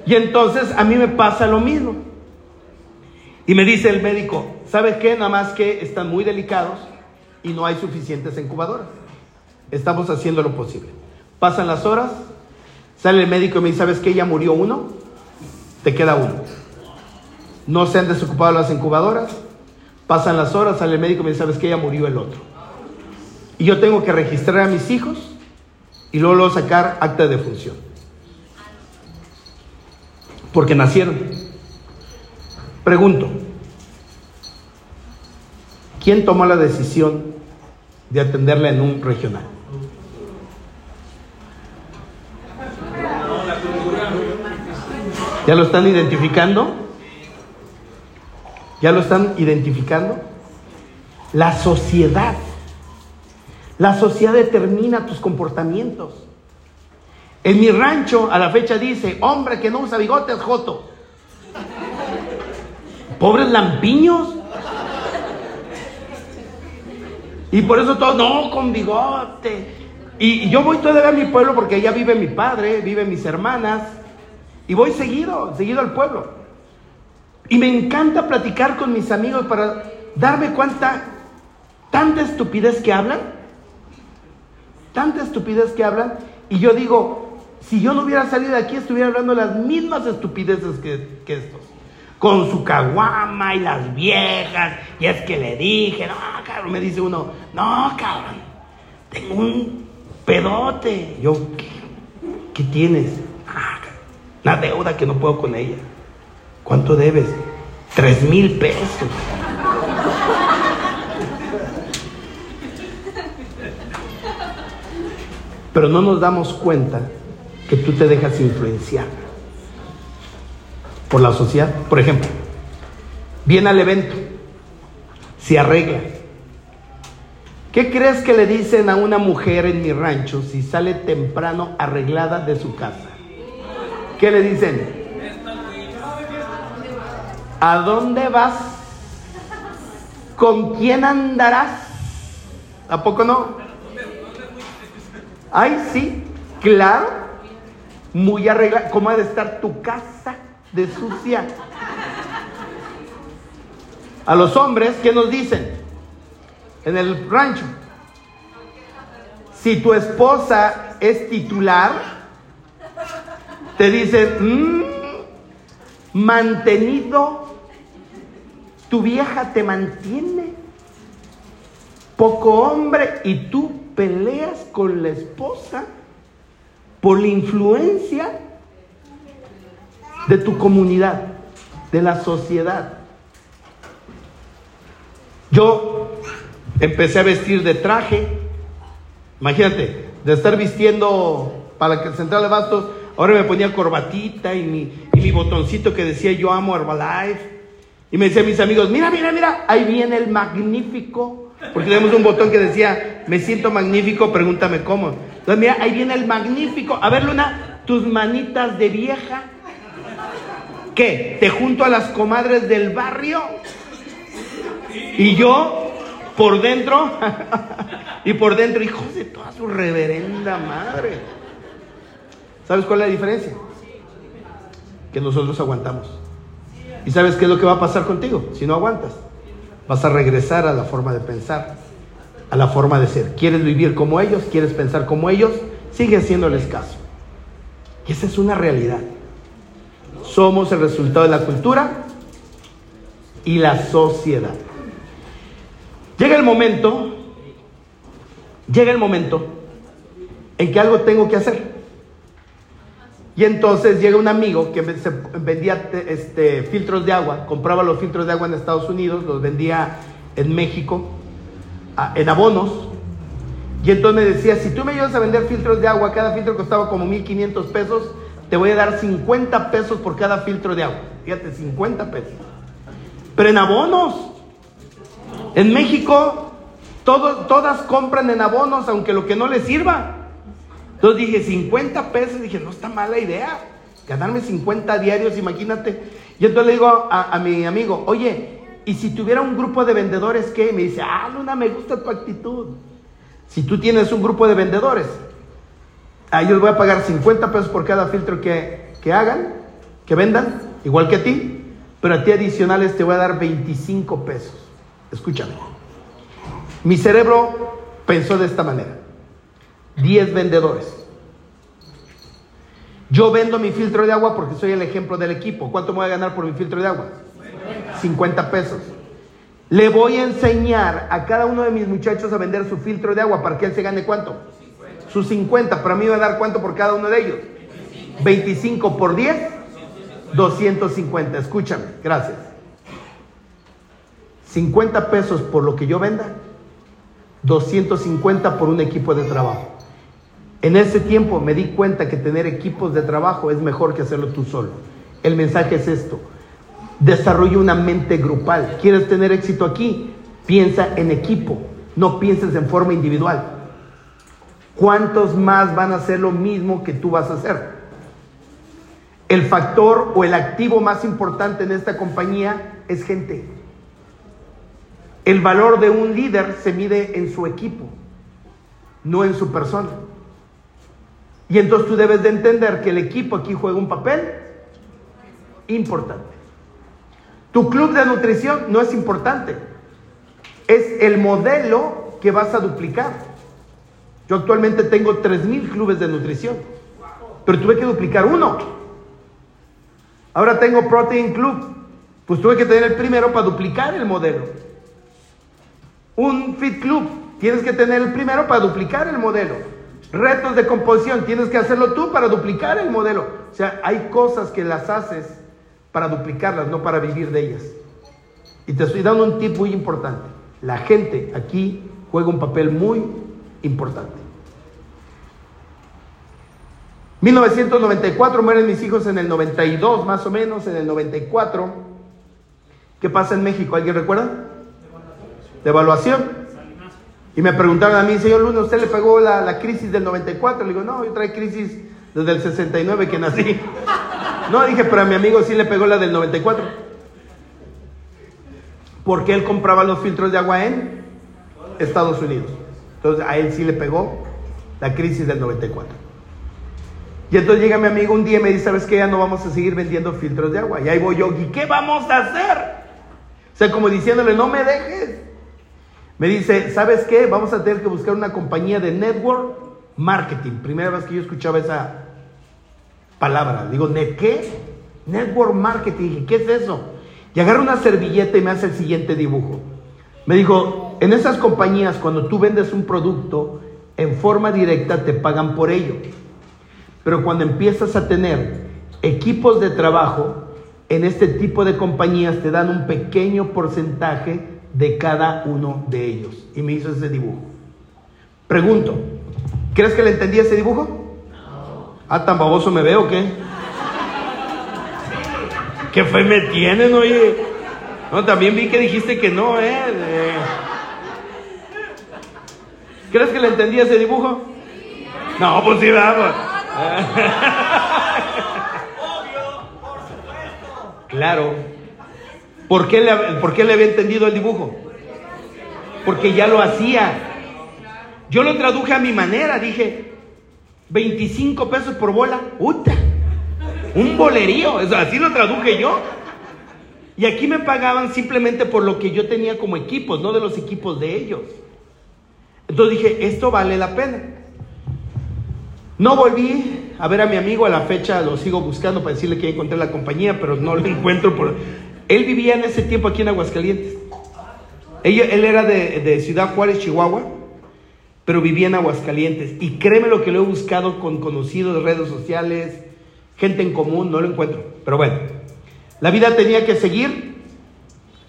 Y entonces a mí me pasa lo mismo. Y me dice el médico, ¿sabes qué? Nada más que están muy delicados y no hay suficientes incubadoras. Estamos haciendo lo posible. Pasan las horas, sale el médico y me dice, ¿sabes qué? Ya murió uno, te queda uno. No se han desocupado las incubadoras, pasan las horas, sale el médico y me dice, ¿sabes qué? Ya murió el otro. Y yo tengo que registrar a mis hijos y luego, sacar acta de función. Porque nacieron. Pregunto, ¿quién tomó la decisión de atenderla en un regional? ¿Ya lo están identificando? ¿Ya lo están identificando? La sociedad la sociedad determina tus comportamientos. En mi rancho a la fecha dice, hombre que no usa bigotes, joto. Pobres lampiños. Y por eso todos, no, con bigote. Y yo voy todavía a mi pueblo porque allá vive mi padre, viven mis hermanas. Y voy seguido, seguido al pueblo. Y me encanta platicar con mis amigos para darme cuenta tanta estupidez que hablan. Tanta estupidez que hablan. Y yo digo, si yo no hubiera salido de aquí, estuviera hablando las mismas estupideces que, que estos. Con su caguama y las viejas. Y es que le dije, no, cabrón, me dice uno, no, cabrón, tengo un pedote. Yo, ¿qué, qué tienes? Ah, la deuda que no puedo con ella. ¿Cuánto debes? Tres mil pesos. Pero no nos damos cuenta que tú te dejas influenciar por la sociedad. Por ejemplo, viene al evento, se arregla. ¿Qué crees que le dicen a una mujer en mi rancho si sale temprano arreglada de su casa? ¿Qué le dicen? ¿A dónde vas? ¿Con quién andarás? ¿A poco no? Ay, sí, claro, muy arreglada. ¿Cómo ha de estar tu casa de sucia? A los hombres, ¿qué nos dicen? En el rancho. Si tu esposa es titular, te dicen, mmm, mantenido, tu vieja te mantiene, poco hombre, y tú peleas con la esposa por la influencia de tu comunidad, de la sociedad. Yo empecé a vestir de traje, imagínate, de estar vistiendo para el central de bastos Ahora me ponía corbatita y mi, y mi botoncito que decía yo amo Herbalife. Y me decían mis amigos, mira, mira, mira, ahí viene el magnífico. Porque tenemos un botón que decía, me siento magnífico, pregúntame cómo. Entonces, mira, ahí viene el magnífico. A ver, Luna, tus manitas de vieja. ¿Qué? ¿Te junto a las comadres del barrio? Y yo, por dentro, y por dentro, hijos de toda su reverenda madre. ¿Sabes cuál es la diferencia? Que nosotros aguantamos. ¿Y sabes qué es lo que va a pasar contigo si no aguantas? Vas a regresar a la forma de pensar, a la forma de ser. ¿Quieres vivir como ellos? ¿Quieres pensar como ellos? Sigue haciéndoles caso. Y esa es una realidad. Somos el resultado de la cultura y la sociedad. Llega el momento, llega el momento en que algo tengo que hacer. Y entonces llega un amigo que vendía este, filtros de agua, compraba los filtros de agua en Estados Unidos, los vendía en México, en abonos. Y entonces me decía, si tú me ayudas a vender filtros de agua, cada filtro costaba como 1.500 pesos, te voy a dar 50 pesos por cada filtro de agua. Fíjate, 50 pesos. Pero en abonos. En México, todas compran en abonos, aunque lo que no les sirva. Entonces dije, 50 pesos, dije, no está mala idea, ganarme 50 diarios, imagínate. Y entonces le digo a, mi amigo, oye, ¿y si tuviera un grupo de vendedores qué? Y me dice, ah, Luna, me gusta tu actitud. Si tú tienes un grupo de vendedores, a ellos voy a pagar 50 pesos por cada filtro que, que hagan, que vendan, igual que a ti, pero a ti adicionales te voy a dar 25 pesos. Escúchame. Mi cerebro pensó de esta manera. 10 vendedores. Yo vendo mi filtro de agua porque soy el ejemplo del equipo. ¿Cuánto me voy a ganar por mi filtro de agua? 50 pesos. Le voy a enseñar a cada uno de mis muchachos a vender su filtro de agua para que él se gane cuánto? Sus 50. Para mí va a dar cuánto por cada uno de ellos? 25 por 10, 250. Escúchame, gracias. 50 pesos por lo que yo venda, 250 por un equipo de trabajo. En ese tiempo me di cuenta que tener equipos de trabajo es mejor que hacerlo tú solo. El mensaje es esto. Desarrolla una mente grupal. ¿Quieres tener éxito aquí? Piensa en equipo, no pienses en forma individual. ¿cuántos más van a hacer lo mismo que tú vas a hacer? El factor o el activo más importante en esta compañía es gente. El valor de un líder se mide en su equipo, no en su persona. Y entonces tú debes de entender que el equipo aquí juega un papel importante. Tu club de nutrición no es importante, es el modelo que vas a duplicar. Yo actualmente tengo 3.000 clubes de nutrición, pero tuve que duplicar uno. Ahora tengo Protein Club, pues tuve que tener el primero para duplicar el modelo. Un Fit Club, tienes que tener el primero para duplicar el modelo. Retos de composición, tienes que hacerlo tú para duplicar el modelo. O sea, hay cosas que las haces para duplicarlas, no para vivir de ellas. Y te estoy dando un tip muy importante. La gente aquí juega un papel muy importante. 1994 mueren mis hijos en el 92, más o menos, en el 94. ¿Qué pasa en México? ¿Alguien recuerda? Devaluación. Y me preguntaron a mí, señor Luna, ¿usted le pegó la, crisis del 94? Le digo, no, yo trae crisis desde el 69 que nací. No, dije, pero a mi amigo sí le pegó la del 94. Porque él compraba los filtros de agua en Estados Unidos. Entonces a él sí le pegó la crisis del 94. Y entonces llega mi amigo un día y me dice, ¿sabes qué? Ya no vamos a seguir vendiendo filtros de agua. Y ahí voy yo, ¿y qué vamos a hacer? O sea, como diciéndole, no me dejes. Me dice, ¿sabes qué? Vamos a tener que buscar una compañía de network marketing. Primera vez que yo escuchaba esa palabra. Digo, ¿de qué? Network marketing. Dije, ¿qué es eso? Y agarra una servilleta y me hace el siguiente dibujo. Me dijo, en esas compañías cuando tú vendes un producto, en forma directa te pagan por ello. Pero cuando empiezas a tener equipos de trabajo, en este tipo de compañías te dan un pequeño porcentaje de cada uno de ellos. Y me hizo ese dibujo. Pregunto, ¿crees que le entendí ese dibujo? Ah, tan baboso me veo, ¿qué? ¿Qué fue me tienen, oye? No, también vi que dijiste que no, ¿eh? ¿Crees que le entendí ese dibujo? No, pues sí, vamos. Claro. ¿Por qué, le, ¿Por qué le había entendido el dibujo? Porque ya lo hacía. Yo lo traduje a mi manera, dije, 25 pesos por bola, ¡Uta! Un bolerío, así lo traduje yo. Y aquí me pagaban simplemente por lo que yo tenía como equipos, no de los equipos de ellos. Entonces dije, esto vale la pena. No volví a ver a mi amigo a la fecha, lo sigo buscando para decirle que encontré la compañía, pero no lo encuentro. Por... Él vivía en ese tiempo aquí en Aguascalientes. Él, era de, de, Ciudad Juárez, Chihuahua, pero vivía en Aguascalientes. Y créeme lo que lo he buscado con conocidos de redes sociales, gente en común, no lo encuentro. Pero bueno, la vida tenía que seguir.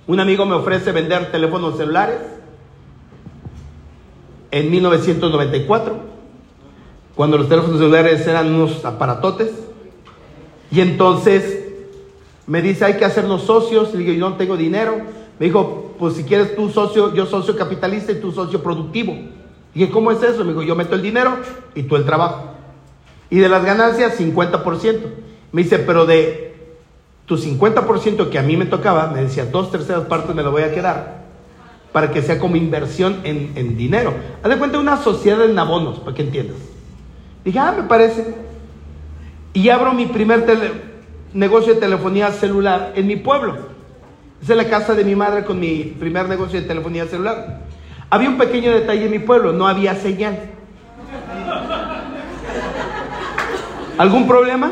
Un amigo me ofrece vender teléfonos celulares en 1994 cuando los teléfonos celulares eran unos aparatotes. Y entonces me dice, hay que hacernos socios. Le digo, yo no tengo dinero. Me dijo, pues si quieres tú socio, yo socio capitalista y tú socio productivo. Y dije, ¿cómo es eso? Me dijo, yo meto el dinero y tú el trabajo. Y de las ganancias, 50%. Me dice, pero de tu 50% que a mí me tocaba, me decía, dos terceras partes me lo voy a quedar para que sea como inversión en, en dinero. Haz de cuenta una sociedad en abonos, para que entiendas. Dije, ah, me parece. Y abro mi primer negocio de telefonía celular en mi pueblo. Esa es la casa de mi madre con mi primer negocio de telefonía celular. Había un pequeño detalle en mi pueblo, no había señal. ¿Algún problema?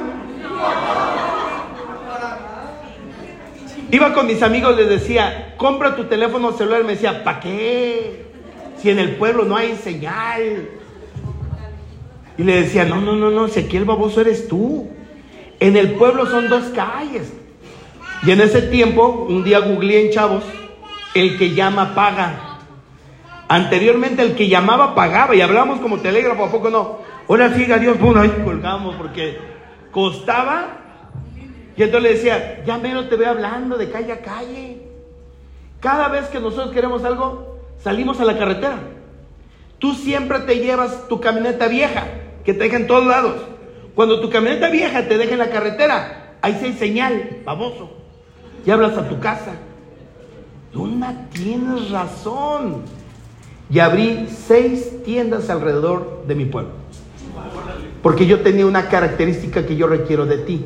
Iba con mis amigos, les decía, compra tu teléfono celular. Me decía, ¿para qué? Si en el pueblo no hay señal. Y le decía, no, no, no, no, si aquí el baboso eres tú. En el pueblo son dos calles. Y en ese tiempo, un día googleé en Chavos, el que llama paga. Anteriormente el que llamaba pagaba y hablábamos como telégrafo, ¿a poco no? Hola, siga Dios, bueno, ahí colgamos porque costaba. Y entonces le decía, ya menos te veo hablando de calle a calle. Cada vez que nosotros queremos algo, salimos a la carretera. Tú siempre te llevas tu camioneta vieja, que te deja en todos lados. Cuando tu camioneta vieja te deja en la carretera, ahí se hay señal, baboso. Y hablas a tu casa. Luna, tienes razón. Y abrí seis tiendas alrededor de mi pueblo. Porque yo tenía una característica que yo requiero de ti.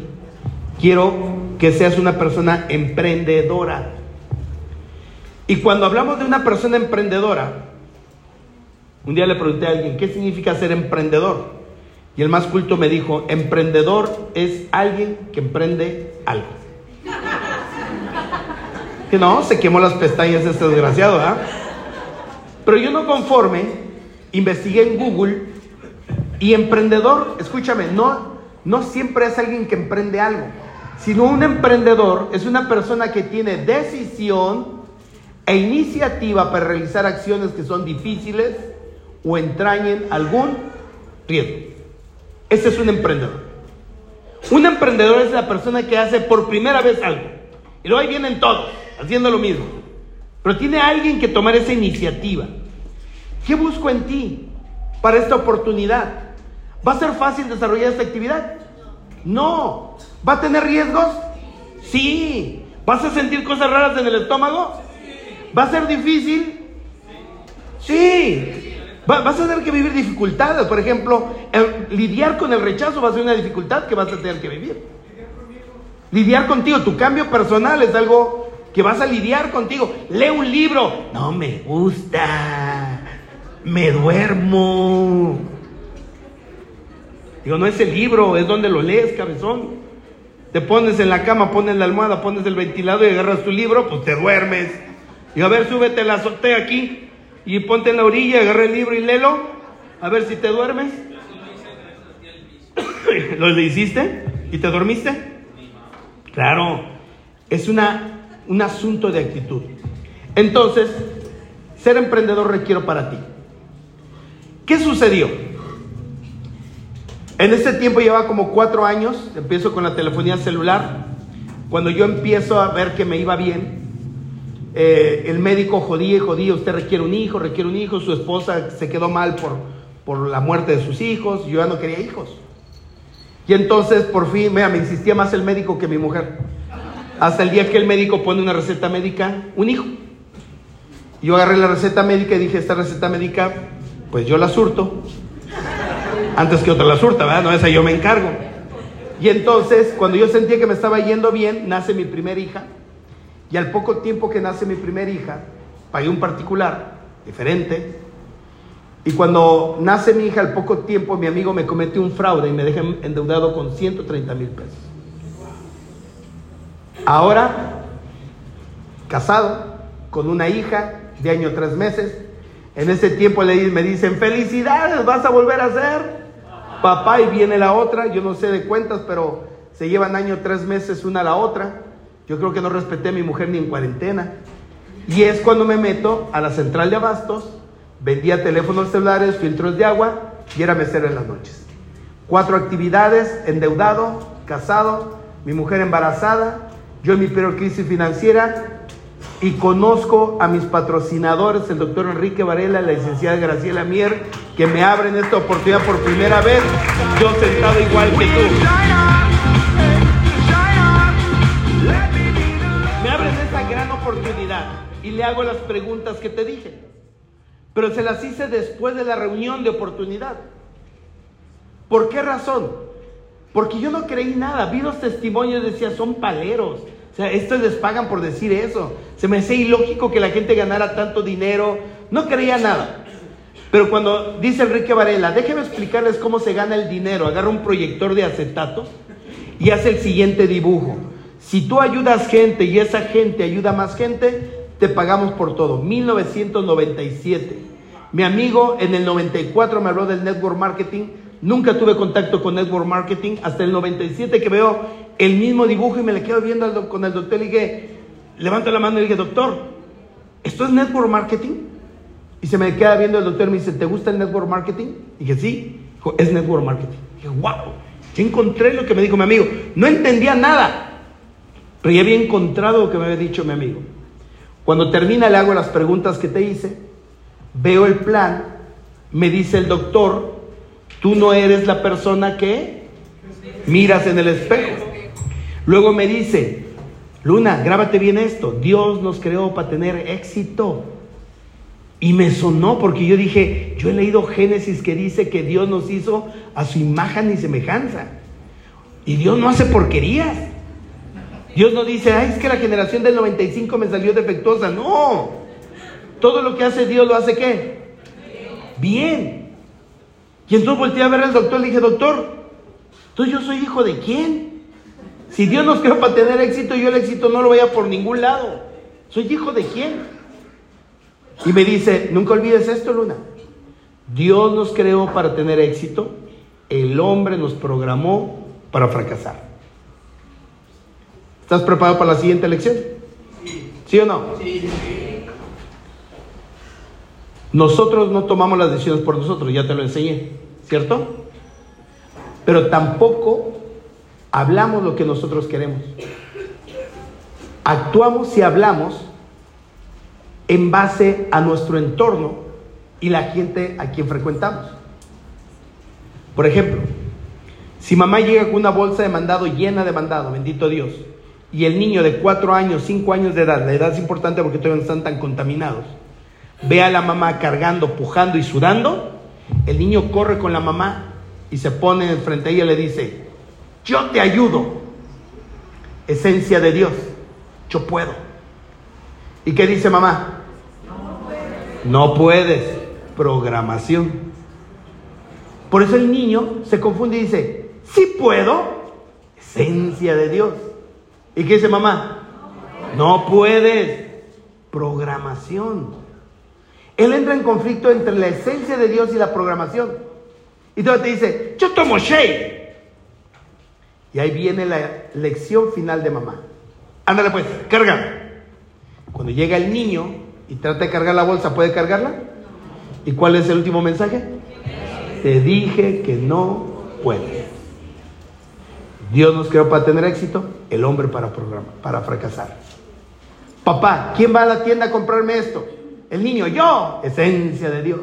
Quiero que seas una persona emprendedora. Y cuando hablamos de una persona emprendedora, un día le pregunté a alguien, ¿qué significa ser emprendedor? Y el más culto me dijo, emprendedor es alguien que emprende algo. Que no, se quemó las pestañas este desgraciado, ¿ah? Pero yo no conforme, investigué en Google y emprendedor, escúchame, no, no siempre es alguien que emprende algo, sino un emprendedor es una persona que tiene decisión e iniciativa para realizar acciones que son difíciles o entrañen algún riesgo. Ese es un emprendedor. Un emprendedor es la persona que hace por primera vez algo. Y luego ahí vienen todos haciendo lo mismo. Pero tiene alguien que tomar esa iniciativa. ¿Qué busco en ti para esta oportunidad? ¿Va a ser fácil desarrollar esta actividad? No. ¿Va a tener riesgos? Sí. ¿Vas a sentir cosas raras en el estómago? ¿Va a ser difícil? Sí. Vas a tener que vivir dificultades. Por ejemplo, lidiar con el rechazo va a ser una dificultad que vas a tener que vivir. Lidiar contigo, tu cambio personal es algo que vas a lidiar contigo. Lee un libro. No me gusta. Me duermo. Digo, no es el libro, es donde lo lees, cabezón. Te pones en la cama, pones la almohada, pones el ventilador y agarras tu libro, pues te duermes. Y a ver, súbete la azotea aquí y ponte en la orilla, agarra el libro y léelo. A ver si te duermes. ¿Lo hiciste? ¿Y te dormiste? Claro, es una, un asunto de actitud. Entonces, ser emprendedor requiero para ti. ¿Qué sucedió? En ese tiempo llevaba como cuatro años, empiezo con la telefonía celular. Cuando yo empiezo a ver que me iba bien, eh, el médico jodía y jodía, usted requiere un hijo, requiere un hijo, su esposa se quedó mal por, por la muerte de sus hijos, yo ya no quería hijos. Y entonces por fin, mira, me insistía más el médico que mi mujer. Hasta el día que el médico pone una receta médica, un hijo. Yo agarré la receta médica y dije, esta receta médica, pues yo la surto. Antes que otra la surta, ¿verdad? No, esa yo me encargo. Y entonces, cuando yo sentía que me estaba yendo bien, nace mi primera hija. Y al poco tiempo que nace mi primera hija, pagué un particular diferente. Y cuando nace mi hija, al poco tiempo mi amigo me comete un fraude y me deja endeudado con 130 mil pesos. Ahora, casado, con una hija de año tres meses, en ese tiempo me dicen, felicidades, vas a volver a ser papá y viene la otra, yo no sé de cuentas, pero se llevan año tres meses una a la otra. Yo creo que no respeté a mi mujer ni en cuarentena. Y es cuando me meto a la central de abastos, vendía teléfonos celulares, filtros de agua y era mesero en las noches. Cuatro actividades, endeudado, casado, mi mujer embarazada, yo en mi peor crisis financiera y conozco a mis patrocinadores, el doctor Enrique Varela, la licenciada Graciela Mier, que me abren esta oportunidad por primera vez, yo sentado igual que tú. Le hago las preguntas que te dije. Pero se las hice después de la reunión de oportunidad. ¿Por qué razón? Porque yo no creí nada. Vi los testimonios decía, son paleros. O sea, estos les pagan por decir eso. Se me hacía ilógico que la gente ganara tanto dinero. No creía nada. Pero cuando dice Enrique Varela, déjenme explicarles cómo se gana el dinero. Agarra un proyector de acetato y hace el siguiente dibujo. Si tú ayudas gente y esa gente ayuda más gente, te pagamos por todo. 1997. Mi amigo en el 94 me habló del network marketing. Nunca tuve contacto con network marketing. Hasta el 97 que veo el mismo dibujo y me le quedo viendo con el doctor y dije, levanto la mano y dije, doctor, ¿esto es network marketing? Y se me queda viendo el doctor y me dice, ¿te gusta el network marketing? Y dije, sí, es network marketing. Y dije, wow, ya encontré lo que me dijo mi amigo. No entendía nada, pero ya había encontrado lo que me había dicho mi amigo. Cuando termina le hago las preguntas que te hice, veo el plan, me dice el doctor, tú no eres la persona que miras en el espejo. Luego me dice, Luna, grábate bien esto, Dios nos creó para tener éxito. Y me sonó porque yo dije, yo he leído Génesis que dice que Dios nos hizo a su imagen y semejanza. Y Dios no hace porquerías. Dios no dice, ay, es que la generación del 95 me salió defectuosa. No. Todo lo que hace Dios lo hace qué? Bien. Y entonces volteé a ver al doctor y le dije, doctor, entonces yo soy hijo de quién? Si Dios nos creó para tener éxito, yo el éxito no lo vaya por ningún lado. ¿Soy hijo de quién? Y me dice, nunca olvides esto, Luna. Dios nos creó para tener éxito, el hombre nos programó para fracasar. ¿Estás preparado para la siguiente lección? ¿Sí o no? Nosotros no tomamos las decisiones por nosotros, ya te lo enseñé, ¿cierto? Pero tampoco hablamos lo que nosotros queremos. Actuamos y hablamos en base a nuestro entorno y la gente a quien frecuentamos. Por ejemplo, si mamá llega con una bolsa de mandado llena de mandado, bendito Dios, y el niño de cuatro años, cinco años de edad, la edad es importante porque todavía no están tan contaminados, ve a la mamá cargando, pujando y sudando, el niño corre con la mamá y se pone frente a ella y le dice, yo te ayudo, esencia de Dios, yo puedo. ¿Y qué dice mamá? No puedes. Programación. Por eso el niño se confunde y dice, sí puedo. Esencia de Dios. ¿Y qué dice mamá? No puedes. Programación. Él entra en conflicto entre la esencia de Dios y la programación. Y entonces te dice, yo tomo shake. Y ahí viene la lección final de mamá. Ándale pues, carga. Cuando llega el niño y trata de cargar la bolsa, ¿puede cargarla? ¿Y cuál es el último mensaje? Te dije que no puedes. Dios nos creó para tener éxito, el hombre para, para fracasar. Papá, ¿quién va a la tienda a comprarme esto? El niño, yo, esencia de Dios.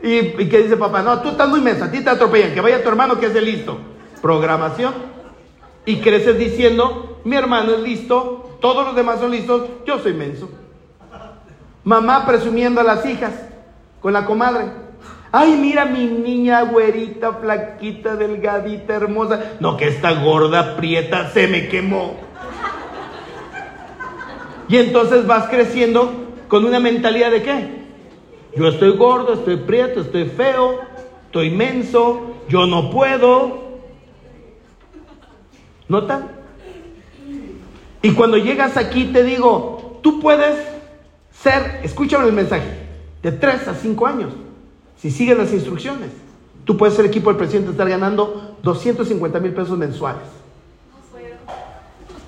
¿Y, y qué dice papá? No, tú estás muy mensa, a ti te atropellan, que vaya tu hermano que es el listo. Programación. Y creces diciendo, mi hermano es listo, todos los demás son listos, yo soy menso. Mamá presumiendo a las hijas con la comadre. Ay, mira mi niña güerita, flaquita, delgadita, hermosa. No, que esta gorda, prieta, se me quemó. Y entonces vas creciendo con una mentalidad de qué? Yo estoy gordo, estoy prieto, estoy feo, estoy menso, yo no puedo. ¿Nota? Y cuando llegas aquí te digo, tú puedes ser, escúchame el mensaje, de 3 a 5 años, si sigues las instrucciones, tú puedes ser equipo del presidente, estar ganando 250 mil pesos mensuales.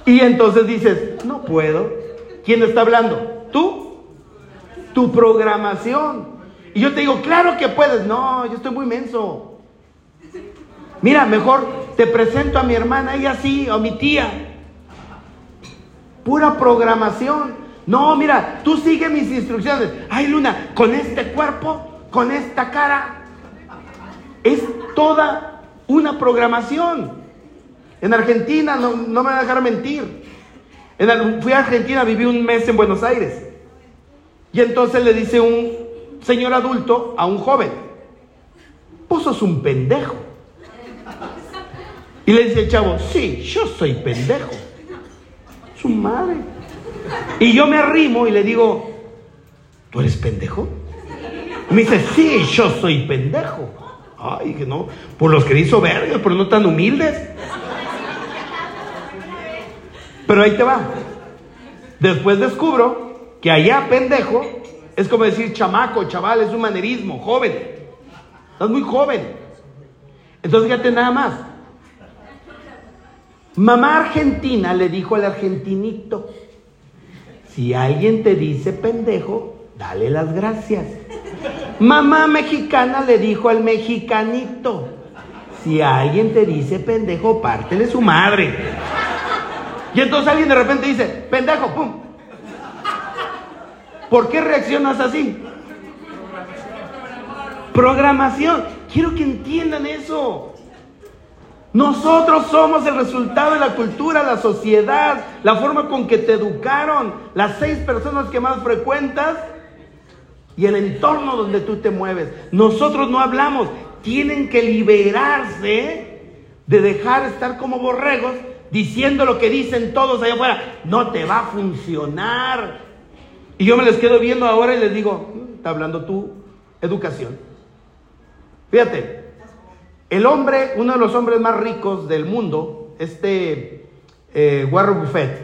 Y entonces dices, no puedo. ¿Quién está hablando? ¿Tú? Tu programación. Y yo te digo, claro que puedes. No, yo estoy muy menso. Mira, mejor te presento a mi hermana, ella sí, o a mi tía. Pura programación. No, mira, tú sigue mis instrucciones. Ay, Luna, con este cuerpo, con esta cara. Es toda una programación. En Argentina, no, me voy a dejar mentir. En, fui a Argentina, viví un mes en Buenos Aires. Y entonces le dice un señor adulto a un joven, vos sos un pendejo. Y le dice el chavo, sí, yo soy pendejo su madre. Y yo me arrimo y le digo, ¿tú eres pendejo? Me dice, sí, yo soy pendejo. Ay, que no, por los que hizo verga, pero no tan humildes. Pero ahí te va. Después descubro que allá pendejo es como decir chamaco, chaval, es un manerismo, joven. Estás muy joven. Entonces fíjate nada más. Mamá argentina le dijo al argentinito, si alguien te dice pendejo, dale las gracias. Mamá mexicana le dijo al mexicanito, si alguien te dice pendejo, pártele su madre. Y entonces alguien de repente dice, pendejo, pum. ¿Por qué reaccionas así? Programación. Quiero que entiendan eso. Nosotros somos el resultado de la cultura, la sociedad, la forma con que te educaron, las seis personas que más frecuentas y el entorno donde tú te mueves. Nosotros no hablamos, tienen que liberarse de dejar estar como borregos diciendo lo que dicen todos allá afuera. No te va a funcionar. Y yo me les quedo viendo ahora y les digo, mm, está hablando tu educación. Fíjate, el hombre, uno de los hombres más ricos del mundo, este eh, Warren Buffett,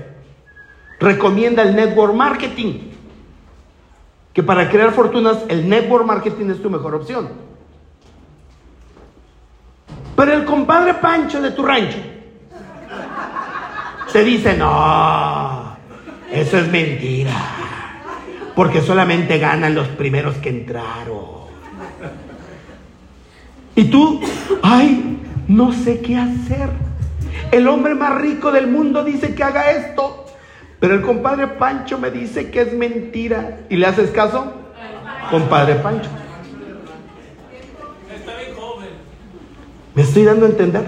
recomienda el network marketing. Que para crear fortunas, el network marketing es tu mejor opción. Pero el compadre Pancho de tu rancho te dice, no, eso es mentira. Porque solamente ganan los primeros que entraron. Y tú, ay, no sé qué hacer. El hombre más rico del mundo dice que haga esto. Pero el compadre Pancho me dice que es mentira. ¿Y le haces caso? Compadre Pancho. ¿Me estoy dando a entender?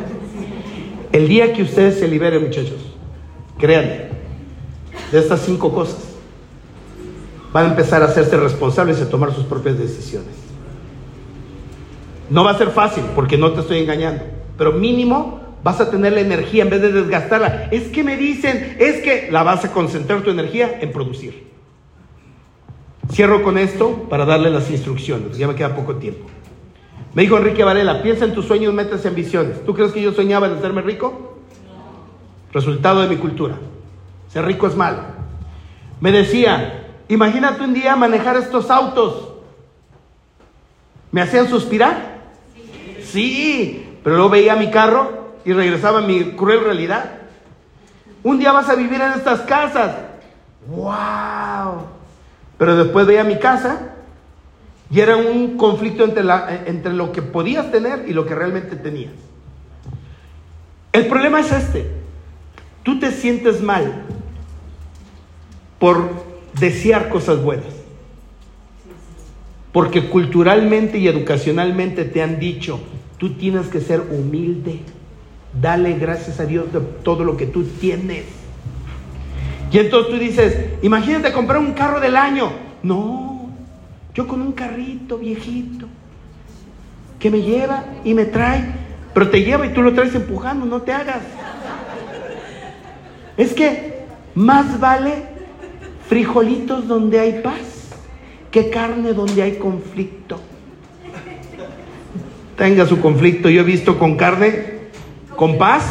El día que ustedes se liberen, muchachos, créanme, de estas cinco cosas, van a empezar a hacerse responsables y a tomar sus propias decisiones. No va a ser fácil porque no te estoy engañando, pero mínimo vas a tener la energía en vez de desgastarla. Es que me dicen, es que la vas a concentrar tu energía en producir. Cierro con esto para darle las instrucciones, ya me queda poco tiempo. Me dijo Enrique Varela, piensa en tus sueños, metas y ambiciones. ¿Tú crees que yo soñaba en hacerme rico? Resultado de mi cultura. Ser rico es malo. Me decía, imagínate un día manejar estos autos. ¿Me hacían suspirar? Sí, pero luego veía mi carro y regresaba a mi cruel realidad. Un día vas a vivir en estas casas. ¡Wow! Pero después veía mi casa y era un conflicto entre, la, entre lo que podías tener y lo que realmente tenías. El problema es este. Tú te sientes mal por desear cosas buenas. Porque culturalmente y educacionalmente te han dicho, Tú tienes que ser humilde. Dale gracias a Dios de todo lo que tú tienes. Y entonces tú dices, imagínate comprar un carro del año. No, yo con un carrito viejito que me lleva y me trae, pero te lleva y tú lo traes empujando, no te hagas. Es que más vale frijolitos donde hay paz que carne donde hay conflicto tenga su conflicto. Yo he visto con carne, con paz,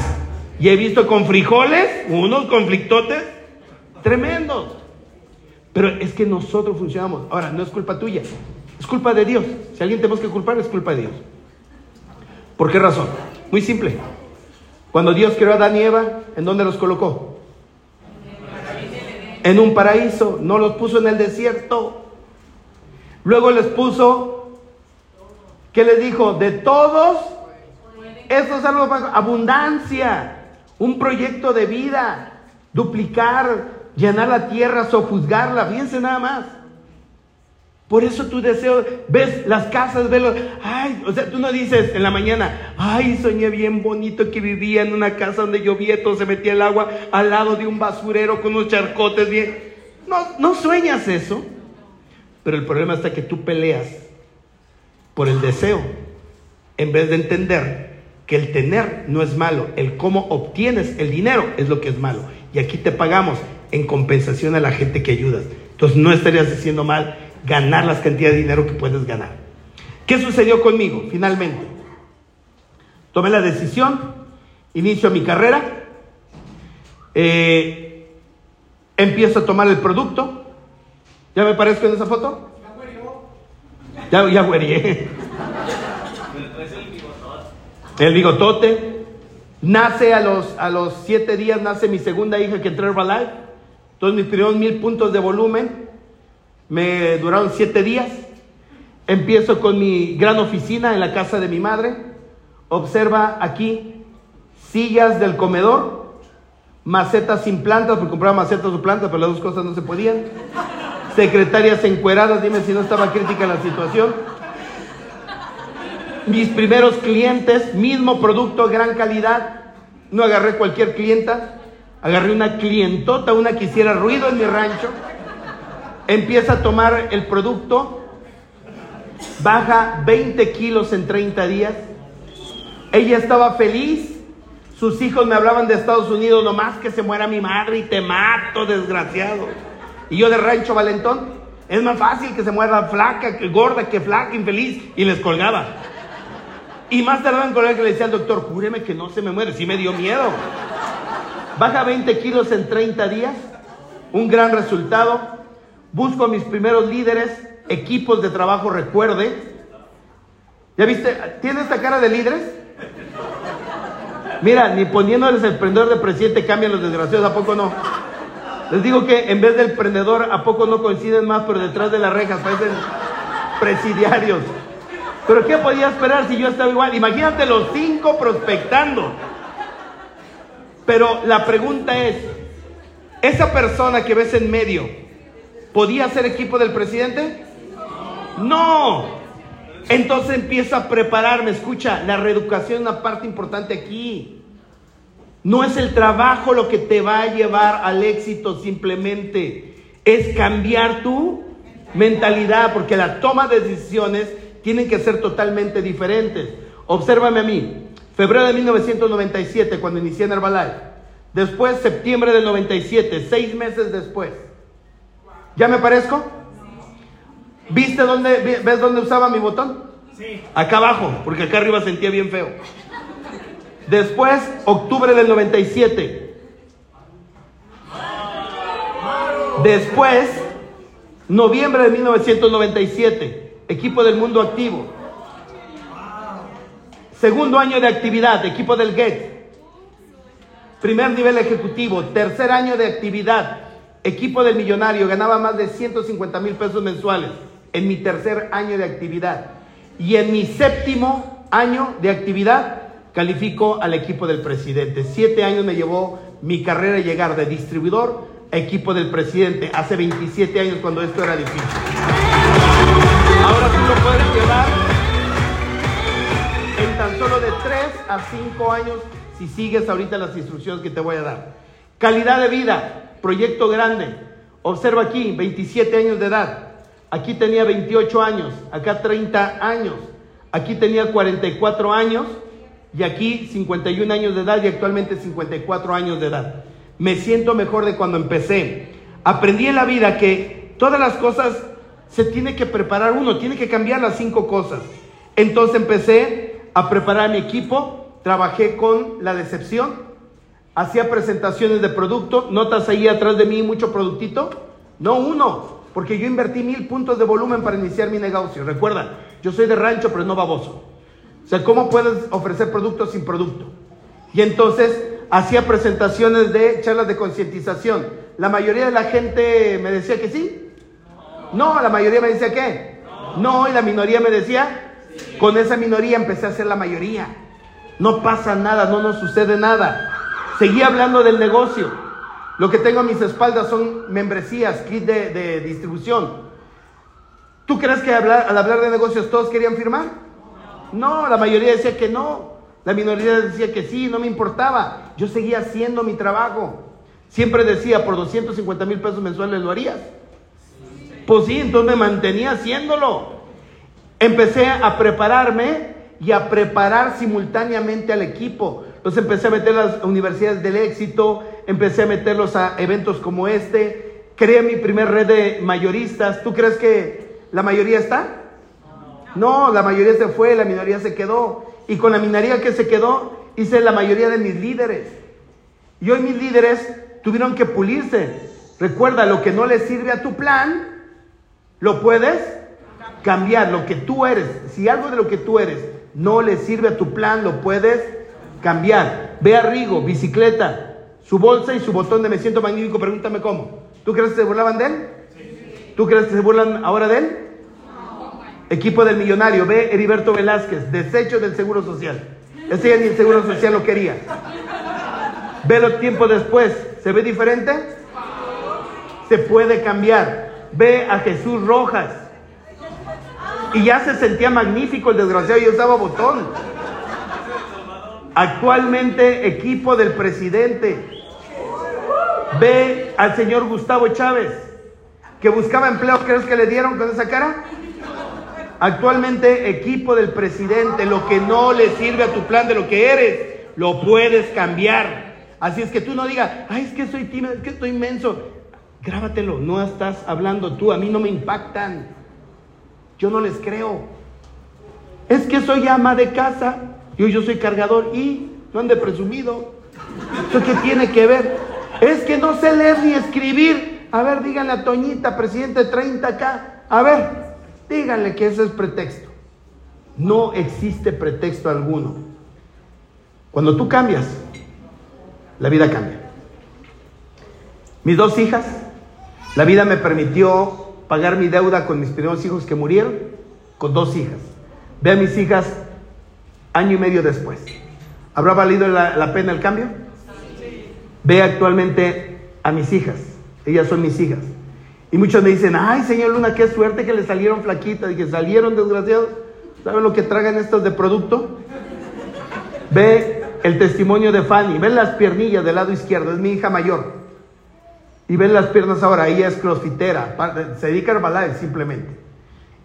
y he visto con frijoles, unos conflictotes tremendos. Pero es que nosotros funcionamos. Ahora, no es culpa tuya, es culpa de Dios. Si alguien tenemos que culpar, es culpa de Dios. ¿Por qué razón? Muy simple. Cuando Dios creó a Adán y Eva, ¿en dónde los colocó? En un paraíso, no los puso en el desierto. Luego les puso ¿Qué les dijo? De todos, eso es algo abundancia, un proyecto de vida, duplicar, llenar la tierra, sojuzgarla, fíjense nada más. Por eso tu deseo, ves las casas, ves los, ay, o sea, tú no dices en la mañana, ay, soñé bien bonito que vivía en una casa donde llovía, todo se metía el agua al lado de un basurero con unos charcotes bien. No, no sueñas eso. Pero el problema está que tú peleas por el deseo, en vez de entender que el tener no es malo, el cómo obtienes el dinero es lo que es malo. Y aquí te pagamos en compensación a la gente que ayudas. Entonces no estarías haciendo mal ganar las cantidades de dinero que puedes ganar. ¿Qué sucedió conmigo finalmente? Tomé la decisión, inicio mi carrera, eh, empiezo a tomar el producto. ¿Ya me parezco en esa foto? Ya, ya El bigotote. Nace a los, a los siete días, nace mi segunda hija que entró en Herbalife. Todos mis primeros mil puntos de volumen me duraron siete días. Empiezo con mi gran oficina en la casa de mi madre. Observa aquí sillas del comedor, macetas sin plantas, porque compraba macetas o plantas, pero las dos cosas no se podían secretarias encueradas, dime si no estaba crítica la situación. Mis primeros clientes, mismo producto, gran calidad. No agarré cualquier clienta, agarré una clientota, una que hiciera ruido en mi rancho. Empieza a tomar el producto, baja 20 kilos en 30 días. Ella estaba feliz. Sus hijos me hablaban de Estados Unidos, nomás que se muera mi madre y te mato, desgraciado. Y yo de rancho valentón, es más fácil que se muera flaca, que gorda, que flaca, infeliz. Y les colgaba. Y más tardaban con el que le decía al doctor, júreme que no se me muere. Sí me dio miedo. Baja 20 kilos en 30 días. Un gran resultado. Busco a mis primeros líderes, equipos de trabajo, recuerde. ¿Ya viste? ¿Tiene esta cara de líderes? Mira, ni poniéndoles el prendedor de presidente cambian los desgraciados, ¿a poco no? Les digo que en vez del prendedor, ¿a poco no coinciden más, pero detrás de las rejas parecen presidiarios? Pero ¿qué podía esperar si yo estaba igual? Imagínate los cinco prospectando. Pero la pregunta es, ¿esa persona que ves en medio podía ser equipo del presidente? No. Entonces empiezo a prepararme. Escucha, la reeducación es una parte importante aquí. No es el trabajo lo que te va a llevar al éxito simplemente. Es cambiar tu mentalidad, porque la toma de decisiones tienen que ser totalmente diferentes. Obsérvame a mí. Febrero de 1997, cuando inicié en Herbalife. Después, septiembre del 97, seis meses después. ¿Ya me parezco? ¿Viste dónde, ves dónde usaba mi botón? Sí. Acá abajo, porque acá arriba sentía bien feo. Después, octubre del 97. Después, noviembre de 1997 equipo del mundo activo. Segundo año de actividad, equipo del GET. Primer nivel ejecutivo, tercer año de actividad, equipo del millonario, ganaba más de 150 mil pesos mensuales en mi tercer año de actividad. Y en mi séptimo año de actividad califico al equipo del presidente. Siete años me llevó mi carrera llegar de distribuidor a equipo del presidente, hace 27 años cuando esto era difícil. Ahora tú lo puedes llevar en tan solo de 3 a 5 años si sigues ahorita las instrucciones que te voy a dar. Calidad de vida, proyecto grande. Observa aquí, 27 años de edad. Aquí tenía 28 años, acá 30 años. Aquí tenía 44 años y aquí 51 años de edad y actualmente 54 años de edad. Me siento mejor de cuando empecé. Aprendí en la vida que todas las cosas se tiene que preparar uno, tiene que cambiar las cinco cosas. Entonces empecé a preparar mi equipo, trabajé con la decepción, hacía presentaciones de producto, notas ahí atrás de mí mucho productito, no uno, porque yo invertí mil puntos de volumen para iniciar mi negocio. Recuerda, yo soy de rancho, pero no baboso. O sea, ¿cómo puedes ofrecer productos sin producto? Y entonces hacía presentaciones de charlas de concientización. La mayoría de la gente me decía que sí, no, la mayoría me decía qué. No, y la minoría me decía. Con esa minoría empecé a ser la mayoría. No pasa nada, no nos sucede nada. Seguí hablando del negocio. Lo que tengo a mis espaldas son membresías, kit de, distribución. ¿Tú crees que al hablar de negocios todos querían firmar? No, la mayoría decía que no. La minoría decía que sí, no me importaba. Yo seguía haciendo mi trabajo. Siempre decía, por 250 mil pesos mensuales lo harías. Pues sí, entonces me mantenía haciéndolo. Empecé a prepararme y a preparar simultáneamente al equipo. Entonces empecé a meter las universidades del éxito, empecé a meterlos a eventos como este, creé mi primer red de mayoristas. ¿Tú crees que la mayoría está? No, la mayoría se fue, la minoría se quedó. Y con la minoría que se quedó, hice la mayoría de mis líderes. Y hoy mis líderes tuvieron que pulirse. Recuerda, lo que no le sirve a tu plan, lo puedes cambiar, lo que tú eres. Si algo de lo que tú eres no le sirve a tu plan, lo puedes cambiar. Ve a Rigo, bicicleta, su bolsa y su botón de me siento magnífico, pregúntame cómo. ¿Tú crees que se burlaban de él? ¿Tú crees que se burlan ahora de él? Equipo del millonario, ve Heriberto Velázquez, desecho del Seguro Social. Ese ya ni el Seguro Social lo quería. Ve los tiempos después, ¿se ve diferente? Se puede cambiar. Ve a Jesús Rojas. Y ya se sentía magnífico el desgraciado y usaba botón. Actualmente equipo del presidente. Ve al señor Gustavo Chávez, que buscaba empleo, ¿crees que le dieron con esa cara? Actualmente equipo del presidente, lo que no le sirve a tu plan de lo que eres, lo puedes cambiar. Así es que tú no digas, ay, es que soy tímido, es que estoy inmenso. Grábatelo, no estás hablando tú, a mí no me impactan. Yo no les creo. Es que soy ama de casa, yo, yo soy cargador y no han de presumido. ¿Eso qué tiene que ver? Es que no sé leer ni escribir. A ver, díganle a Toñita, presidente 30K. A ver, díganle que ese es pretexto. No existe pretexto alguno. Cuando tú cambias, la vida cambia. Mis dos hijas, la vida me permitió pagar mi deuda con mis primeros hijos que murieron, con dos hijas. Ve a mis hijas año y medio después. ¿Habrá valido la, pena el cambio? Ve actualmente a mis hijas. Ellas son mis hijas. Y muchos me dicen, ay, señor Luna, qué suerte que le salieron flaquitas y que salieron desgraciados. ¿Saben lo que tragan estos de producto? Ve el testimonio de Fanny. Ven las piernillas del lado izquierdo. Es mi hija mayor. Y ven las piernas ahora. Ella es crossfitera. Se dedica a Herbalife simplemente.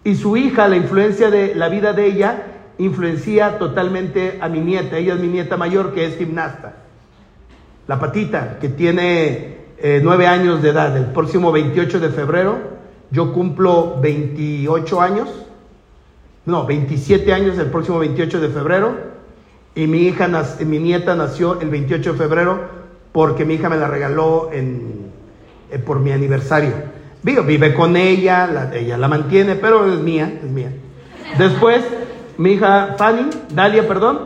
Y su hija, la influencia de la vida de ella, influencia totalmente a mi nieta. Ella es mi nieta mayor que es gimnasta. La patita, que tiene eh, nueve años de edad. El próximo 28 de febrero yo cumplo 28 años. No, 27 años el próximo 28 de febrero. Y mi hija, mi nieta nació el 28 de febrero porque mi hija me la regaló en, eh, por mi aniversario. Vive con ella, ella la mantiene, pero es mía, es mía. Después, mi hija Fanny, Dalia, perdón,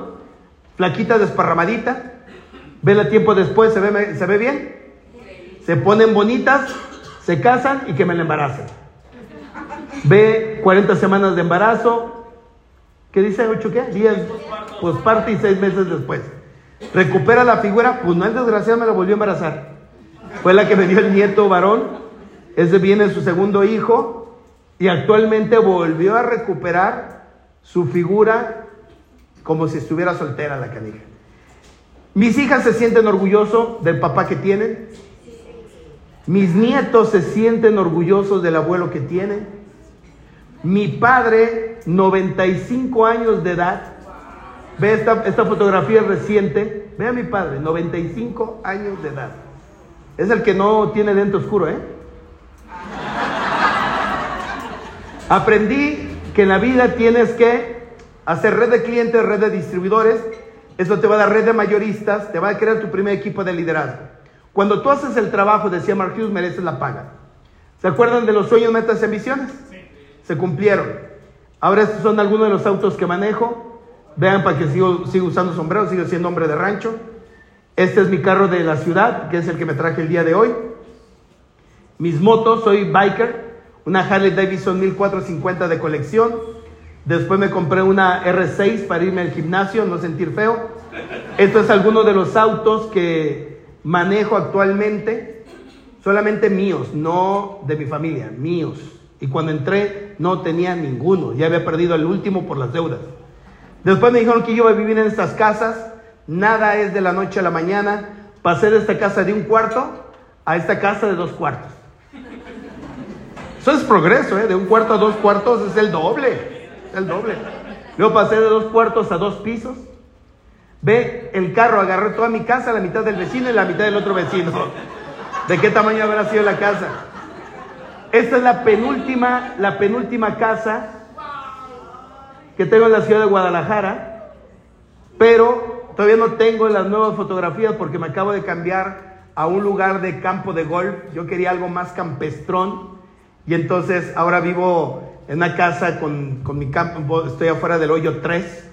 flaquita, desparramadita. Vela tiempo después, ¿se ve, ¿se ve bien? Se ponen bonitas, se casan y que me la embarazan. Ve 40 semanas de embarazo, ¿Qué dice ocho qué? Días, pues parte y seis meses después. Recupera la figura, pues no el desgraciado me la volvió a embarazar. Fue la que me dio el nieto varón. Ese viene su segundo hijo y actualmente volvió a recuperar su figura como si estuviera soltera la canija. Mis hijas se sienten orgullosos del papá que tienen. Mis nietos se sienten orgullosos del abuelo que tienen. Mi padre, 95 años de edad, ve esta, esta fotografía reciente, ve a mi padre, 95 años de edad. Es el que no tiene dente oscuro, ¿eh? Aprendí que en la vida tienes que hacer red de clientes, red de distribuidores. Eso te va a dar red de mayoristas, te va a crear tu primer equipo de liderazgo. Cuando tú haces el trabajo, decía Mark Hughes, mereces la paga. ¿Se acuerdan de los sueños, metas y ambiciones? se cumplieron. Ahora estos son algunos de los autos que manejo. Vean para que sigo, sigo usando sombrero, sigo siendo hombre de rancho. Este es mi carro de la ciudad, que es el que me traje el día de hoy. Mis motos, soy biker, una Harley Davidson 1450 de colección. Después me compré una R6 para irme al gimnasio, no sentir feo. Esto es alguno de los autos que manejo actualmente, solamente míos, no de mi familia, míos. Y cuando entré no tenía ninguno, ya había perdido el último por las deudas. Después me dijeron que yo iba a vivir en estas casas, nada es de la noche a la mañana. Pasé de esta casa de un cuarto a esta casa de dos cuartos. Eso es progreso, ¿eh? de un cuarto a dos cuartos es el doble, es el doble. Luego pasé de dos cuartos a dos pisos. Ve, el carro agarró toda mi casa, la mitad del vecino y la mitad del otro vecino. ¿De qué tamaño habrá sido la casa? Esta es la penúltima, la penúltima casa que tengo en la ciudad de Guadalajara, pero todavía no tengo las nuevas fotografías porque me acabo de cambiar a un lugar de campo de golf. Yo quería algo más campestrón y entonces ahora vivo en una casa con, con mi campo, estoy afuera del hoyo 3.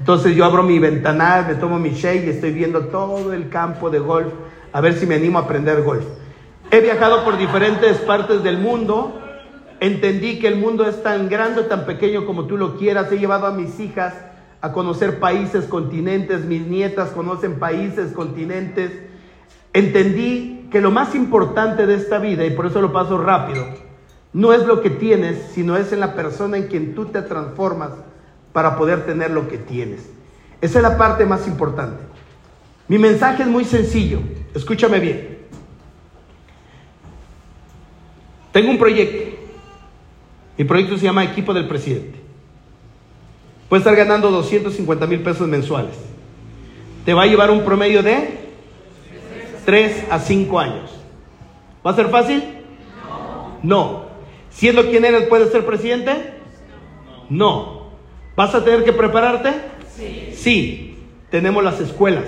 Entonces yo abro mi ventanal, me tomo mi shake y estoy viendo todo el campo de golf a ver si me animo a aprender golf. He viajado por diferentes partes del mundo. Entendí que el mundo es tan grande, tan pequeño como tú lo quieras. He llevado a mis hijas a conocer países, continentes. Mis nietas conocen países, continentes. Entendí que lo más importante de esta vida, y por eso lo paso rápido, no es lo que tienes, sino es en la persona en quien tú te transformas para poder tener lo que tienes. Esa es la parte más importante. Mi mensaje es muy sencillo, escúchame bien. Tengo un proyecto. Mi proyecto se llama Equipo del Presidente. Puedes estar ganando 250 mil pesos mensuales. Te va a llevar un promedio de 3 a 5 años. ¿Va a ser fácil? No. ¿Siendo quien eres puedes ser presidente? No. ¿Vas a tener que prepararte? Sí. Sí. Tenemos las escuelas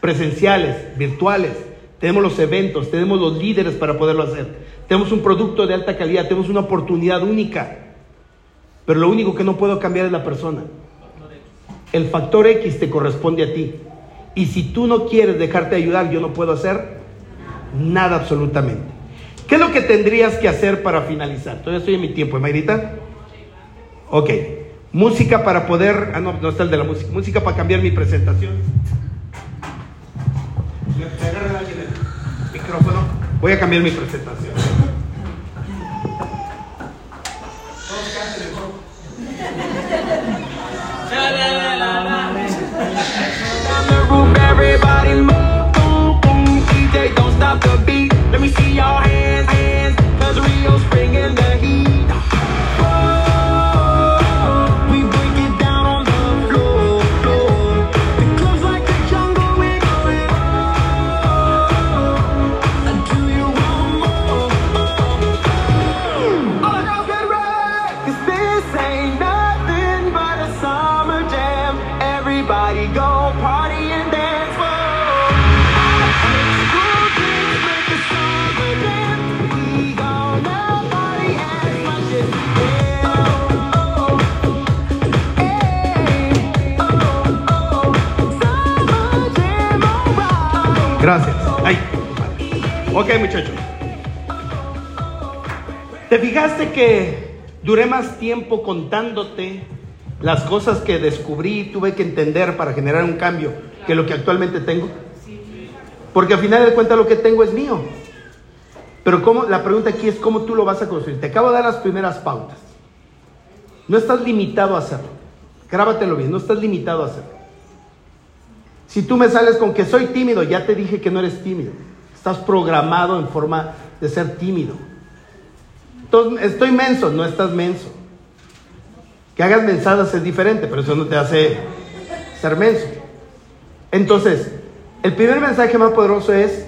presenciales, virtuales, tenemos los eventos, tenemos los líderes para poderlo hacer. Tenemos un producto de alta calidad, tenemos una oportunidad única. Pero lo único que no puedo cambiar es la persona. El factor X te corresponde a ti. Y si tú no quieres dejarte ayudar, yo no puedo hacer nada absolutamente. ¿Qué es lo que tendrías que hacer para finalizar? Todavía estoy en mi tiempo, Mayrita. Ok. Música para poder. Ah, no, no está el de la música. Música para cambiar mi presentación. Voy a cambiar mi presentación. Amen. Muchachos. ¿Te fijaste que duré más tiempo contándote las cosas que descubrí y tuve que entender para generar un cambio que lo que actualmente tengo? Porque al final de cuentas lo que tengo es mío. Pero cómo, la pregunta aquí es cómo tú lo vas a construir. Te acabo de dar las primeras pautas. No estás limitado a hacerlo. Grábatelo bien, no estás limitado a hacerlo. Si tú me sales con que soy tímido, ya te dije que no eres tímido. Estás programado en forma de ser tímido. Estoy menso, no estás menso. Que hagas mensadas es diferente, pero eso no te hace ser menso. Entonces, el primer mensaje más poderoso es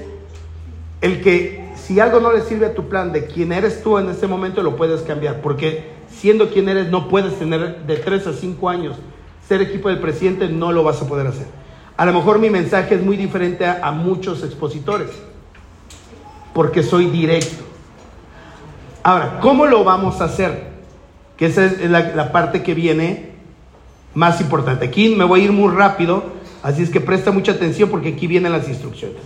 el que si algo no le sirve a tu plan de quién eres tú en este momento, lo puedes cambiar. Porque siendo quien eres, no puedes tener de 3 a 5 años ser equipo del presidente, no lo vas a poder hacer. A lo mejor mi mensaje es muy diferente a muchos expositores, porque soy directo. Ahora, ¿cómo lo vamos a hacer? Que esa es la, parte que viene más importante. Aquí me voy a ir muy rápido, así es que presta mucha atención porque aquí vienen las instrucciones.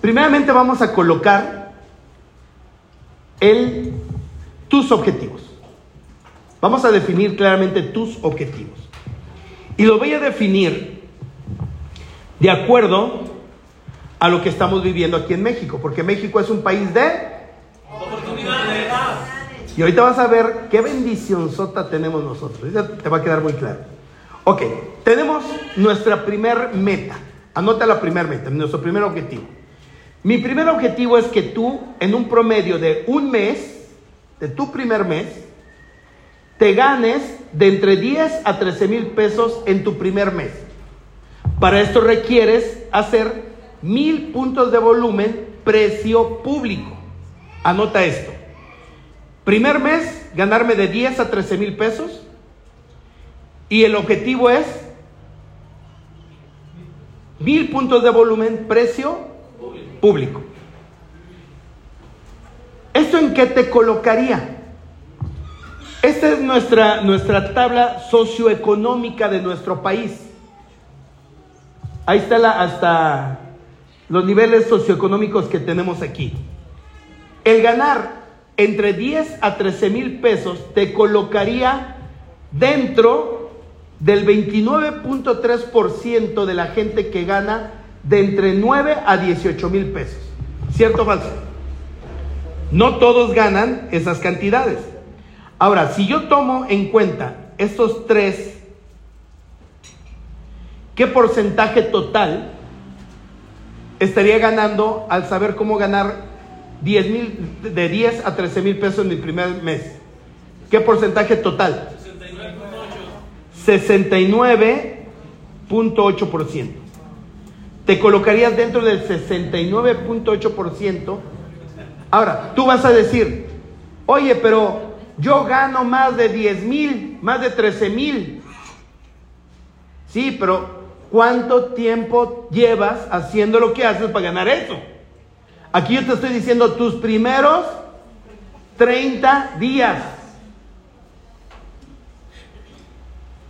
Primeramente vamos a colocar el, tus objetivos. Vamos a definir claramente tus objetivos. Y lo voy a definir de acuerdo a lo que estamos viviendo aquí en México, porque México es un país de y ahorita vas a ver qué bendición sota tenemos nosotros. Ya te va a quedar muy claro. Ok, tenemos nuestra primer meta. Anota la primer meta, nuestro primer objetivo. Mi primer objetivo es que tú, en un promedio de un mes, de tu primer mes, te ganes de entre 10 a 13 mil pesos en tu primer mes. Para esto requieres hacer mil puntos de volumen precio público. Anota esto. Primer mes, ganarme de 10 a 13 mil pesos. Y el objetivo es mil puntos de volumen, precio público. ¿Esto en qué te colocaría? Esta es nuestra, nuestra tabla socioeconómica de nuestro país. Ahí está la, hasta los niveles socioeconómicos que tenemos aquí. El ganar entre 10 a 13 mil pesos te colocaría dentro del 29.3% de la gente que gana de entre 9 a 18 mil pesos. ¿Cierto o falso? No todos ganan esas cantidades. Ahora, si yo tomo en cuenta estos tres, ¿qué porcentaje total estaría ganando al saber cómo ganar 10 mil, de 10 a 13 mil pesos en mi primer mes? ¿Qué porcentaje total? 69.8%. Te colocarías dentro del 69.8%. Ahora, tú vas a decir, oye, pero yo gano más de 10 mil, más de 13 mil. Sí, pero ¿cuánto tiempo llevas haciendo lo que haces para ganar eso? Aquí yo te estoy diciendo tus primeros 30 días.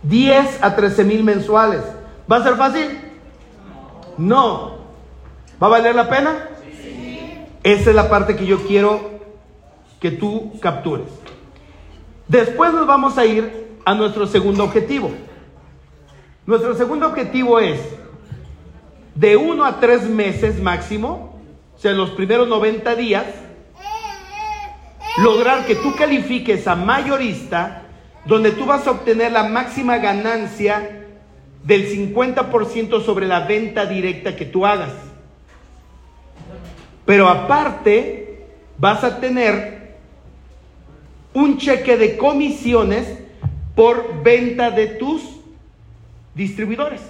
10 a 13 mil mensuales. ¿Va a ser fácil? No. ¿Va a valer la pena? Sí. Esa es la parte que yo quiero que tú captures. Después nos vamos a ir a nuestro segundo objetivo. Nuestro segundo objetivo es de uno a tres meses máximo, o sea, los primeros 90 días, lograr que tú califiques a mayorista, donde tú vas a obtener la máxima ganancia del 50% sobre la venta directa que tú hagas. Pero aparte, vas a tener un cheque de comisiones por venta de tus distribuidores.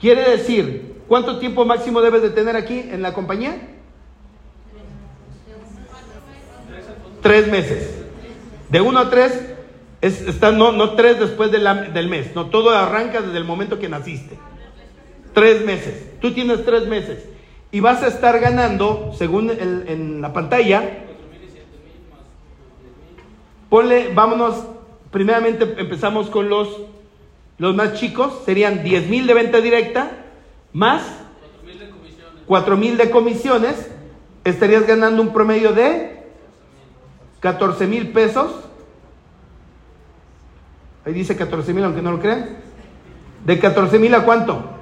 Quiere decir, ¿cuánto tiempo máximo debes de tener aquí en la compañía? Tres meses. De uno a tres, está, no, no tres después del mes, no, todo arranca desde el momento que naciste. Tres meses. Tú tienes tres meses. Y vas a estar ganando, según en la pantalla, Ponle, vámonos, primeramente empezamos con los, los más chicos, serían 10 mil de venta directa, más 4 mil de comisiones, estarías ganando un promedio de 14 mil pesos. Ahí dice 14 mil, aunque no lo crean. ¿De 14 mil a cuánto?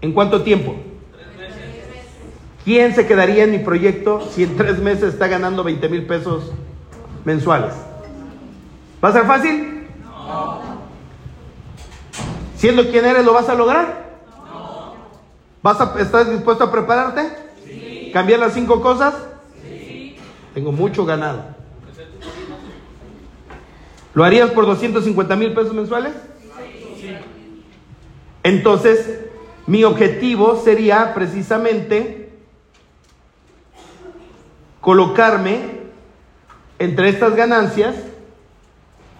¿En cuánto tiempo? ¿Quién se quedaría en mi proyecto si en tres meses está ganando 20 mil pesos mensuales? ¿Va a ser fácil? No. Siendo quien eres, ¿lo vas a lograr? No. ¿Vas a, ¿Estás dispuesto a prepararte? Sí. ¿Cambiar las cinco cosas? Sí. Tengo mucho ganado. ¿Lo harías por 250 mil pesos mensuales? Sí. Entonces, mi objetivo sería precisamente colocarme entre estas ganancias,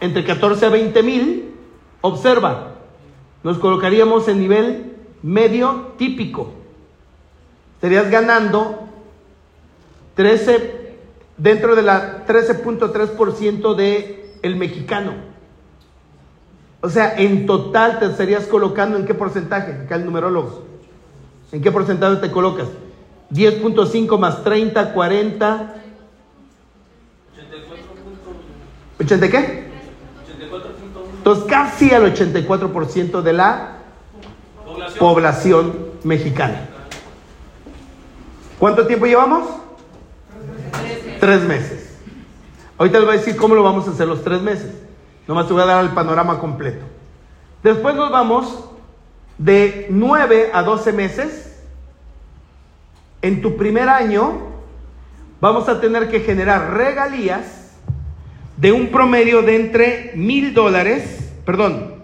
entre 14 a 20 mil, observa, nos colocaríamos en nivel medio típico. Estarías ganando 13, dentro de la 13.3% de el mexicano. O sea, en total te estarías colocando en qué porcentaje, acá el numerólogo. ¿En qué porcentaje te colocas? 10.5 más 30, 40. ¿80 qué? Entonces casi al 84% de la población. mexicana. ¿Cuánto tiempo llevamos? Tres meses. Ahorita les voy a decir cómo lo vamos a hacer los tres meses. Nomás te voy a dar el panorama completo. Después nos vamos de 9 a 12 meses en tu primer año vamos a tener que generar regalías de un promedio de entre mil dólares, perdón,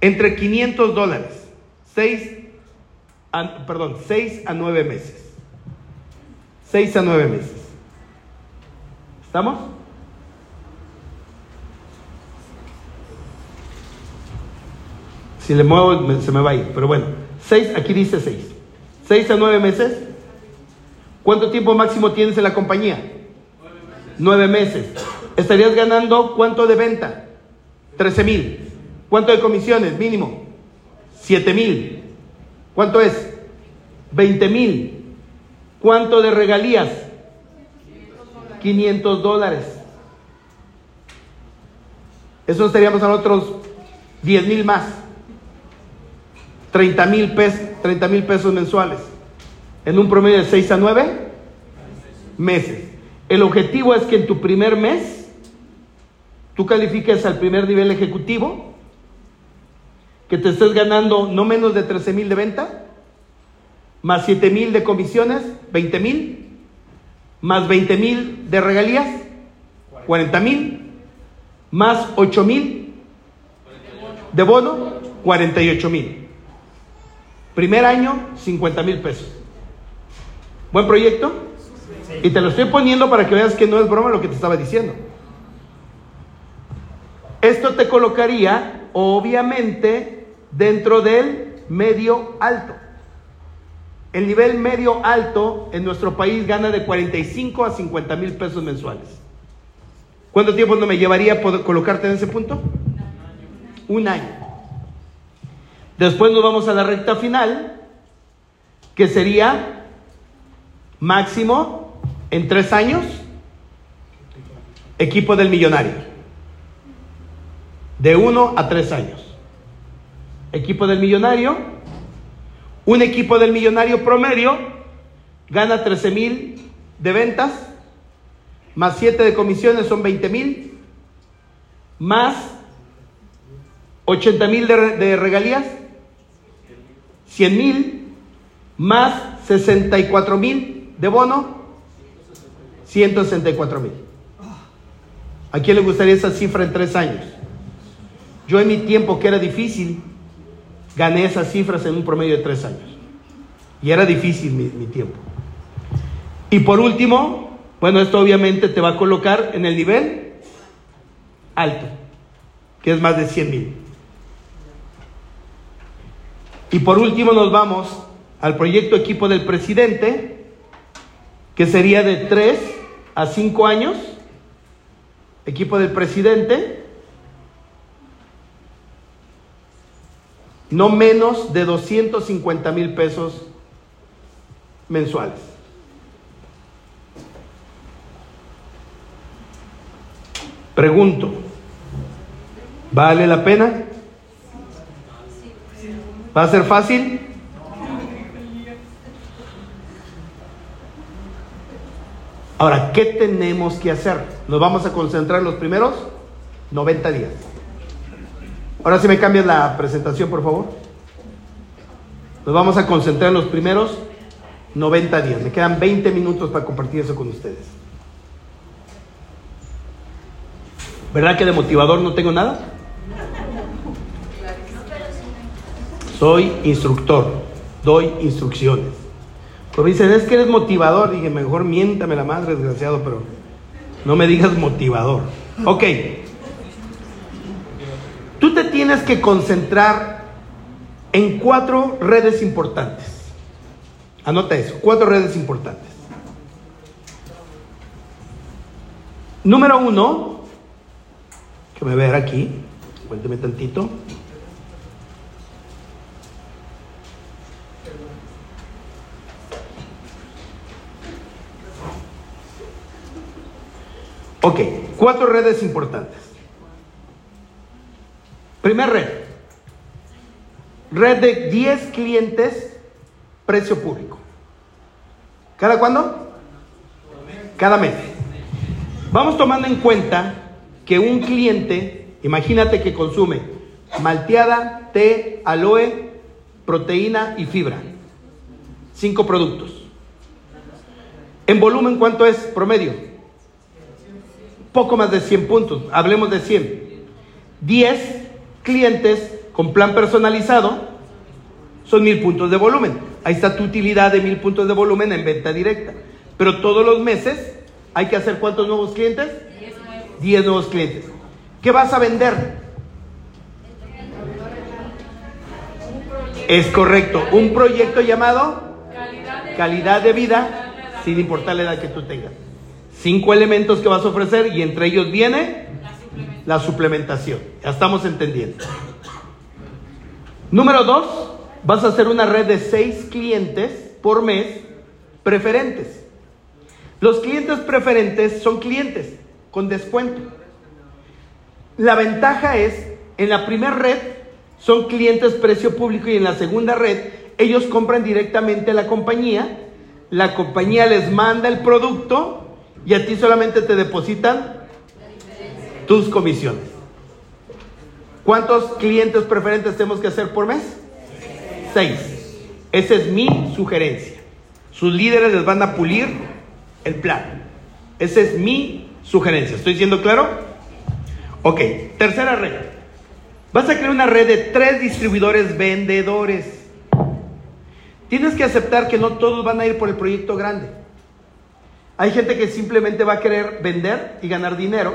entre 500 dólares, seis, perdón, seis a nueve meses. Seis a nueve meses. ¿Estamos? Si le muevo se me va a ir, pero bueno, seis, aquí dice seis. Seis a nueve meses ¿Cuánto tiempo máximo tienes en la compañía? Nueve meses. ¿Estarías ganando cuánto de venta? Trece mil. ¿Cuánto de comisiones? Mínimo. Siete mil. ¿Cuánto es? Veinte mil. ¿Cuánto de regalías? 500 dólares. Eso estaríamos a otros 10 mil más. 30 mil pesos, 30 mil pesos mensuales en un promedio de 6 a 9 meses. El objetivo es que en tu primer mes tú califiques al primer nivel ejecutivo, que te estés ganando no menos de 13 mil de venta, más 7 mil de comisiones, 20 mil, más 20 mil de regalías, 40 mil, más 8 mil de bono, 48 mil. Primer año, 50 mil pesos. ¿Buen proyecto? Y te lo estoy poniendo para que veas que no es broma lo que te estaba diciendo. Esto te colocaría, obviamente, dentro del medio alto. El nivel medio alto en nuestro país gana de 45 a 50 mil pesos mensuales. ¿Cuánto tiempo no me llevaría colocarte en ese punto? Un año. Después nos vamos a la recta final, que sería máximo en tres años, equipo del millonario. De uno a tres años. Equipo del millonario un equipo del millonario promedio gana 13 mil de ventas, más 7 de comisiones son 20 mil, más 80 mil de, regalías, 100 mil, más 64 mil de bono, 164 mil. ¿A quién le gustaría esa cifra en tres años? Yo en mi tiempo, que era difícil, gané esas cifras en un promedio de tres años. Y era difícil mi, tiempo. Y por último, bueno, esto obviamente te va a colocar en el nivel alto, que es más de 100 mil. Y por último nos vamos al proyecto equipo del presidente, que sería de 3 a 5 años. Equipo del presidente, no menos de 250 mil pesos mensuales. Pregunto, ¿vale la pena? ¿Va a ser fácil? Ahora, ¿qué tenemos que hacer? Nos vamos a concentrar en los primeros 90 días. Ahora si me cambias la presentación, por favor. Nos vamos a concentrar en los primeros 90 días. Me quedan 20 minutos para compartir eso con ustedes. ¿Verdad que de motivador no tengo nada? Soy instructor, doy instrucciones. Pero dicen, es que eres motivador. Dije, mejor miéntame la madre, desgraciado, pero no me digas motivador. Ok, tienes que concentrar en cuatro redes importantes. Anota eso, cuatro redes importantes. Número uno, que me ver aquí, cuénteme tantito. Ok, cuatro redes importantes. Primer red. Red de 10 clientes, precio público. ¿Cada cuándo? Cada mes. Vamos tomando en cuenta que un cliente, imagínate que consume malteada, té, aloe, proteína y fibra. Cinco productos. En volumen, ¿cuánto es promedio? Poco más de 100 puntos. Hablemos de 100. 10 clientes con plan personalizado son mil puntos de volumen. Ahí está tu utilidad de mil puntos de volumen en venta directa. Pero todos los meses hay que hacer cuántos nuevos clientes? Diez nuevos. clientes. ¿Qué vas a vender? Es correcto, un proyecto llamado calidad de vida, sin importar la edad que tú tengas. Cinco elementos que vas a ofrecer y entre ellos viene la suplementación. Ya estamos entendiendo. Número dos, vas a hacer una red de seis clientes por mes preferentes. Los clientes preferentes son clientes con descuento. La ventaja es, en la primera red son clientes precio público y en la segunda red ellos compran directamente a la compañía la compañía les manda el producto y a ti solamente te depositan tus comisiones. ¿Cuántos clientes preferentes tenemos que hacer por mes? Seis. Esa es mi sugerencia. Sus líderes les van a pulir el plan. Esa es mi sugerencia. ¿Estoy siendo claro? Ok, tercera red. Vas a crear una red de tres distribuidores vendedores. Tienes que aceptar que no todos van a ir por el proyecto grande. Hay gente que simplemente va a querer vender y ganar dinero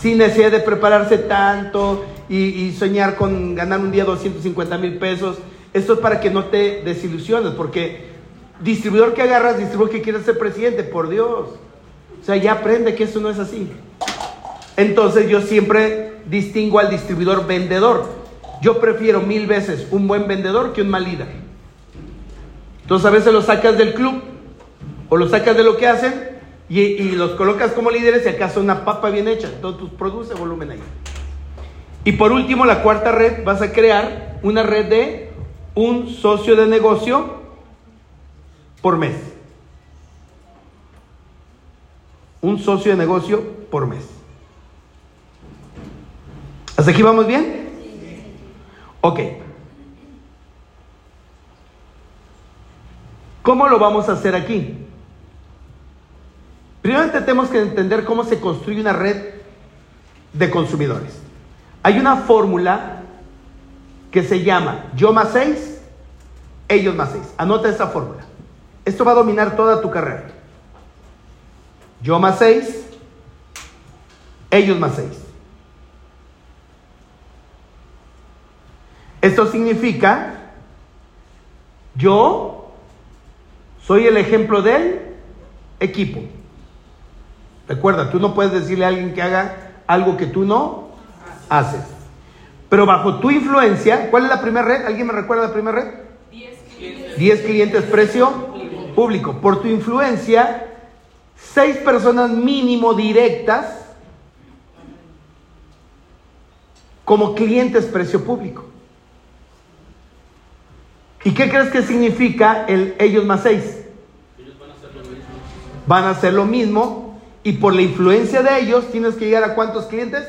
sin necesidad de prepararse tanto y, soñar con ganar un día 250 mil pesos. Esto es para que no te desilusiones, porque distribuidor que agarras, distribuidor que quiere ser presidente, por Dios. O sea, ya aprende que eso no es así. Entonces yo siempre distingo al distribuidor vendedor. Yo prefiero mil veces un buen vendedor que un mal líder. Entonces a veces lo sacas del club o lo sacas de lo que hacen y, los colocas como líderes y acaso una papa bien hecha. Entonces tú produce volumen ahí. Y por último, la cuarta red, vas a crear una red de un socio de negocio por mes. Un socio de negocio por mes. ¿Hasta aquí vamos bien? Ok. ¿Cómo lo vamos a hacer aquí? Primero tenemos que entender cómo se construye una red de consumidores. Hay una fórmula que se llama yo más 6, ellos más 6. Anota esa fórmula. Esto va a dominar toda tu carrera. Yo más 6, ellos más 6. Esto significa, yo soy el ejemplo del equipo. Recuerda, tú no puedes decirle a alguien que haga algo que tú no haces. Pero bajo tu influencia, ¿cuál es la primera red? ¿Alguien me recuerda la primera red? 10 clientes. 10 clientes, precio público. Por tu influencia, seis personas mínimo directas como clientes precio público. ¿Y qué crees que significa el ellos más seis? Ellos van a hacer lo mismo. Y por la influencia de ellos tienes que llegar a cuántos clientes?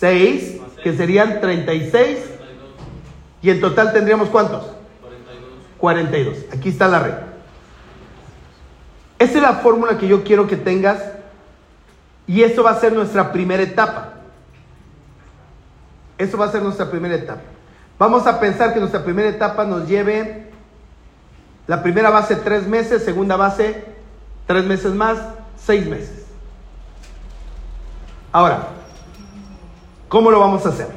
6, que serían 36. Y en total tendríamos cuántos? 42. Aquí está la red. Esa es la fórmula que yo quiero que tengas y eso va a ser nuestra primera etapa. Eso va a ser nuestra primera etapa. Vamos a pensar que nuestra primera etapa nos lleve la primera base tres meses, segunda base tres meses más, seis meses. Ahora, ¿cómo lo vamos a hacer?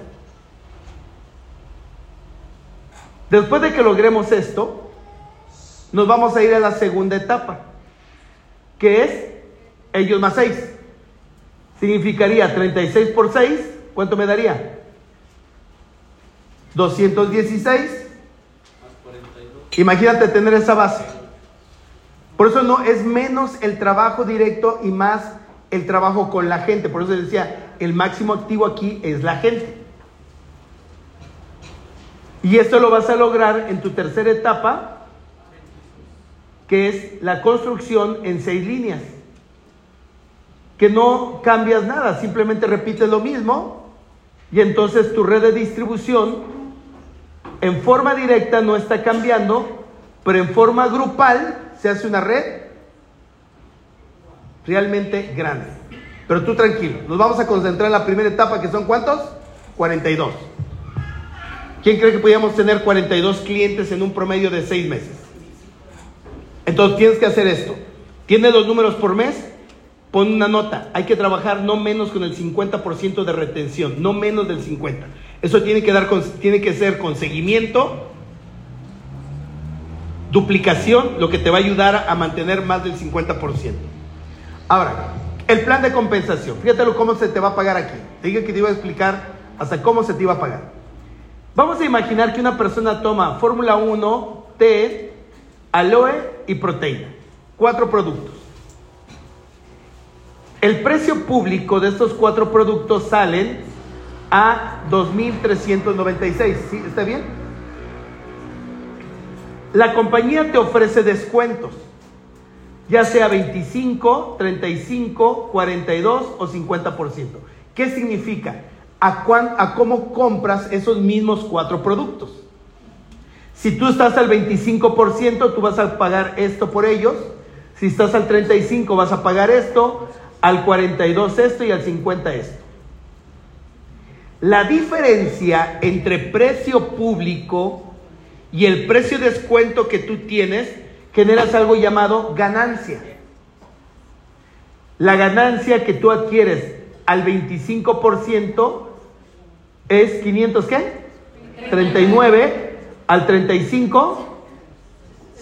Después de que logremos esto, nos vamos a ir a la segunda etapa, que es ellos más 6. Significaría 36 por 6, ¿cuánto me daría? 216. Imagínate tener esa base. Por eso no es menos el trabajo directo y más el trabajo con la gente. Por eso decía, el máximo activo aquí es la gente. Y esto lo vas a lograr en tu tercera etapa, que es la construcción en seis líneas. Que no cambias nada, simplemente repites lo mismo y entonces tu red de distribución en forma directa no está cambiando, pero en forma grupal se hace una red realmente grande. Pero tú tranquilo, nos vamos a concentrar en la primera etapa, que son cuántos? 42. ¿Quién cree que podíamos tener 42 clientes en un promedio de 6 meses? Entonces tienes que hacer esto. ¿Tienes los números por mes? Pon una nota. Hay que trabajar no menos con el 50% de retención, no menos del 50%. Eso tiene que, dar tiene que ser con seguimiento duplicación, lo que te va a ayudar a mantener más del 50%. Ahora, el plan de compensación. Fíjate cómo se te va a pagar aquí. Te dije que te iba a explicar hasta cómo se te iba a pagar. Vamos a imaginar que una persona toma Fórmula 1, té, aloe y proteína. Cuatro productos. El precio público de estos cuatro productos salen a 2.396. ¿Sí? ¿Está bien? La compañía te ofrece descuentos, ya sea 25, 35, 42 o 50%. ¿Qué significa? A, a cómo compras esos mismos cuatro productos. Si tú estás al 25%, tú vas a pagar esto por ellos. Si estás al 35, vas a pagar esto. Al 42 esto y al 50 esto. La diferencia entre precio público y el precio de descuento que tú tienes, generas algo llamado ganancia. La ganancia que tú adquieres al 25% es 500 qué? 39 al 35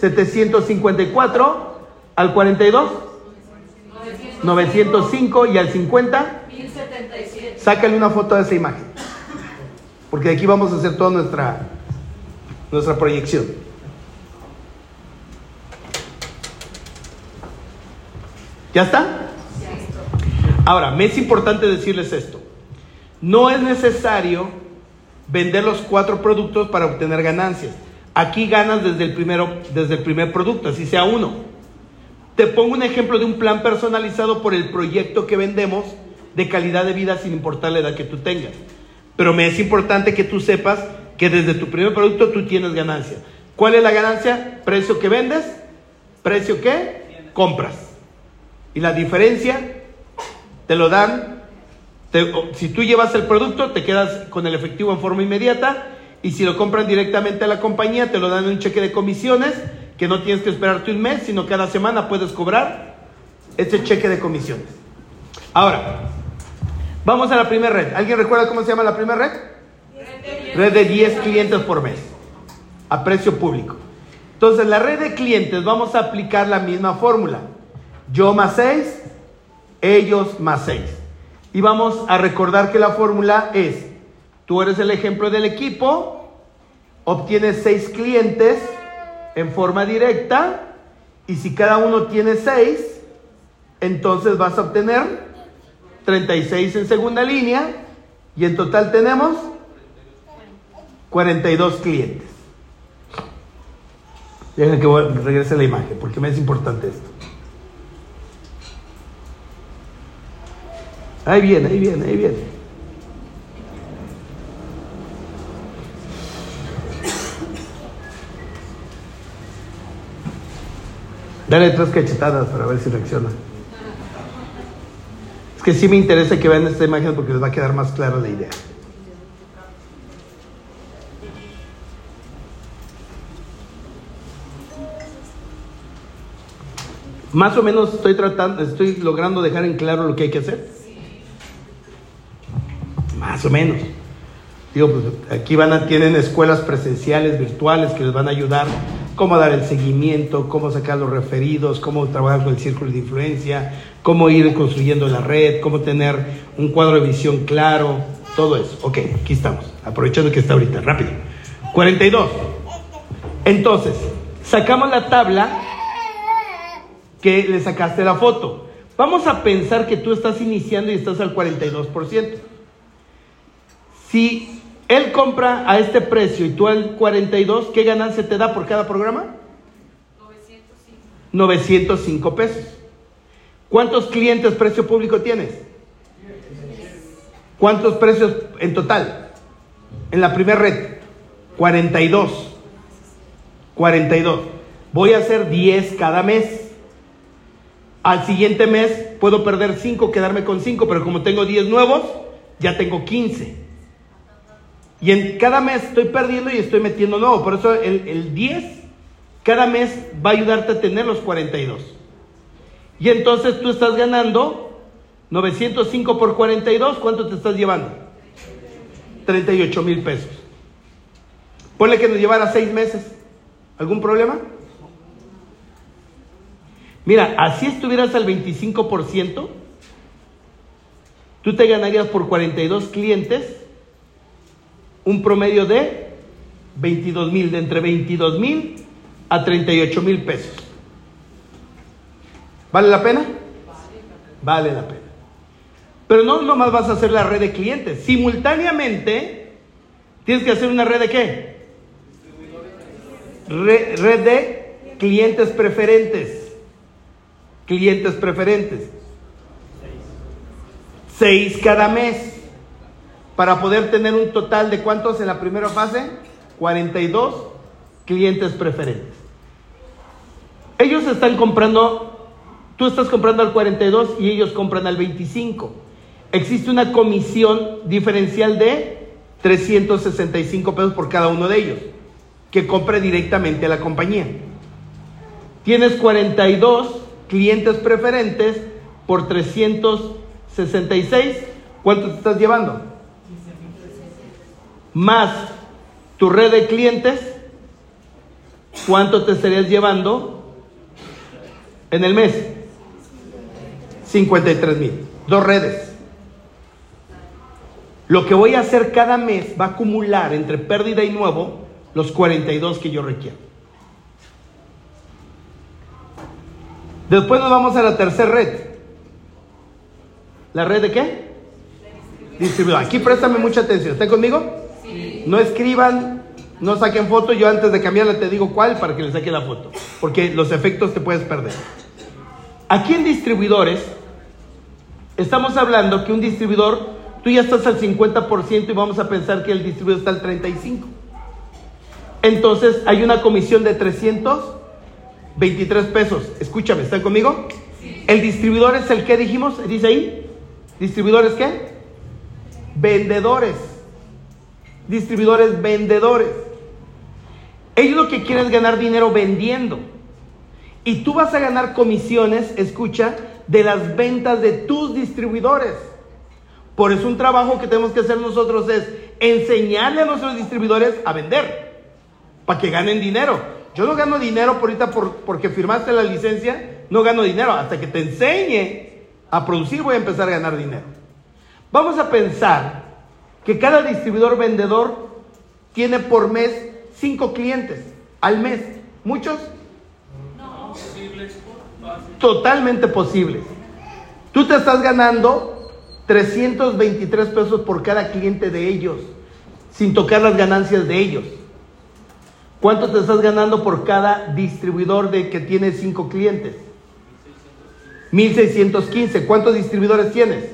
754 al 42 905 y al 50 1077. Sácale una foto de esa imagen. Porque aquí vamos a hacer toda nuestra nuestra proyección. ¿Ya está? Ahora, me es importante decirles esto. No es necesario vender los cuatro productos para obtener ganancias. Aquí ganas desde el, primero, desde el primer producto, así sea uno. Te pongo un ejemplo de un plan personalizado por el proyecto que vendemos de calidad de vida sin importar la edad que tú tengas. Pero me es importante que tú sepas que desde tu primer producto tú tienes ganancia. ¿Cuál es la ganancia? Precio que vendes, precio que compras. Y la diferencia te lo dan, si tú llevas el producto, te quedas con el efectivo en forma inmediata. Y si lo compran directamente a la compañía, te lo dan en un cheque de comisiones, que no tienes que esperarte un mes, sino cada semana puedes cobrar ese cheque de comisiones. Ahora, vamos a la primera red. ¿Alguien recuerda cómo se llama la primera red? Red de 10 clientes por mes, a precio público. Entonces, la red de clientes vamos a aplicar la misma fórmula. Yo más 6, ellos más 6. Y vamos a recordar que la fórmula es, tú eres el ejemplo del equipo, obtienes 6 clientes en forma directa, y si cada uno tiene 6, entonces vas a obtener 36 en segunda línea, y en total tenemos 42 clientes. Dejen que regrese la imagen, porque me es importante esto. Ahí viene, ahí viene, ahí viene. Dale tres cachetadas para ver si reacciona. Es que sí me interesa que vean esta imagen porque les va a quedar más clara la idea. Más o menos estoy tratando, estoy logrando dejar en claro lo que hay que hacer. Más o menos. Digo, pues aquí van a, tienen escuelas presenciales, virtuales, que les van a ayudar cómo dar el seguimiento, cómo sacar los referidos, cómo trabajar con el círculo de influencia, cómo ir construyendo la red, cómo tener un cuadro de visión claro, todo eso. Ok, aquí estamos, aprovechando que está ahorita, rápido. 42. Entonces, sacamos la tabla que le sacaste la foto. Vamos a pensar que tú estás iniciando y estás al 42%. Si él compra a este precio y tú al 42, ¿qué ganancia te da por cada programa? 905. 905 pesos. ¿Cuántos clientes precio público tienes? ¿Cuántos precios en total? En la primera red, 42. 42. Voy a hacer 10 cada mes. Al siguiente mes puedo perder 5, quedarme con 5, pero como tengo 10 nuevos, ya tengo 15. Y en cada mes estoy perdiendo y estoy metiendo nuevo. Por eso el, el 10 cada mes va a ayudarte a tener los 42. Y entonces tú estás ganando 905 por 42. ¿Cuánto te estás llevando? 38 mil pesos. Ponle que nos llevara 6 meses. ¿Algún problema? Mira, así estuvieras al 25%, tú te ganarías por 42 clientes un promedio de 22 mil, de entre 22 mil a 38 mil pesos. ¿Vale la pena? Vale la pena. Pero no nomás vas a hacer la red de clientes. Simultáneamente, tienes que hacer una red de qué? red de clientes preferentes. Clientes preferentes. Seis cada mes. Para poder tener un total de cuántos en la primera fase? 42 clientes preferentes. Ellos están comprando, tú estás comprando al 42 y ellos compran al 25. Existe una comisión diferencial de 365 pesos por cada uno de ellos, que compra directamente a la compañía. Tienes 42 clientes preferentes por 366. ¿Cuánto te estás llevando? Más tu red de clientes, ¿cuánto te estarías llevando en el mes? 53 mil. Dos redes. Lo que voy a hacer cada mes va a acumular entre pérdida y nuevo los 42 que yo requiero. Después nos vamos a la tercera red. ¿La red de qué? Distribuidor. Aquí préstame mucha atención. ¿Está conmigo? No escriban, no saquen foto. Yo antes de cambiarla te digo cuál para que le saque la foto. Porque los efectos te puedes perder. Aquí en distribuidores, estamos hablando que un distribuidor, tú ya estás al 50% y vamos a pensar que el distribuidor está al 35%. Entonces hay una comisión de 323 pesos. Escúchame, ¿están conmigo? El distribuidor es el que dijimos, dice ahí. ¿Distribuidores qué? Vendedores distribuidores vendedores. Ellos lo que quieren es ganar dinero vendiendo. Y tú vas a ganar comisiones, escucha, de las ventas de tus distribuidores. Por eso un trabajo que tenemos que hacer nosotros es enseñarle a nuestros distribuidores a vender, para que ganen dinero. Yo no gano dinero por ahorita por, porque firmaste la licencia, no gano dinero. Hasta que te enseñe a producir voy a empezar a ganar dinero. Vamos a pensar que cada distribuidor vendedor tiene por mes cinco clientes al mes. ¿Muchos? No. Totalmente posibles. Tú te estás ganando 323 pesos por cada cliente de ellos, sin tocar las ganancias de ellos. ¿Cuánto te estás ganando por cada distribuidor de que tiene cinco clientes? 1615. ¿Cuántos distribuidores tienes?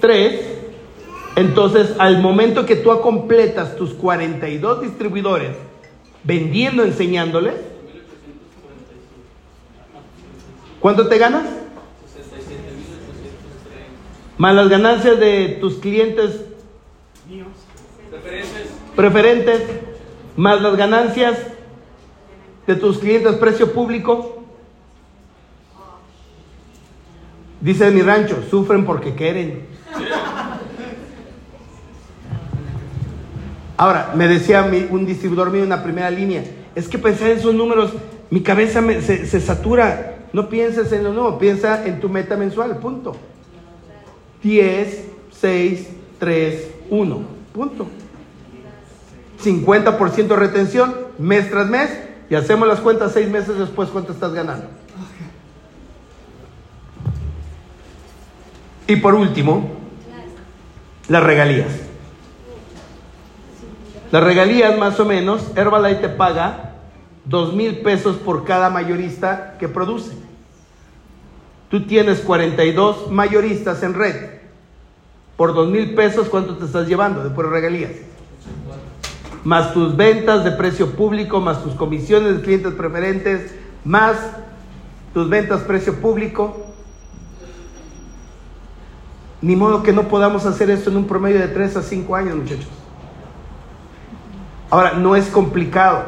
Tres. Entonces, al momento que tú completas tus 42 distribuidores vendiendo, enseñándoles, ¿cuánto te ganas? Más las ganancias de tus clientes preferentes, más las ganancias de tus clientes precio público. Dice mi rancho, sufren porque quieren. Ahora, me decía un distribuidor mío en la primera línea, es que pensar en esos números, mi cabeza se, satura. No pienses en lo nuevo, piensa en tu meta mensual, punto. 10, 6, 3, 1, punto. 50% de retención mes tras mes y hacemos las cuentas seis meses después cuánto estás ganando. Y por último, las regalías. Las regalías más o menos, Herbalife te paga dos mil pesos por cada mayorista que produce. Tú tienes 42 mayoristas en red. Por dos mil pesos, ¿cuánto te estás llevando de por regalías? Más tus ventas de precio público, más tus comisiones de clientes preferentes, más tus ventas precio público. Ni modo que no podamos hacer esto en un promedio de 3 a 5 años, muchachos. Ahora, no es complicado.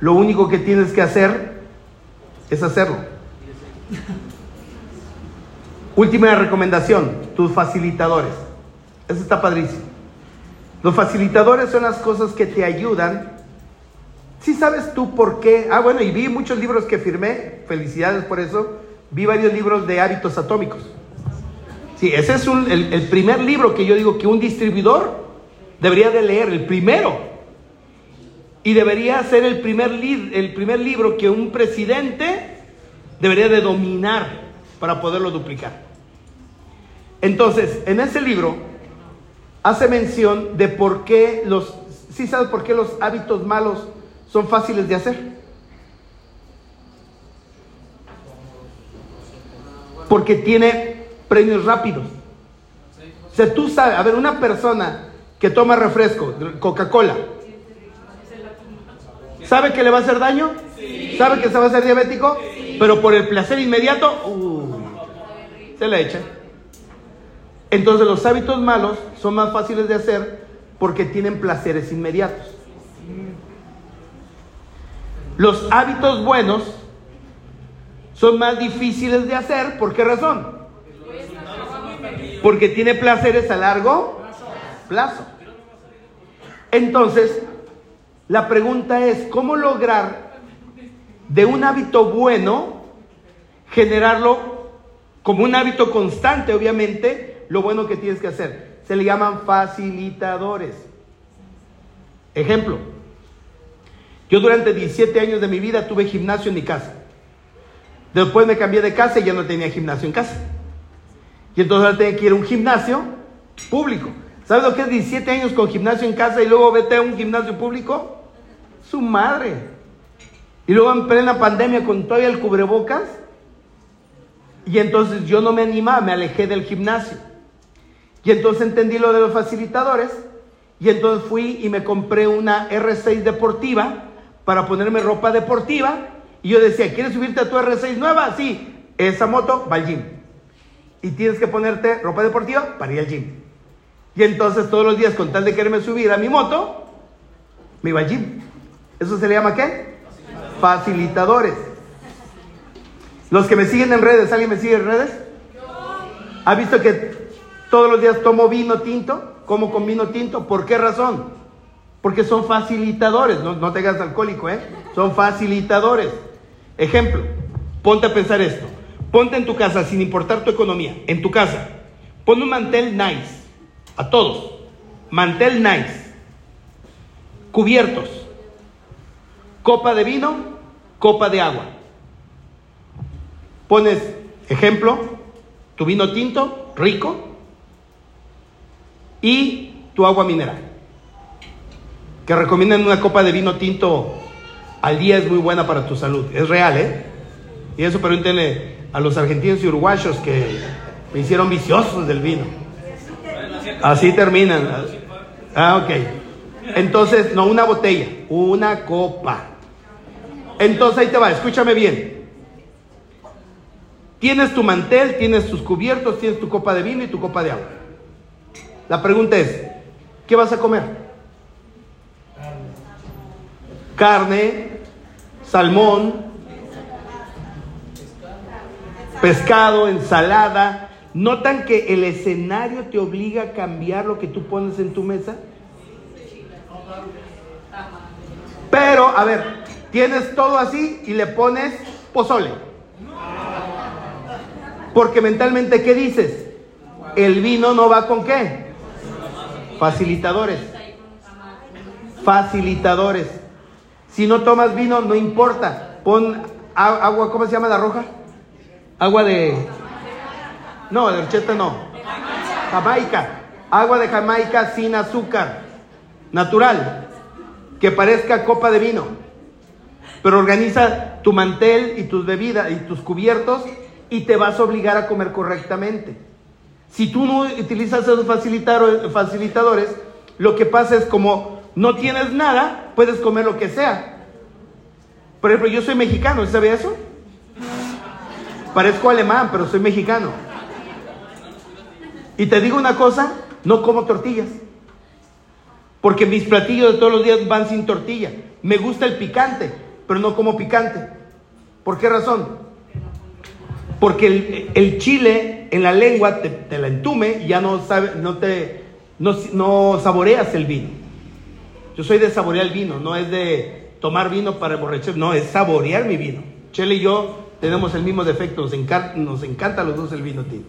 Lo único que tienes que hacer es hacerlo. Última recomendación, tus facilitadores. Eso está padrísimo. Los facilitadores son las cosas que te ayudan. Si sabes tú por qué. Ah, bueno, y vi muchos libros que firmé. Felicidades por eso. Vi varios libros de hábitos atómicos. Sí, ese es el, primer libro que yo digo que un distribuidor debería de leer, el primero. Y debería ser el primer, el primer libro que un presidente debería de dominar para poderlo duplicar. Entonces, en ese libro hace mención de por qué los, ¿sí sabes por qué los hábitos malos son fáciles de hacer. Porque tiene premios rápidos. O sea, tú sabes, a ver, una persona que toma refresco, Coca-Cola, ¿sabe que le va a hacer daño? ¿Sabe que se va a hacer diabético? Pero por el placer inmediato, uh, se la echa. Entonces los hábitos malos son más fáciles de hacer porque tienen placeres inmediatos. Los hábitos buenos son más difíciles de hacer. ¿Por qué razón? Porque tiene placeres a largo plazo. Entonces, la pregunta es, ¿cómo lograr de un hábito bueno generarlo como un hábito constante, obviamente, lo bueno que tienes que hacer? Se le llaman facilitadores. Ejemplo, yo durante 17 años de mi vida tuve gimnasio en mi casa. Después me cambié de casa y ya no tenía gimnasio en casa. Y entonces ahora tenía que ir a un gimnasio público. ¿Sabes lo que es 17 años con gimnasio en casa y luego vete a un gimnasio público? Su madre. Y luego en plena pandemia con todavía el cubrebocas. Y entonces yo no me animaba, me alejé del gimnasio. Y entonces entendí lo de los facilitadores. Y entonces fui y me compré una R6 deportiva para ponerme ropa deportiva. Y yo decía, ¿quieres subirte a tu R6 nueva? Sí, esa moto va al gym. Y tienes que ponerte ropa deportiva para ir al gym. Y entonces todos los días, con tal de quererme subir a mi moto, me iba al gym. ¿Eso se le llama qué? Facilitadores. Los que me siguen en redes, ¿alguien me sigue en redes? ¿Ha visto que todos los días tomo vino tinto? ¿Como con vino tinto? ¿Por qué razón? Porque son facilitadores, no, te hagas alcohólico, ¿eh? Son facilitadores. Ejemplo, ponte a pensar esto. Ponte en tu casa, sin importar tu economía, en tu casa. Pon un mantel nice a todos. Mantel nice. Cubiertos. Copa de vino, copa de agua. Pones, ejemplo, tu vino tinto, rico, y tu agua mineral. Que recomiendan una copa de vino tinto al día es muy buena para tu salud. Es real, ¿eh? Y eso pregúntenle a los argentinos y uruguayos que me hicieron viciosos del vino. Así terminan. Ah, ok. Entonces, no una botella, una copa. Entonces ahí te va, escúchame bien. Tienes tu mantel, tienes tus cubiertos, tienes tu copa de vino y tu copa de agua. La pregunta es, ¿qué vas a comer? Carne, salmón, pescado, ensalada, ¿Notan que el escenario te obliga a cambiar lo que tú pones en tu mesa? Pero, a ver, tienes todo así y le pones pozole. Porque mentalmente, ¿qué dices? El vino no va con qué? Facilitadores. Facilitadores. Si no tomas vino, no importa. Pon agua, ¿cómo se llama la roja? Agua de no, de horchata no. Jamaica. Agua de Jamaica sin azúcar. Natural. Que parezca copa de vino. Pero organiza tu mantel y tus bebidas y tus cubiertos y te vas a obligar a comer correctamente. Si tú no utilizas esos facilitadores, lo que pasa es como no tienes nada, puedes comer lo que sea. Por ejemplo, yo soy mexicano, ¿sabe eso? Parezco alemán, pero soy mexicano. Y te digo una cosa, no como tortillas. Porque mis platillos de todos los días van sin tortilla. Me gusta el picante, pero no como picante. ¿Por qué razón? Porque el, chile en la lengua te, la entume y ya no, sabe, no, te, no, saboreas el vino. Yo soy de saborear el vino, no es de tomar vino para emborrachar, no, es saborear mi vino. Chele y yo tenemos el mismo defecto, nos encanta, nos encanta los dos el vino tinto.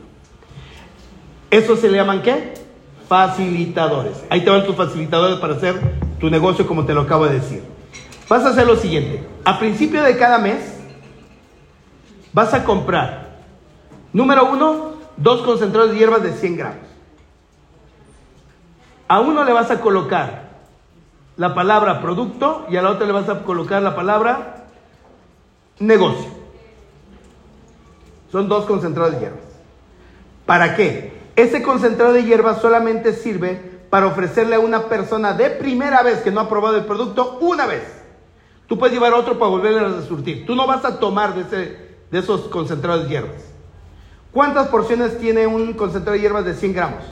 Eso se le llaman qué? Facilitadores. Ahí te van tus facilitadores para hacer tu negocio como te lo acabo de decir. Vas a hacer lo siguiente. A principio de cada mes vas a comprar, número uno, dos concentrados de hierbas de 100 gramos. A uno le vas a colocar la palabra producto y a la otra le vas a colocar la palabra negocio. Son dos concentrados de hierbas. ¿Para qué? Ese concentrado de hierbas solamente sirve para ofrecerle a una persona de primera vez que no ha probado el producto una vez. Tú puedes llevar otro para volverle a surtir. Tú no vas a tomar de, ese, de esos concentrados de hierbas. ¿Cuántas porciones tiene un concentrado de hierbas de 100 gramos?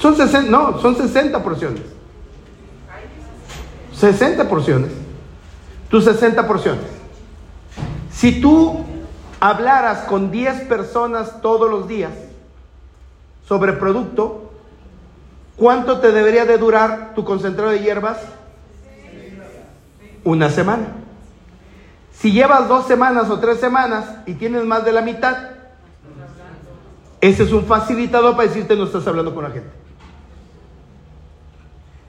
Son 60, no, son 60 porciones. 60 porciones. Tus 60 porciones. Si tú hablaras con 10 personas todos los días sobre producto, ¿cuánto te debería de durar tu concentrado de hierbas? Una semana. Si llevas dos semanas o tres semanas y tienes más de la mitad, ese es un facilitador para decirte no estás hablando con la gente.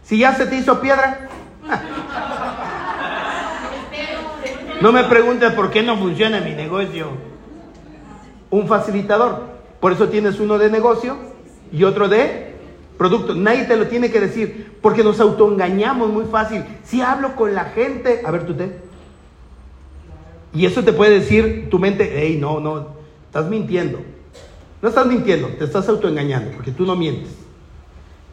Si ya se te hizo piedra. No me preguntes por qué no funciona mi negocio. Un facilitador. Por eso tienes uno de negocio y otro de producto. Nadie te lo tiene que decir porque nos autoengañamos muy fácil. Si hablo con la gente, a ver tú te. Y eso te puede decir tu mente, hey, no, no, estás mintiendo. No estás mintiendo, te estás autoengañando porque tú no mientes.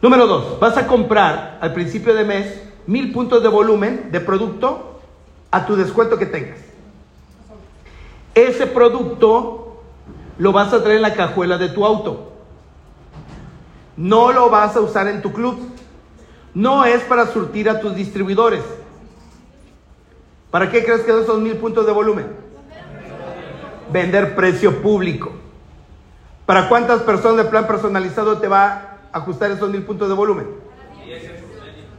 Número dos, vas a comprar al principio de mes mil puntos de volumen de producto a tu descuento que tengas. Ese producto lo vas a traer en la cajuela de tu auto. No lo vas a usar en tu club. No es para surtir a tus distribuidores. ¿Para qué crees que esos mil puntos de volumen? Vender precio público. ¿Para cuántas personas de plan personalizado te va ajustar esos mil puntos de volumen?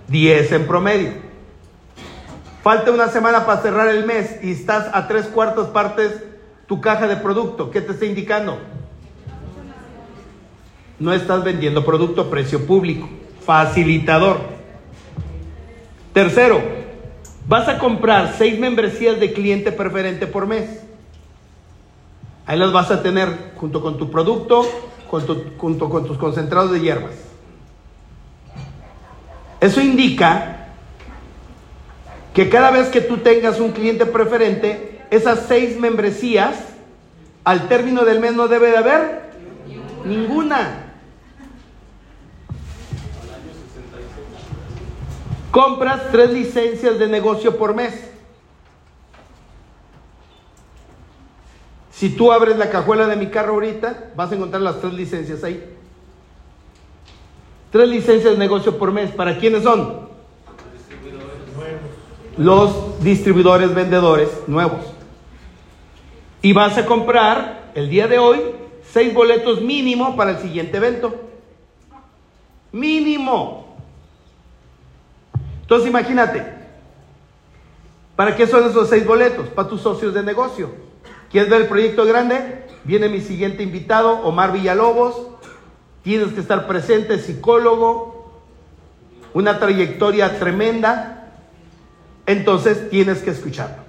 10 en promedio. Falta una semana para cerrar el mes y estás a tres cuartos partes tu caja de producto. ¿Qué te está indicando? No estás vendiendo producto a precio público. Facilitador. Tercero, vas a comprar seis membresías de cliente preferente por mes. Ahí las vas a tener junto con tu producto junto con tus concentrados de hierbas. Eso indica que cada vez que tú tengas un cliente preferente, esas seis membresías, al término del mes no debe de haber ninguna. Compras tres licencias de negocio por mes. Si tú abres la cajuela de mi carro ahorita, vas a encontrar las tres licencias ahí. Tres licencias de negocio por mes. ¿Para quiénes son? Los distribuidores vendedores nuevos. Y vas a comprar el día de hoy seis boletos mínimo para el siguiente evento. Mínimo. Entonces imagínate, ¿para qué son esos seis boletos? Para tus socios de negocio. ¿Quieres ver el proyecto grande? Viene mi siguiente invitado, Omar Villalobos. Tienes que estar presente, psicólogo, una trayectoria tremenda. Entonces tienes que escucharlo.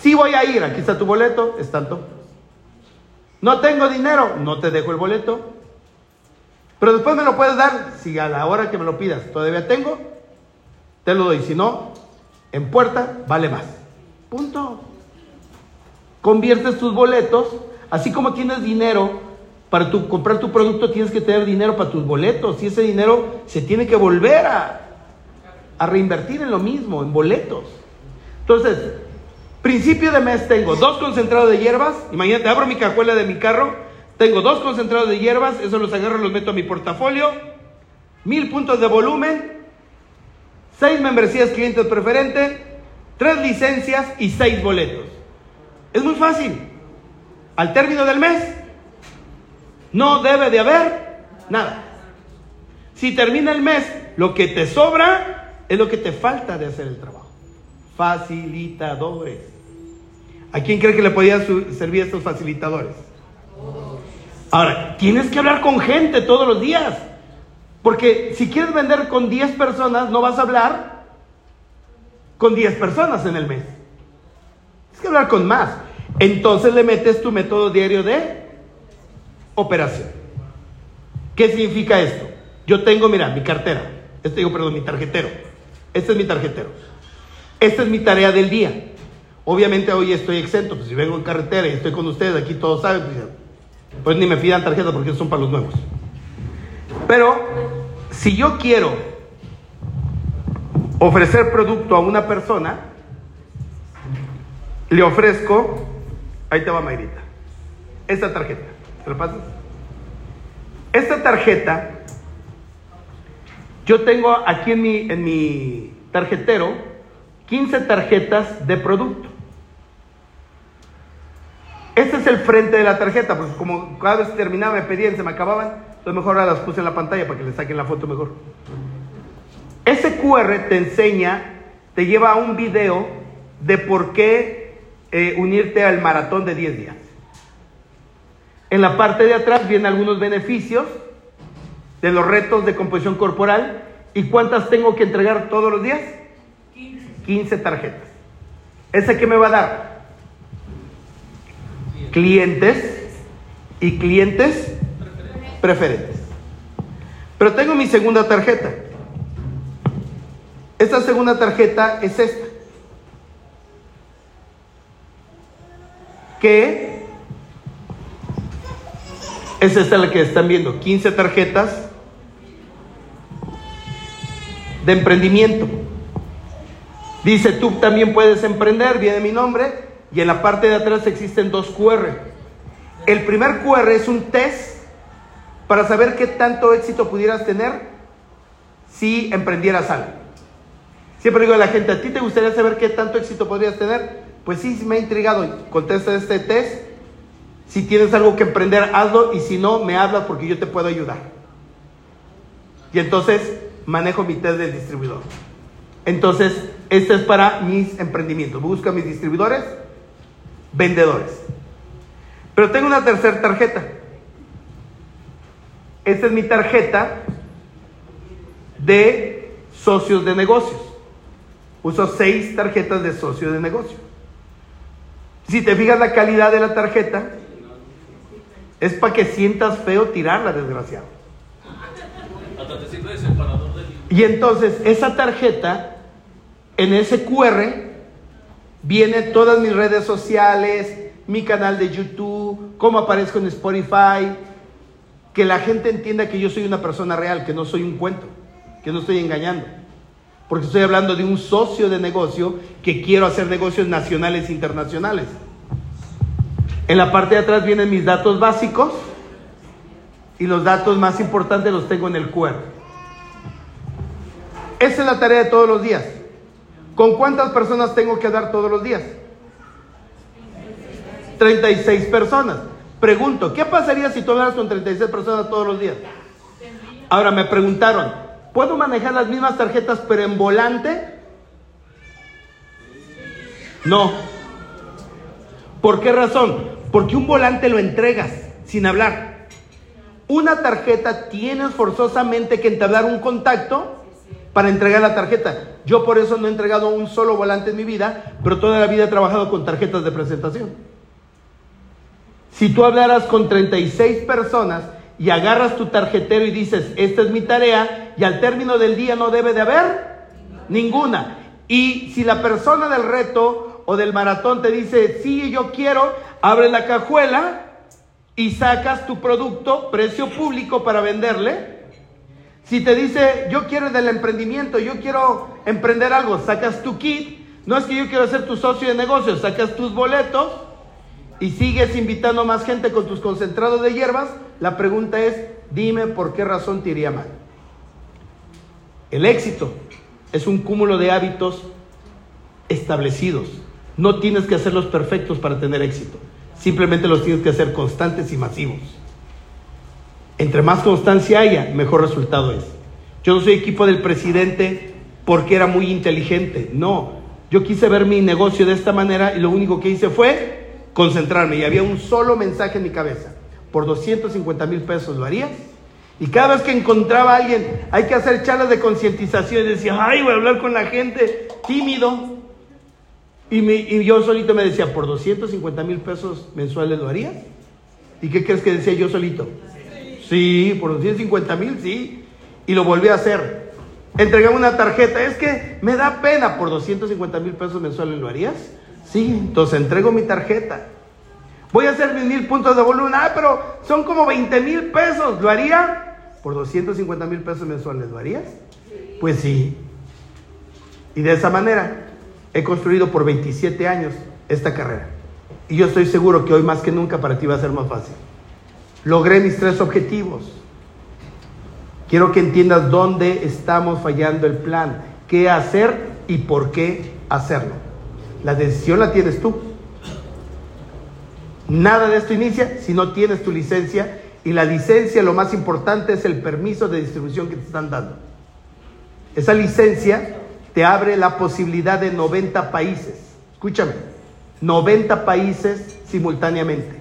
Si voy a ir, aquí está tu boleto, es tanto. No tengo dinero, no te dejo el boleto. Pero después me lo puedes dar, si a la hora que me lo pidas todavía tengo, te lo doy. Si no, en puerta vale más. Punto conviertes tus boletos, así como tienes dinero para tu, comprar tu producto, tienes que tener dinero para tus boletos y ese dinero se tiene que volver a, a reinvertir en lo mismo, en boletos. Entonces, principio de mes tengo dos concentrados de hierbas, imagínate, abro mi cajuela de mi carro, tengo dos concentrados de hierbas, eso los agarro, los meto a mi portafolio, mil puntos de volumen, seis membresías clientes preferentes, tres licencias y seis boletos. Es muy fácil. Al término del mes, no debe de haber nada. Si termina el mes, lo que te sobra es lo que te falta de hacer el trabajo. Facilitadores. ¿A quién cree que le podían servir estos facilitadores? Ahora, tienes que hablar con gente todos los días. Porque si quieres vender con 10 personas, no vas a hablar con 10 personas en el mes. Tienes que hablar con más. Entonces le metes tu método diario de operación. ¿Qué significa esto? Yo tengo, mira, mi cartera, este digo, perdón, mi tarjetero. Este es mi tarjetero. Esta es mi tarea del día. Obviamente hoy estoy exento, pues si vengo en carretera y estoy con ustedes, aquí todos saben, pues, pues ni me pidan tarjeta porque son para los nuevos. Pero si yo quiero ofrecer producto a una persona, le ofrezco, ahí te va Mayrita, esta tarjeta. ¿Te lo pasas? Esta tarjeta, yo tengo aquí en mi, en mi tarjetero 15 tarjetas de producto. Este es el frente de la tarjeta, porque como cada vez terminaba me pedían, se me acababan, entonces mejor ahora las puse en la pantalla para que le saquen la foto mejor. Ese QR te enseña, te lleva a un video de por qué eh, unirte al maratón de 10 días. En la parte de atrás vienen algunos beneficios de los retos de composición corporal y cuántas tengo que entregar todos los días. 15 tarjetas. ¿Ese qué me va a dar? Clientes y clientes preferentes. Pero tengo mi segunda tarjeta. Esta segunda tarjeta es esta. Que es esta la que están viendo. 15 tarjetas de emprendimiento. Dice, tú también puedes emprender, viene mi nombre, y en la parte de atrás existen dos QR. El primer QR es un test para saber qué tanto éxito pudieras tener si emprendieras algo. Siempre digo a la gente, ¿a ti te gustaría saber qué tanto éxito podrías tener? Pues sí, me ha intrigado. Contesta este test. Si tienes algo que emprender, hazlo y si no, me hablas porque yo te puedo ayudar. Y entonces manejo mi test del distribuidor. Entonces, este es para mis emprendimientos. Busco a mis distribuidores, vendedores. Pero tengo una tercera tarjeta. Esta es mi tarjeta de socios de negocios. Uso seis tarjetas de socios de negocio. Si te fijas la calidad de la tarjeta, es para que sientas feo tirarla, desgraciado. Y entonces esa tarjeta en ese QR viene todas mis redes sociales, mi canal de YouTube, cómo aparezco en Spotify, que la gente entienda que yo soy una persona real, que no soy un cuento, que no estoy engañando. Porque estoy hablando de un socio de negocio que quiero hacer negocios nacionales e internacionales. En la parte de atrás vienen mis datos básicos y los datos más importantes los tengo en el QR. Esa es la tarea de todos los días. ¿Con cuántas personas tengo que dar todos los días? 36 personas. Pregunto, ¿qué pasaría si tú hablaras con 36 personas todos los días? Ahora me preguntaron, ¿puedo manejar las mismas tarjetas pero en volante? No. ¿Por qué razón? Porque un volante lo entregas sin hablar. Una tarjeta tienes forzosamente que entablar un contacto para entregar la tarjeta. Yo por eso no he entregado un solo volante en mi vida, pero toda la vida he trabajado con tarjetas de presentación. Si tú hablaras con 36 personas y agarras tu tarjetero y dices, esta es mi tarea, y al término del día no debe de haber ninguna. Y si la persona del reto o del maratón te dice, sí, yo quiero, abre la cajuela y sacas tu producto, precio público para venderle si te dice, yo quiero del emprendimiento, yo quiero emprender algo, sacas tu kit. No es que yo quiero ser tu socio de negocio, sacas tus boletos y sigues invitando más gente con tus concentrados de hierbas. La pregunta es, dime por qué razón te iría mal. El éxito es un cúmulo de hábitos establecidos. No tienes que hacerlos perfectos para tener éxito. Simplemente los tienes que hacer constantes y masivos. Entre más constancia haya, mejor resultado es. Yo no soy equipo del presidente porque era muy inteligente, no. Yo quise ver mi negocio de esta manera y lo único que hice fue concentrarme y había un solo mensaje en mi cabeza. Por 250 mil pesos lo harías. Y cada vez que encontraba a alguien, hay que hacer charlas de concientización y decía, ay, voy a hablar con la gente, tímido. Y, y yo solito me decía, por 250 mil pesos mensuales lo harías. ¿Y qué crees que decía yo solito? Sí, por 250 mil, sí. Y lo volví a hacer. Entregame una tarjeta. Es que me da pena. Por 250 mil pesos mensuales, ¿lo harías? Sí, entonces entrego mi tarjeta. Voy a hacer mil puntos de volumen. Ah, pero son como 20 mil pesos. ¿Lo haría? Por 250 mil pesos mensuales, ¿lo harías? Pues sí. Y de esa manera he construido por 27 años esta carrera. Y yo estoy seguro que hoy más que nunca para ti va a ser más fácil. Logré mis tres objetivos. Quiero que entiendas dónde estamos fallando el plan, qué hacer y por qué hacerlo. La decisión la tienes tú. Nada de esto inicia si no tienes tu licencia y la licencia lo más importante es el permiso de distribución que te están dando. Esa licencia te abre la posibilidad de 90 países. Escúchame, 90 países simultáneamente.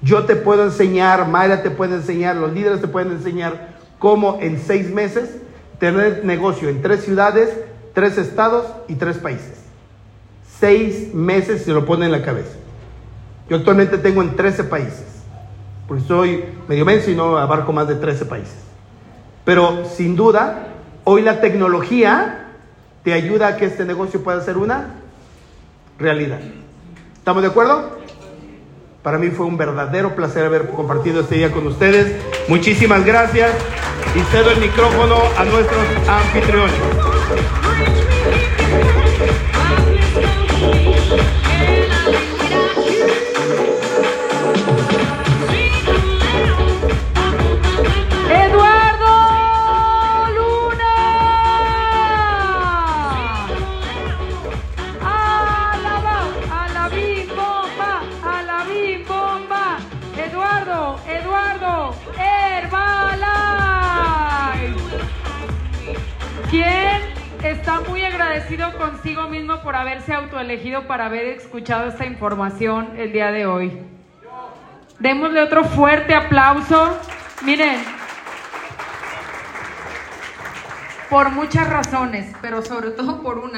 Yo te puedo enseñar, Mayra te puede enseñar, los líderes te pueden enseñar cómo en seis meses tener negocio en tres ciudades, tres estados y tres países. Seis meses se lo pone en la cabeza. Yo actualmente tengo en 13 países, porque soy medio menso y no abarco más de 13 países. Pero sin duda, hoy la tecnología te ayuda a que este negocio pueda ser una realidad. ¿Estamos de acuerdo? Para mí fue un verdadero placer haber compartido este día con ustedes. Muchísimas gracias y cedo el micrófono a nuestros anfitriones. Está muy agradecido consigo mismo por haberse autoelegido para haber escuchado esta información el día de hoy? Démosle otro fuerte aplauso. Miren, por muchas razones, pero sobre todo por una.